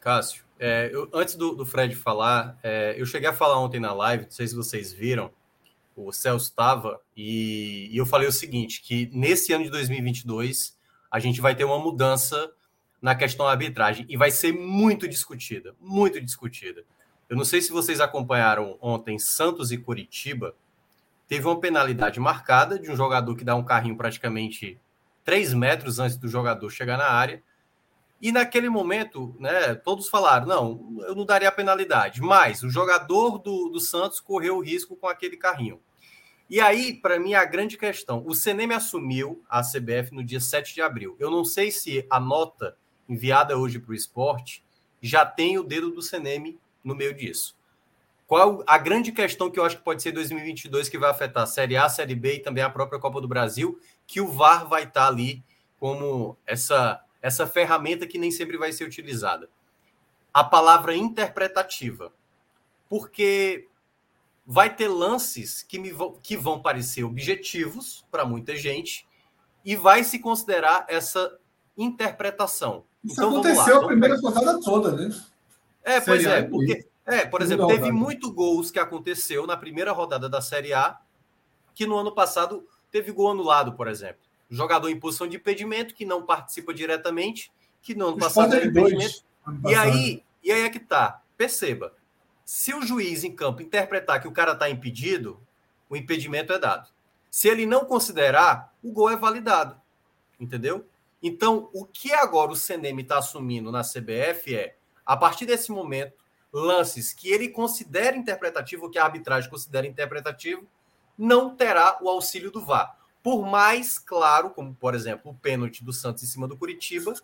Cássio, é, eu, antes do, do, Fred falar, é, eu cheguei a falar ontem na live, não sei se vocês viram, o Celso estava, e, e, eu falei o seguinte, que nesse ano de 2022 a gente vai ter uma mudança na questão da arbitragem, e vai ser muito discutida, muito discutida. Eu não sei se vocês acompanharam ontem Santos e Curitiba, teve uma penalidade marcada de um jogador que dá um carrinho praticamente 3 metros antes do jogador chegar na área, e naquele momento, né, todos falaram: não, eu não daria a penalidade. Mas o jogador do, do Santos correu o risco com aquele carrinho. E aí, para mim, a grande questão: o CNM assumiu a CBF no dia 7 de abril. Eu não sei se a nota enviada hoje para o esporte já tem o dedo do CNM no meio disso. Qual a grande questão que eu acho que pode ser 2022 que vai afetar a Série A, a Série B e também a própria Copa do Brasil, que o VAR vai estar ali como essa essa ferramenta que nem sempre vai ser utilizada. A palavra interpretativa. Porque vai ter lances que, me vão, que vão parecer objetivos para muita gente e vai se considerar essa interpretação. Isso então, aconteceu a primeira rodada toda, né? É, pois Série é, porque, é, por exemplo, teve muito gols que aconteceu na primeira rodada da Série A que no ano passado teve gol anulado, por exemplo jogador em posição de impedimento que não participa diretamente, que no ano passado era impedimento. E aí, e aí é que tá. Perceba, se o juiz em campo interpretar que o cara está impedido, o impedimento é dado. Se ele não considerar, o gol é validado. Entendeu? Então, o que agora o CNM está assumindo na CBF é, a partir desse momento, lances que ele considera interpretativo, que a arbitragem considera interpretativo, não terá o auxílio do VAR por mais claro, como por exemplo o pênalti do Santos em cima do Curitiba,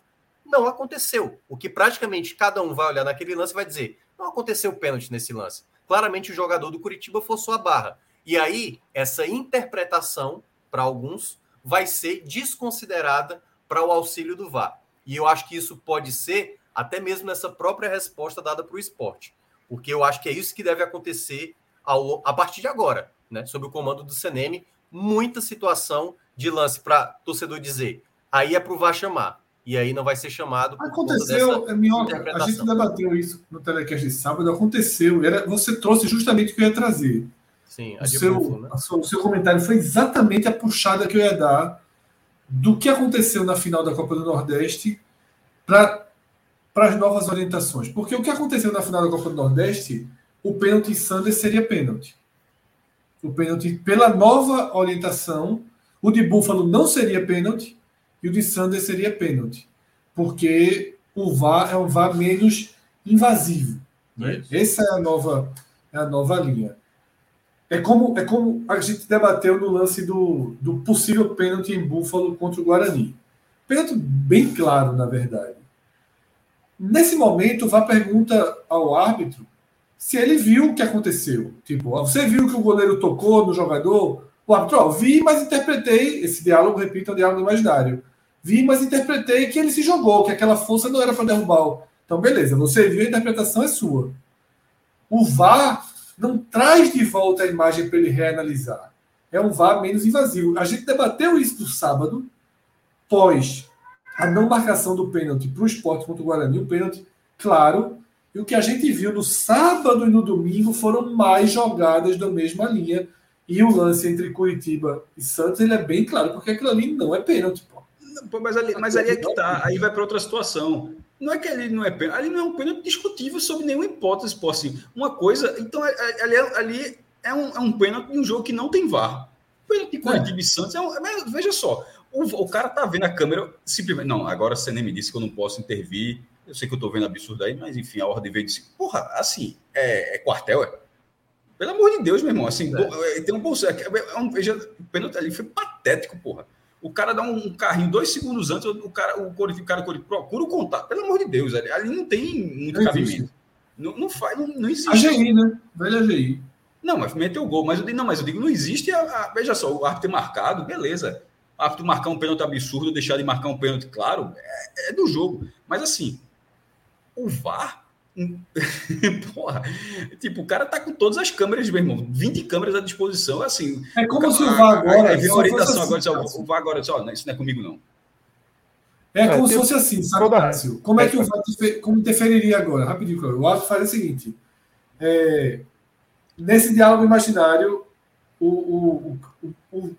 não aconteceu. O que praticamente cada um vai olhar naquele lance e vai dizer: não aconteceu pênalti nesse lance. Claramente o jogador do Curitiba forçou a barra. E aí, essa interpretação, para alguns, vai ser desconsiderada para o auxílio do VAR. E eu acho que isso pode ser até mesmo nessa própria resposta dada para o esporte. Porque eu acho que é isso que deve acontecer ao, a partir de agora, né? Sob o comando do CNM, muita situação de lance para torcedor dizer, aí é para o VAR chamar. E aí não vai ser chamado. Aconteceu, é Minhoca, a gente debateu isso no telecast de sábado, aconteceu. Era, você trouxe justamente o que eu ia trazer. Sim, o seu, né? sua, o seu comentário foi exatamente a puxada que eu ia dar do que aconteceu na final da Copa do Nordeste para as novas orientações. Porque o que aconteceu na final da Copa do Nordeste, o pênalti Sanders seria pênalti o pênalti pela nova orientação. O de Buffalo não seria pênalti e o de Sanders seria pênalti, porque o VAR é um VAR menos invasivo. Né? Essa é a nova, é a nova linha. É como, é como a gente debateu no lance do, do possível pênalti em Búfalo contra o Guarani. Pênalti bem claro, na verdade. Nesse momento, Vá pergunta ao árbitro se ele viu o que aconteceu. Tipo, você viu que o goleiro tocou no jogador? O árbitro, ó, vi, mas interpretei. Esse diálogo, repito, é um diálogo imaginário. Vi, mas interpretei que ele se jogou, que aquela força não era para derrubar. Então, beleza, você viu, a interpretação é sua. O VAR não traz de volta a imagem para ele reanalisar. É um VAR menos invasivo. A gente debateu isso no sábado, pós a não marcação do pênalti para o esporte contra o Guarani, o pênalti claro. E o que a gente viu no sábado e no domingo foram mais jogadas da mesma linha. E o lance entre Curitiba e Santos ele é bem claro, porque aquilo ali não é pênalti. Pô. Mas, ali, mas ali é que tá. Aí vai para outra situação. Não é que ali não é pênalti, ali não é um pênalti discutível sob nenhuma hipótese, pô, assim. Uma coisa. Então, é, é, ali, ali é, um, é um pênalti em um jogo que não tem VAR. O pênalti de Curitiba é. e Santos é um. Veja só, o, o, cara tá vendo a câmera, simplesmente. Não, agora você nem me disse que eu não posso intervir. Eu sei que eu tô vendo absurdo aí, mas enfim, a ordem veio de. Porra, assim, é, é quartel, é. Pelo amor de Deus, meu irmão. Assim, é. é tem um bolso. É, é um, veja, o pênalti ali foi patético, porra. O cara dá um carrinho dois segundos antes, o cara, o Corinthians, o cara procura o contato. Pelo amor de Deus, ali, ali não tem muito não cabimento. Não, não, faz, não, não existe. AGI, né? Velho AGI. Não, mas meteu o gol. Mas eu digo, não, mas eu digo, não existe. A, a, veja só, o árbitro ter marcado, beleza árbitro marcar um pênalti absurdo, deixar de marcar um pênalti, claro, é, é do jogo. Mas assim, o VAR. Porra, tipo, o cara tá com todas as câmeras, meu irmão, 20 câmeras à disposição, assim. É como o se o VAR agora. É, orientação assim, agora, o VAR agora, só, isso não é comigo, não. É, como é, se fosse assim, sabe, Cássio? Como é que o VAR como interferiria agora? Rapidinho, o árbitro faria o seguinte: é, nesse diálogo imaginário, o, o, o, o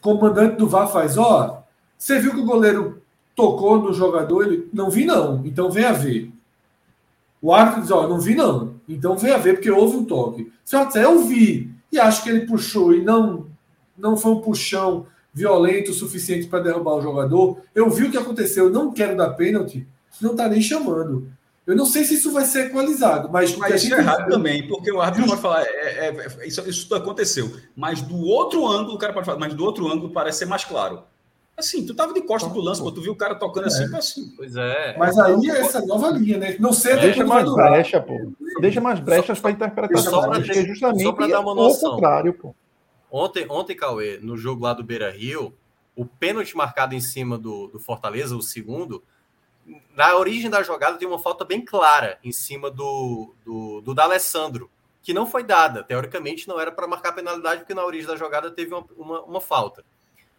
comandante do VAR faz, ó, oh, você viu que o goleiro tocou no jogador? Ele, não vi não, então vem a ver. O árbitro diz, ó, não vi não, então vem a ver, porque houve um toque. Se eu disser, eu vi, e acho que ele puxou e não, não foi um puxão violento o suficiente para derrubar o jogador, eu vi o que aconteceu, eu não quero dar pênalti, não está nem chamando. Eu não sei se isso vai ser equalizado, mas. Mas isso é errado viu... também, porque o árbitro pode falar, é, é, é, isso, isso aconteceu. Mas do outro ângulo, o cara pode falar, mas do outro ângulo parece ser mais claro. Assim, tu tava de costa pro lance, pô, tu viu o cara tocando assim, é. assim. Pois é. Mas aí é essa nova linha, né? Não sei Deixa mais brecha, pô. Deixa mais brechas para interpretação. Só para ter, justamente só dar uma noção. contrário, pô. Ontem, ontem, Cauê, no jogo lá do Beira Rio, o pênalti marcado em cima do, do Fortaleza, o segundo, na origem da jogada tem uma falta bem clara em cima do, do, do D'Alessandro, que não foi dada. Teoricamente não era para marcar penalidade, porque na origem da jogada teve uma, uma, uma, falta.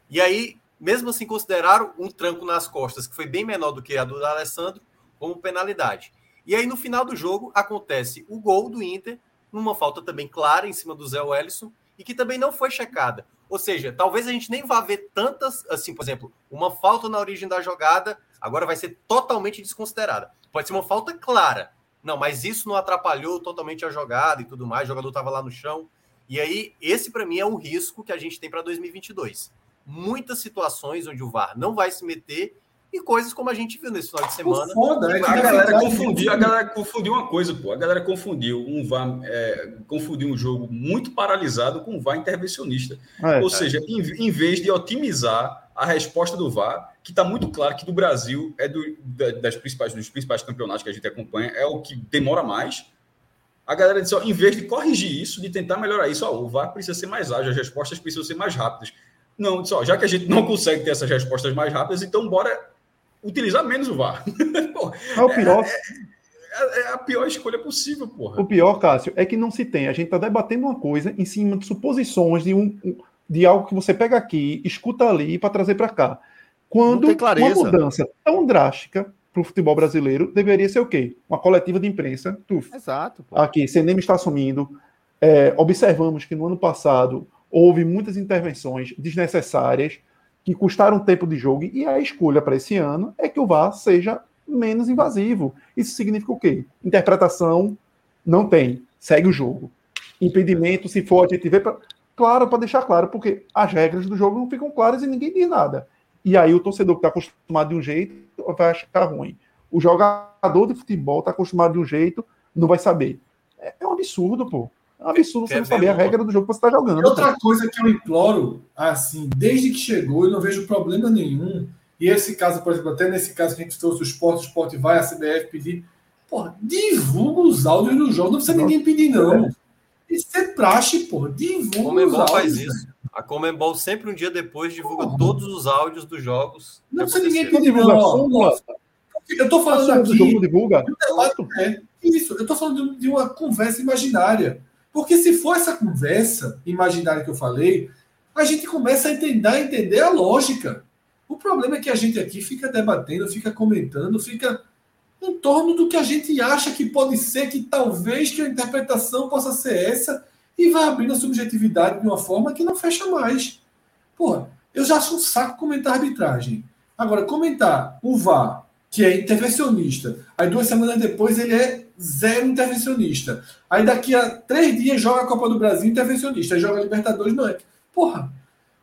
E aí, mesmo assim, consideraram um tranco nas costas, que foi bem menor do que a do D'Alessandro, como penalidade. E aí, no final do jogo, acontece o gol do Inter, numa falta também clara em cima do Zé Wellison, e que também não foi checada. Ou seja, talvez a gente nem vá ver tantas, assim, por exemplo, uma falta na origem da jogada agora vai ser totalmente desconsiderada. Pode ser uma falta clara. Não, mas isso não atrapalhou totalmente a jogada e tudo mais. O jogador estava lá no chão. E aí, esse para mim é o risco que a gente tem para 2022. Muitas situações onde o VAR não vai se meter e coisas como a gente viu nesse final de semana. Foda, é a galera confundiu, a galera confundiu uma coisa, pô. A galera confundiu um VAR, é, confundiu um jogo muito paralisado com um VAR intervencionista. É, Ou é. seja, em, em, vez de otimizar a resposta do VAR, que está muito claro que do Brasil é do, das principais, dos principais campeonatos que a gente acompanha, é o que demora mais. A galera disse, ó, em vez de corrigir isso, de tentar melhorar isso, ó, o VAR precisa ser mais ágil, as respostas precisam ser mais rápidas. Não, disse, ó, já que a gente não consegue ter essas respostas mais rápidas, então bora utilizar menos o VAR. Pô, é o pior. É, é, é, a pior escolha possível, porra. O pior, Cássio, é que não se tem. A gente está debatendo uma coisa em cima de suposições de, um, de algo que você pega aqui, escuta ali para trazer para cá. Quando uma mudança tão drástica para o futebol brasileiro deveria ser o quê? Uma coletiva de imprensa. Tuf. Exato. Pô. Aqui, nem está assumindo. É, observamos que no ano passado houve muitas intervenções desnecessárias que custaram tempo de jogo, e a escolha para esse ano é que o VAR seja menos invasivo. Isso significa o quê? Interpretação não tem, segue o jogo. Impedimento, se for, a gente vê. Pra... Claro, para deixar claro, porque as regras do jogo não ficam claras e ninguém diz nada. E aí o torcedor que está acostumado de um jeito vai achar ruim. O jogador de futebol está acostumado de um jeito, não vai saber. É, é um absurdo, pô. É um absurdo você não saber a regra do jogo que você está jogando. Outra coisa que eu imploro, assim, desde que chegou, eu não vejo problema nenhum. E esse caso, por exemplo, até nesse caso que a gente trouxe o esporte, o esporte vai, a CBF pedir. Porra, divulga os áudios do jogo, não precisa ninguém pedir, não. Isso é praxe, porra. Divulga os áudios. faz isso. A Comembol sempre um dia depois divulga porra. todos os áudios dos jogos. Não precisa ninguém pedir, não. Eu tô falando aqui. Jogo divulga. É, isso, eu tô falando de uma conversa imaginária. Porque se for essa conversa imaginária que eu falei, a gente começa a entender, a entender a lógica. O problema é que a gente aqui fica debatendo, fica comentando, fica em torno do que a gente acha que pode ser, que talvez que a interpretação possa ser essa, e vai abrindo a subjetividade de uma forma que não fecha mais. Porra, eu já acho um saco comentar arbitragem. Agora, comentar o VAR, que é intervencionista, aí duas semanas depois ele é zero intervencionista. Aí daqui a três dias joga a Copa do Brasil intervencionista, aí joga Libertadores, não é. Porra,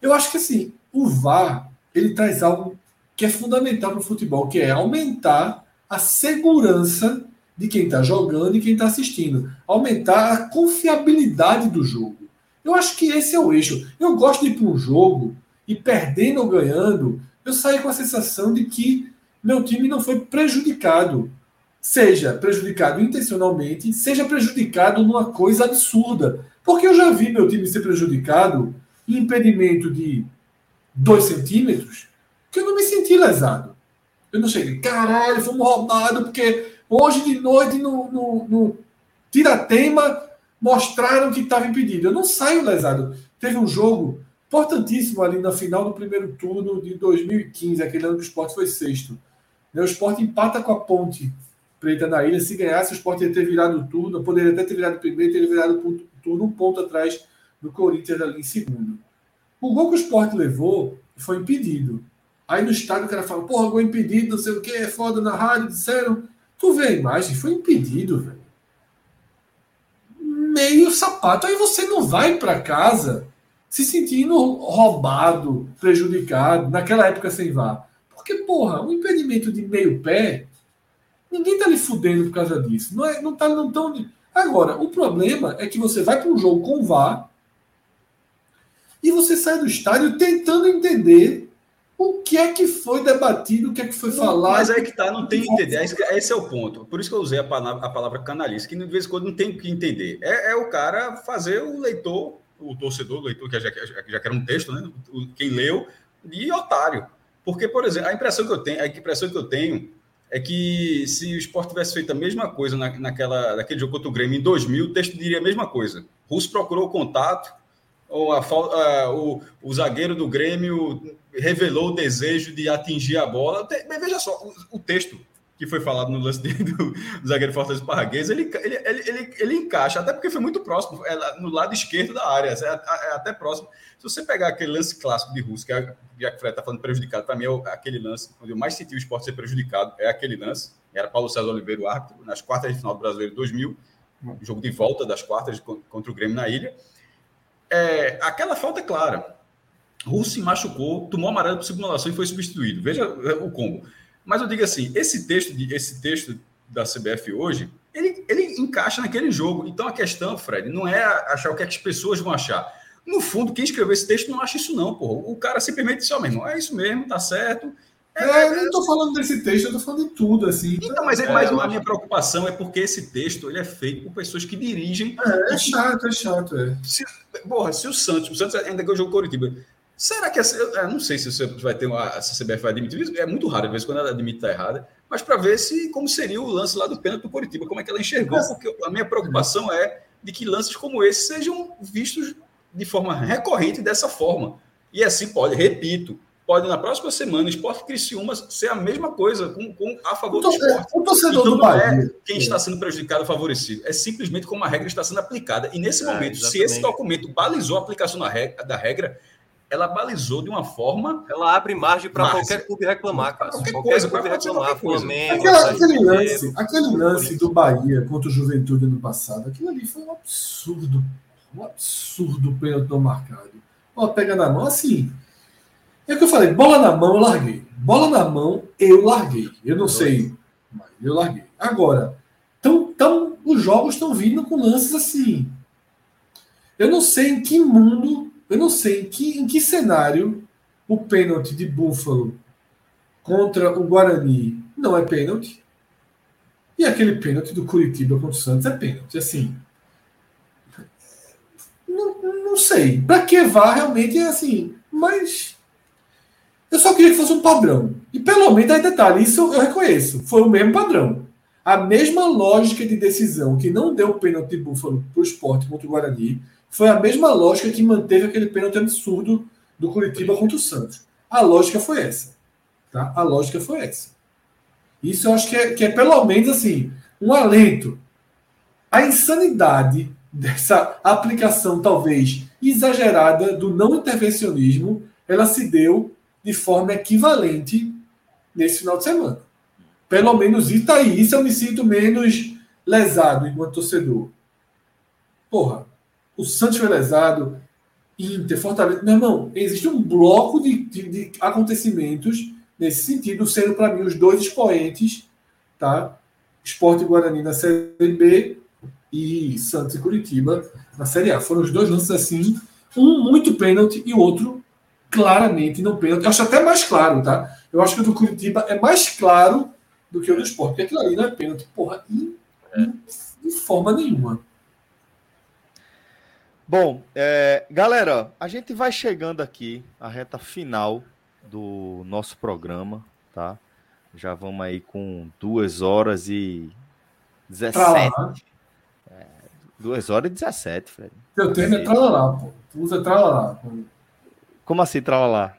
eu acho que assim, o VAR, ele traz algo que é fundamental para o futebol, que é aumentar a segurança de quem está jogando e quem está assistindo. Aumentar a confiabilidade do jogo. Eu acho que esse é o eixo. Eu gosto de ir para um jogo e perdendo ou ganhando, eu saio com a sensação de que meu time não foi prejudicado seja prejudicado intencionalmente, seja prejudicado numa coisa absurda. Porque eu já vi meu time ser prejudicado em impedimento de dois centímetros, que eu não me senti lesado. Eu não cheguei, caralho, fomos roubados, porque hoje de noite no, no, no Tiratema mostraram que estava impedido. Eu não saio lesado. Teve um jogo importantíssimo ali na final do primeiro turno de 2015, aquele ano que o esporte foi sexto. O esporte empata com a ponte Preta na ilha. Se ganhasse, o Sport ia ter virado o turno, poderia até ter virado primeiro, teria virado o turno um ponto atrás do Corinthians ali em segundo. O gol que o Sport levou foi impedido. Aí no estádio o cara fala, porra, gol impedido, não sei o que, é foda na rádio, disseram. Tu vê a imagem, foi impedido, velho. Meio sapato. Aí você não vai para casa se sentindo roubado, prejudicado, naquela época sem vá. Porque, porra, um impedimento de meio pé Ninguém tá lhe fudendo por causa disso. Não, é, não tá não tão. Agora, o problema é que você vai para um jogo com VAR e você sai do estádio tentando entender o que é que foi debatido, o que é que foi falado. Mas aí que tá, não tem que entender. Esse é o ponto. Por isso que eu usei a palavra, a palavra canalista, que de vez em quando não tem o que entender. É, é o cara fazer o leitor, o torcedor, o leitor, que já, já, já quer um texto, né? Quem leu, de otário. Porque, por exemplo, a impressão que eu tenho, a impressão que eu tenho é que se o esporte tivesse feito a mesma coisa na, naquela, naquele jogo contra o Grêmio em 2000, o texto diria a mesma coisa. Russo procurou o contato, ou a, a, o, o zagueiro do Grêmio revelou o desejo de atingir a bola. Veja só, o, o texto que foi falado no lance do, do zagueiro Fortaleza Parraguês, ele, ele, ele, ele, ele encaixa, até porque foi muito próximo, é no lado esquerdo da área, é, é até próximo. Se você pegar aquele lance clássico de Russo, que é, já que o Fred está falando prejudicado, para mim é aquele lance onde eu mais senti o esporte ser prejudicado, é aquele lance. Era Paulo César Oliveira, o árbitro, nas quartas de final do Brasileiro 2000, jogo de volta das quartas contra o Grêmio na ilha. É, aquela falta é clara. Russo se machucou, tomou amarelo por simulação e foi substituído. Veja o combo. Mas eu digo assim, esse texto, de, esse texto da CBF hoje, ele, ele encaixa naquele jogo. Então a questão, Fred, não é achar o que, é que as pessoas vão achar. No fundo, quem escreveu esse texto não acha isso, não, porra. O cara simplesmente disse, ó, oh, meu irmão, é isso mesmo, tá certo. É, é, eu não estou falando desse texto, eu estou falando de tudo, assim. Então, mas, é, mas a minha preocupação é porque esse texto ele é feito por pessoas que dirigem. É, é chato, é chato, é. Se, porra, se o Santos, o Santos ainda ganhou o jogo Coritiba, Será que eu não sei se você vai ter uma, a CBF vai admitir é muito raro, às vezes, quando ela admite estar errada, mas para ver se como seria o lance lá do pênalti do Coritiba, como é que ela enxergou, porque a minha preocupação é de que lances como esse sejam vistos de forma recorrente dessa forma. E assim pode, repito, pode na próxima semana o Esporte Criciúma ser a mesma coisa com, com a favor do esporte. O torcedor então, do não é quem está sendo prejudicado favorecido, é simplesmente como a regra está sendo aplicada. E nesse é, momento, exatamente. se esse documento balizou a aplicação da regra, da regra ela balizou de uma forma. Ela abre margem para qualquer clube reclamar, cara. Qualquer, qualquer coisa, clube reclamar. Flamengo, Aquela, aquele lance, aquele lance do Bahia contra o Juventude no passado, aquilo ali foi um absurdo. Um absurdo pênalti não marcado. Ó, pega na mão, assim. É o que eu falei, bola na mão, eu larguei. Bola na mão, eu larguei. Eu não sei, mas eu larguei. Agora, tão, tão, os jogos estão vindo com lances assim Eu não sei em que mundo, eu não sei em que, em que cenário o pênalti de Buffalo contra o Guarani não é pênalti. E aquele pênalti do Curitiba contra o Santos é pênalti. Assim, não, não sei. Para que vá realmente é assim. Mas eu só queria que fosse um padrão. E pelo menos aí detalhe, isso eu reconheço. Foi o mesmo padrão. A mesma lógica de decisão que não deu pênalti de Buffalo para o esporte contra o Guarani foi a mesma lógica que manteve aquele pênalti absurdo do Curitiba contra o Santos. A lógica foi essa. Tá? A lógica foi essa. Isso eu acho que é, que é pelo menos assim, um alento. A insanidade dessa aplicação, talvez exagerada, do não intervencionismo, ela se deu de forma equivalente nesse final de semana. Pelo menos isso aí, isso eu me sinto menos lesado enquanto torcedor. Porra, o Santos foi lesado, Inter, Fortaleza. Meu irmão, existe um bloco de, de, de acontecimentos nesse sentido, sendo para mim os dois expoentes, tá? Esporte Guarani na Série B e Santos e Curitiba na Série A. Foram os dois lances assim, um muito pênalti e o outro claramente não pênalti. Eu acho até mais claro, tá? Eu acho que o do Curitiba é mais claro do que o do Esporte, porque aquilo ali não é pênalti, porra, de, de forma nenhuma. Bom, é, galera, a gente vai chegando aqui à reta final do nosso programa, tá? Já vamos aí com duas horas e 17. É, duas horas e 17, Fred. Teu termo é tralalá, pô. Tu usa tralalá. Como assim, tralalá?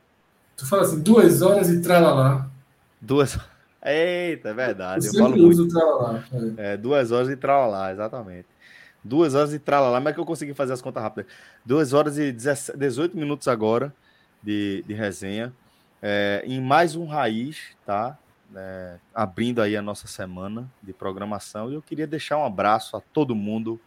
Tu fala assim, duas horas e tralalá. Duas. Eita, é verdade. Eu, eu falo muito. tralalá. É. é, duas horas e tralalá, exatamente. Duas horas e tralalá. Como é que eu consegui fazer as contas rápidas? Duas horas e 18 minutos agora de, de resenha. É, em mais um Raiz, tá? É, abrindo aí a nossa semana de programação. E eu queria deixar um abraço a todo mundo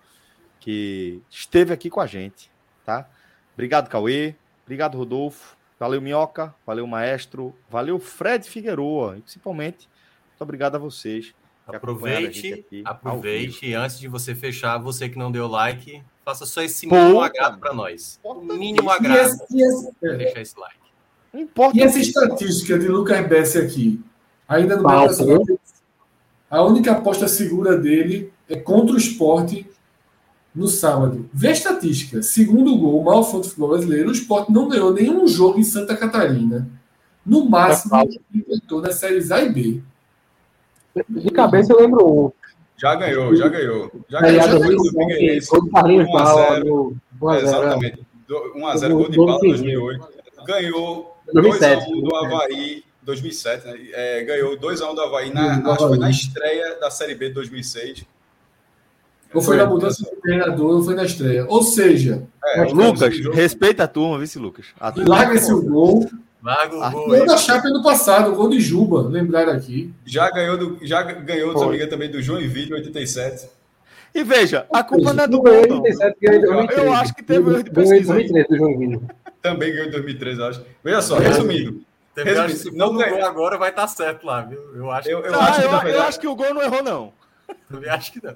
que esteve aqui com a gente, tá? Obrigado, Cauê. Obrigado, Rodolfo. Valeu, Minhoca. Valeu, Maestro. Valeu, Fred Figueroa. E principalmente, muito obrigado a vocês. Aproveite, aproveite. E antes de você fechar, você que não deu like, faça só esse mínimo Pô, agrado para nós. Mínimo agrado. E esse, deixar esse like. Importa e essa estatística de Lucas Bessi aqui? Ainda no Brasil, a única aposta segura dele é contra o esporte no sábado. Vê a estatística. Segundo gol, mal foi do futebol brasileiro, o esporte não ganhou nenhum jogo em Santa Catarina. No máximo, tentou na série A e B. De cabeça eu lembro um. Já ganhou, já ganhou. Já ganhou. Já ganhou do Figueirense. 1x0. Exatamente. 1x0 gol de bala 2008. Ganhou 2x1 do Havaí, 2007, né? É, ganhou 2x1 do Havaí, na, acho que foi na estreia da Série B de 2006. Ou foi na mudança de treinador, ou foi na estreia. Ou seja, é, Lucas, respeita a turma, vice Lucas. Larga esse gol. Larga o gol. Gol da Chape ano passado, o gol de Juba, lembraram aqui. Já ganhou, do, já ganhou amiga, também do João Joinville, 87. E veja, a culpa não é do gol. Eu acho que teve erro de pesquisa. Também ganhou em 2013, acho. Veja só, resumindo. resumindo se não ganhou agora, vai estar tá certo lá, viu? Eu acho, eu, eu, não, acho, eu, eu acho que o gol não errou, não. Também acho que não.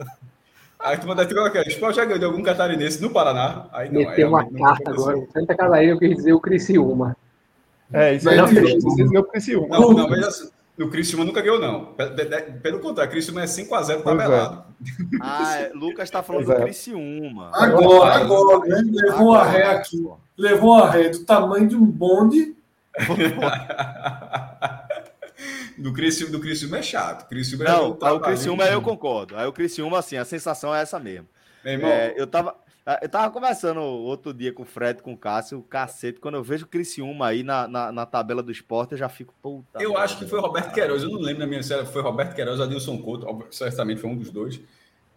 Aí tu manda colocar, o Sport já ganhou de algum catarinense no Paraná. Aí não, Meteu uma carta agora. Santa Catarina, eu quis dizer o Criciúma. É, isso aí. Não, não, o Criciúma. Não, não, mas assim, no Criciúma nunca ganhou, não. Pelo contrário, Criciúma é 5x0 tabelado. É. Ah, é, Lucas está falando do é. Criciúma. Agora, agora, né? levou a ré aqui. Levou a ré do tamanho de um bonde. do Criciúma, do Criciúma é chato. Criciúma é não, o Criciúma eu concordo. Aí o Criciúma, assim, a sensação é essa mesmo. Irmão, é, eu tava. Eu tava conversando outro dia com o Fred, com o Cássio, o cacete. Quando eu vejo o Criciúma aí na, na, na tabela do esporte, eu já fico, puta. Eu acho que foi Roberto Queiroz, eu não lembro na minha série, foi Roberto Queiroz ou Adilson Couto, certamente foi um dos dois.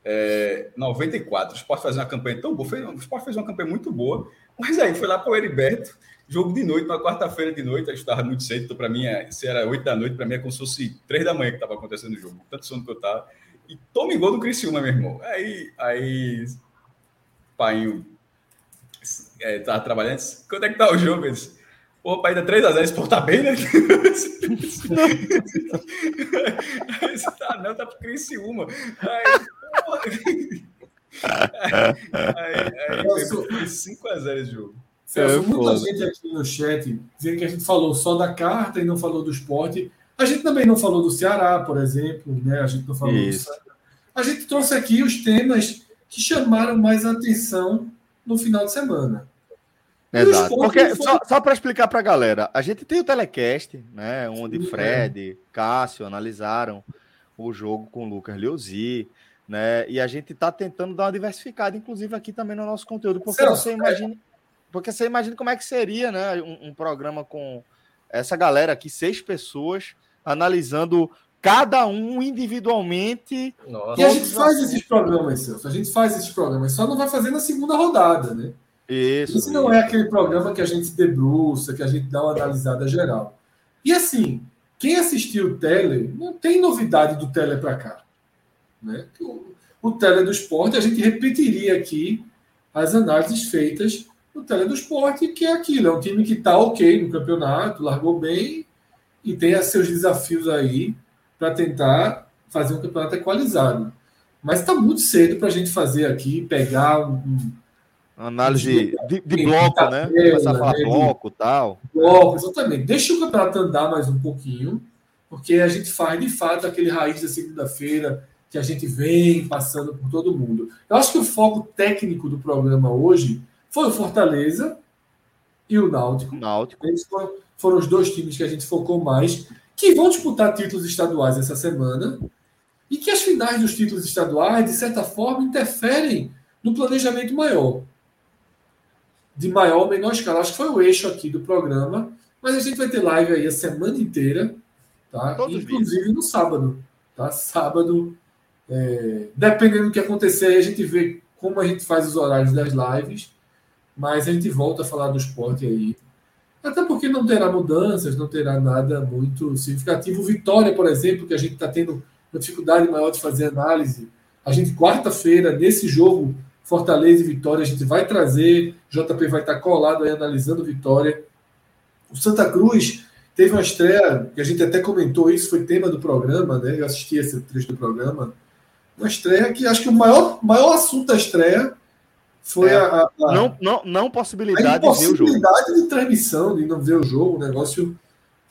É, 94, o Sport fazendo uma campanha tão boa, fez, o Sport fez uma campanha muito boa, mas aí foi lá para o Heriberto, jogo de noite, na quarta-feira de noite, a gente estava muito cedo, então para mim, é, se era 8 da noite, para mim é como se fosse 3 da manhã que estava acontecendo o jogo, tanto sono que eu estava. E tome gol do Criciúma, meu irmão. Aí, aí, pai é, tava trabalhando, quando é que tá o jogo? Ele disse, Pô, pai, ainda 3x0, esse tá bem, né? Aí, tá, não, tá pro Criciúma. Aí, aí, aí, Celso, 5x0 esse jogo. Celso, é, muita gente aqui no chat dizendo que a gente falou só da carta e não falou do esporte. A gente também não falou do Ceará, por exemplo, né? A gente não falou Isso. do A gente trouxe aqui os temas que chamaram mais atenção no final de semana. Exato. Porque, foi... Só, só para explicar para a galera, a gente tem o telecast, né? Onde Sim, Fred, é. Cássio analisaram o jogo com o Lucas Leozzi, né? E a gente está tentando dar uma diversificada, inclusive aqui também no nosso conteúdo, porque você imagina, porque você imagina como é que seria, né? Um, um programa com essa galera aqui, seis pessoas, analisando cada um individualmente. Nossa. E a gente faz esses programas, Celso. A gente faz esses programas, só não vai fazer na segunda rodada, né? Isso. Isso não é aquele programa que a gente se debruça, que a gente dá uma analisada geral. E assim, quem assistiu o Tele, não tem novidade do Tele para cá. Né? O, o Tele do Esporte, a gente repetiria aqui as análises feitas no Tele do Esporte, que é aquilo, é um time que está ok no campeonato, largou bem e tem seus desafios aí para tentar fazer um campeonato equalizado. Mas está muito cedo para a gente fazer aqui, pegar um, um Análise de, de bloco, né? Começar a falar né? bloco tal. Bloco, exatamente. Deixa o campeonato andar mais um pouquinho, porque a gente faz de fato aquele raiz da segunda-feira que a gente vem passando por todo mundo. Eu acho que o foco técnico do programa hoje foi o Fortaleza e o Náutico. Náutico. Eles foram, foram os dois times que a gente focou mais, que vão disputar títulos estaduais essa semana e que as finais dos títulos estaduais, de certa forma, interferem no planejamento maior de maior ou menor escala. Acho que foi o eixo aqui do programa, mas a gente vai ter live aí a semana inteira, tá? Inclusive no sábado, tá? Sábado, é... dependendo do que acontecer, a gente vê como a gente faz os horários das lives, mas a gente volta a falar do esporte aí. Até porque não terá mudanças, não terá nada muito significativo. Vitória, por exemplo, que a gente está tendo uma dificuldade maior de fazer análise. A gente, quarta-feira, nesse jogo, Fortaleza e Vitória, a gente vai trazer. JP vai estar colado aí analisando Vitória. O Santa Cruz teve uma estreia, que a gente até comentou isso, foi tema do programa, né? Eu assisti esse trecho do programa. Uma estreia que acho que o maior, maior assunto da estreia foi é, a, a, não, não, não possibilidade, a de ver o jogo. de transmissão, de não ver o jogo, um negócio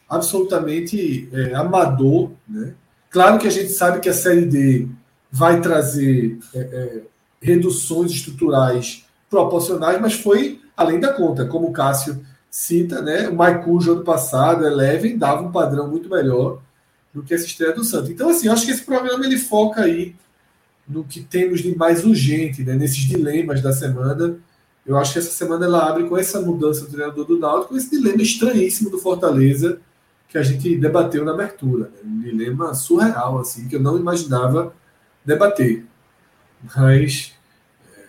absolutamente é, amador, né? Claro que a gente sabe que a Série D vai trazer é, é reduções estruturais proporcionais, mas foi além da conta, como o Cássio cita, né? O Maicujo ano passado, Eleven, dava um padrão muito melhor do que essa estreia do Santos. Então, assim, acho que esse programa ele foca aí no que temos de mais urgente, né? nesses dilemas da semana. Eu acho que essa semana ela abre com essa mudança do treinador do Náutico, com esse dilema estranhíssimo do Fortaleza que a gente debateu na abertura. Né? Um dilema surreal, assim, que eu não imaginava debater mas é,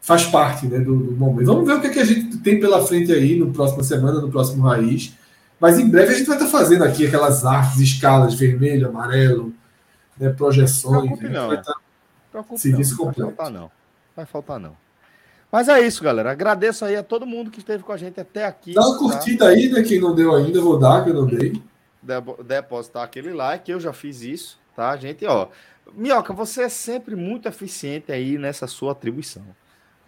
faz parte né, do, do, momento. Vamos ver o que, é que a gente tem pela frente aí no próximo semana, no próximo Raiz. Mas em breve a gente vai estar fazendo aqui aquelas artes, escalas, vermelho, amarelo, né, projeções. Não. Vai estar Preocupe serviço não. completo. Vai faltar não. Vai faltar não. Mas é isso, galera. Agradeço aí a todo mundo que esteve com a gente até aqui. Dá uma tá? curtida aí, né? Quem não deu ainda, vou dar, que eu não dei. Depositar aquele like, eu já fiz isso, tá, gente? Ó, Minhoca, você é sempre muito eficiente aí nessa sua atribuição.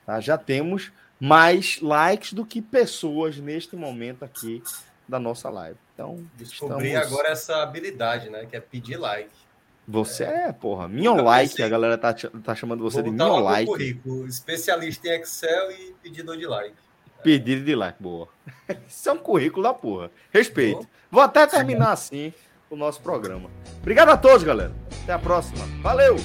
Tá? Já temos mais likes do que pessoas neste momento aqui da nossa live. Então, descobri estamos... agora essa habilidade, né? Que é pedir like. Você é, porra. Minha like, a galera tá, tá chamando você de minha like. Currículo, especialista em Excel e pedidor de like. Pedido de like, boa. Isso é um currículo da porra. Respeito. Vou até terminar assim o nosso programa. Obrigado a todos, galera. Até a próxima. Valeu!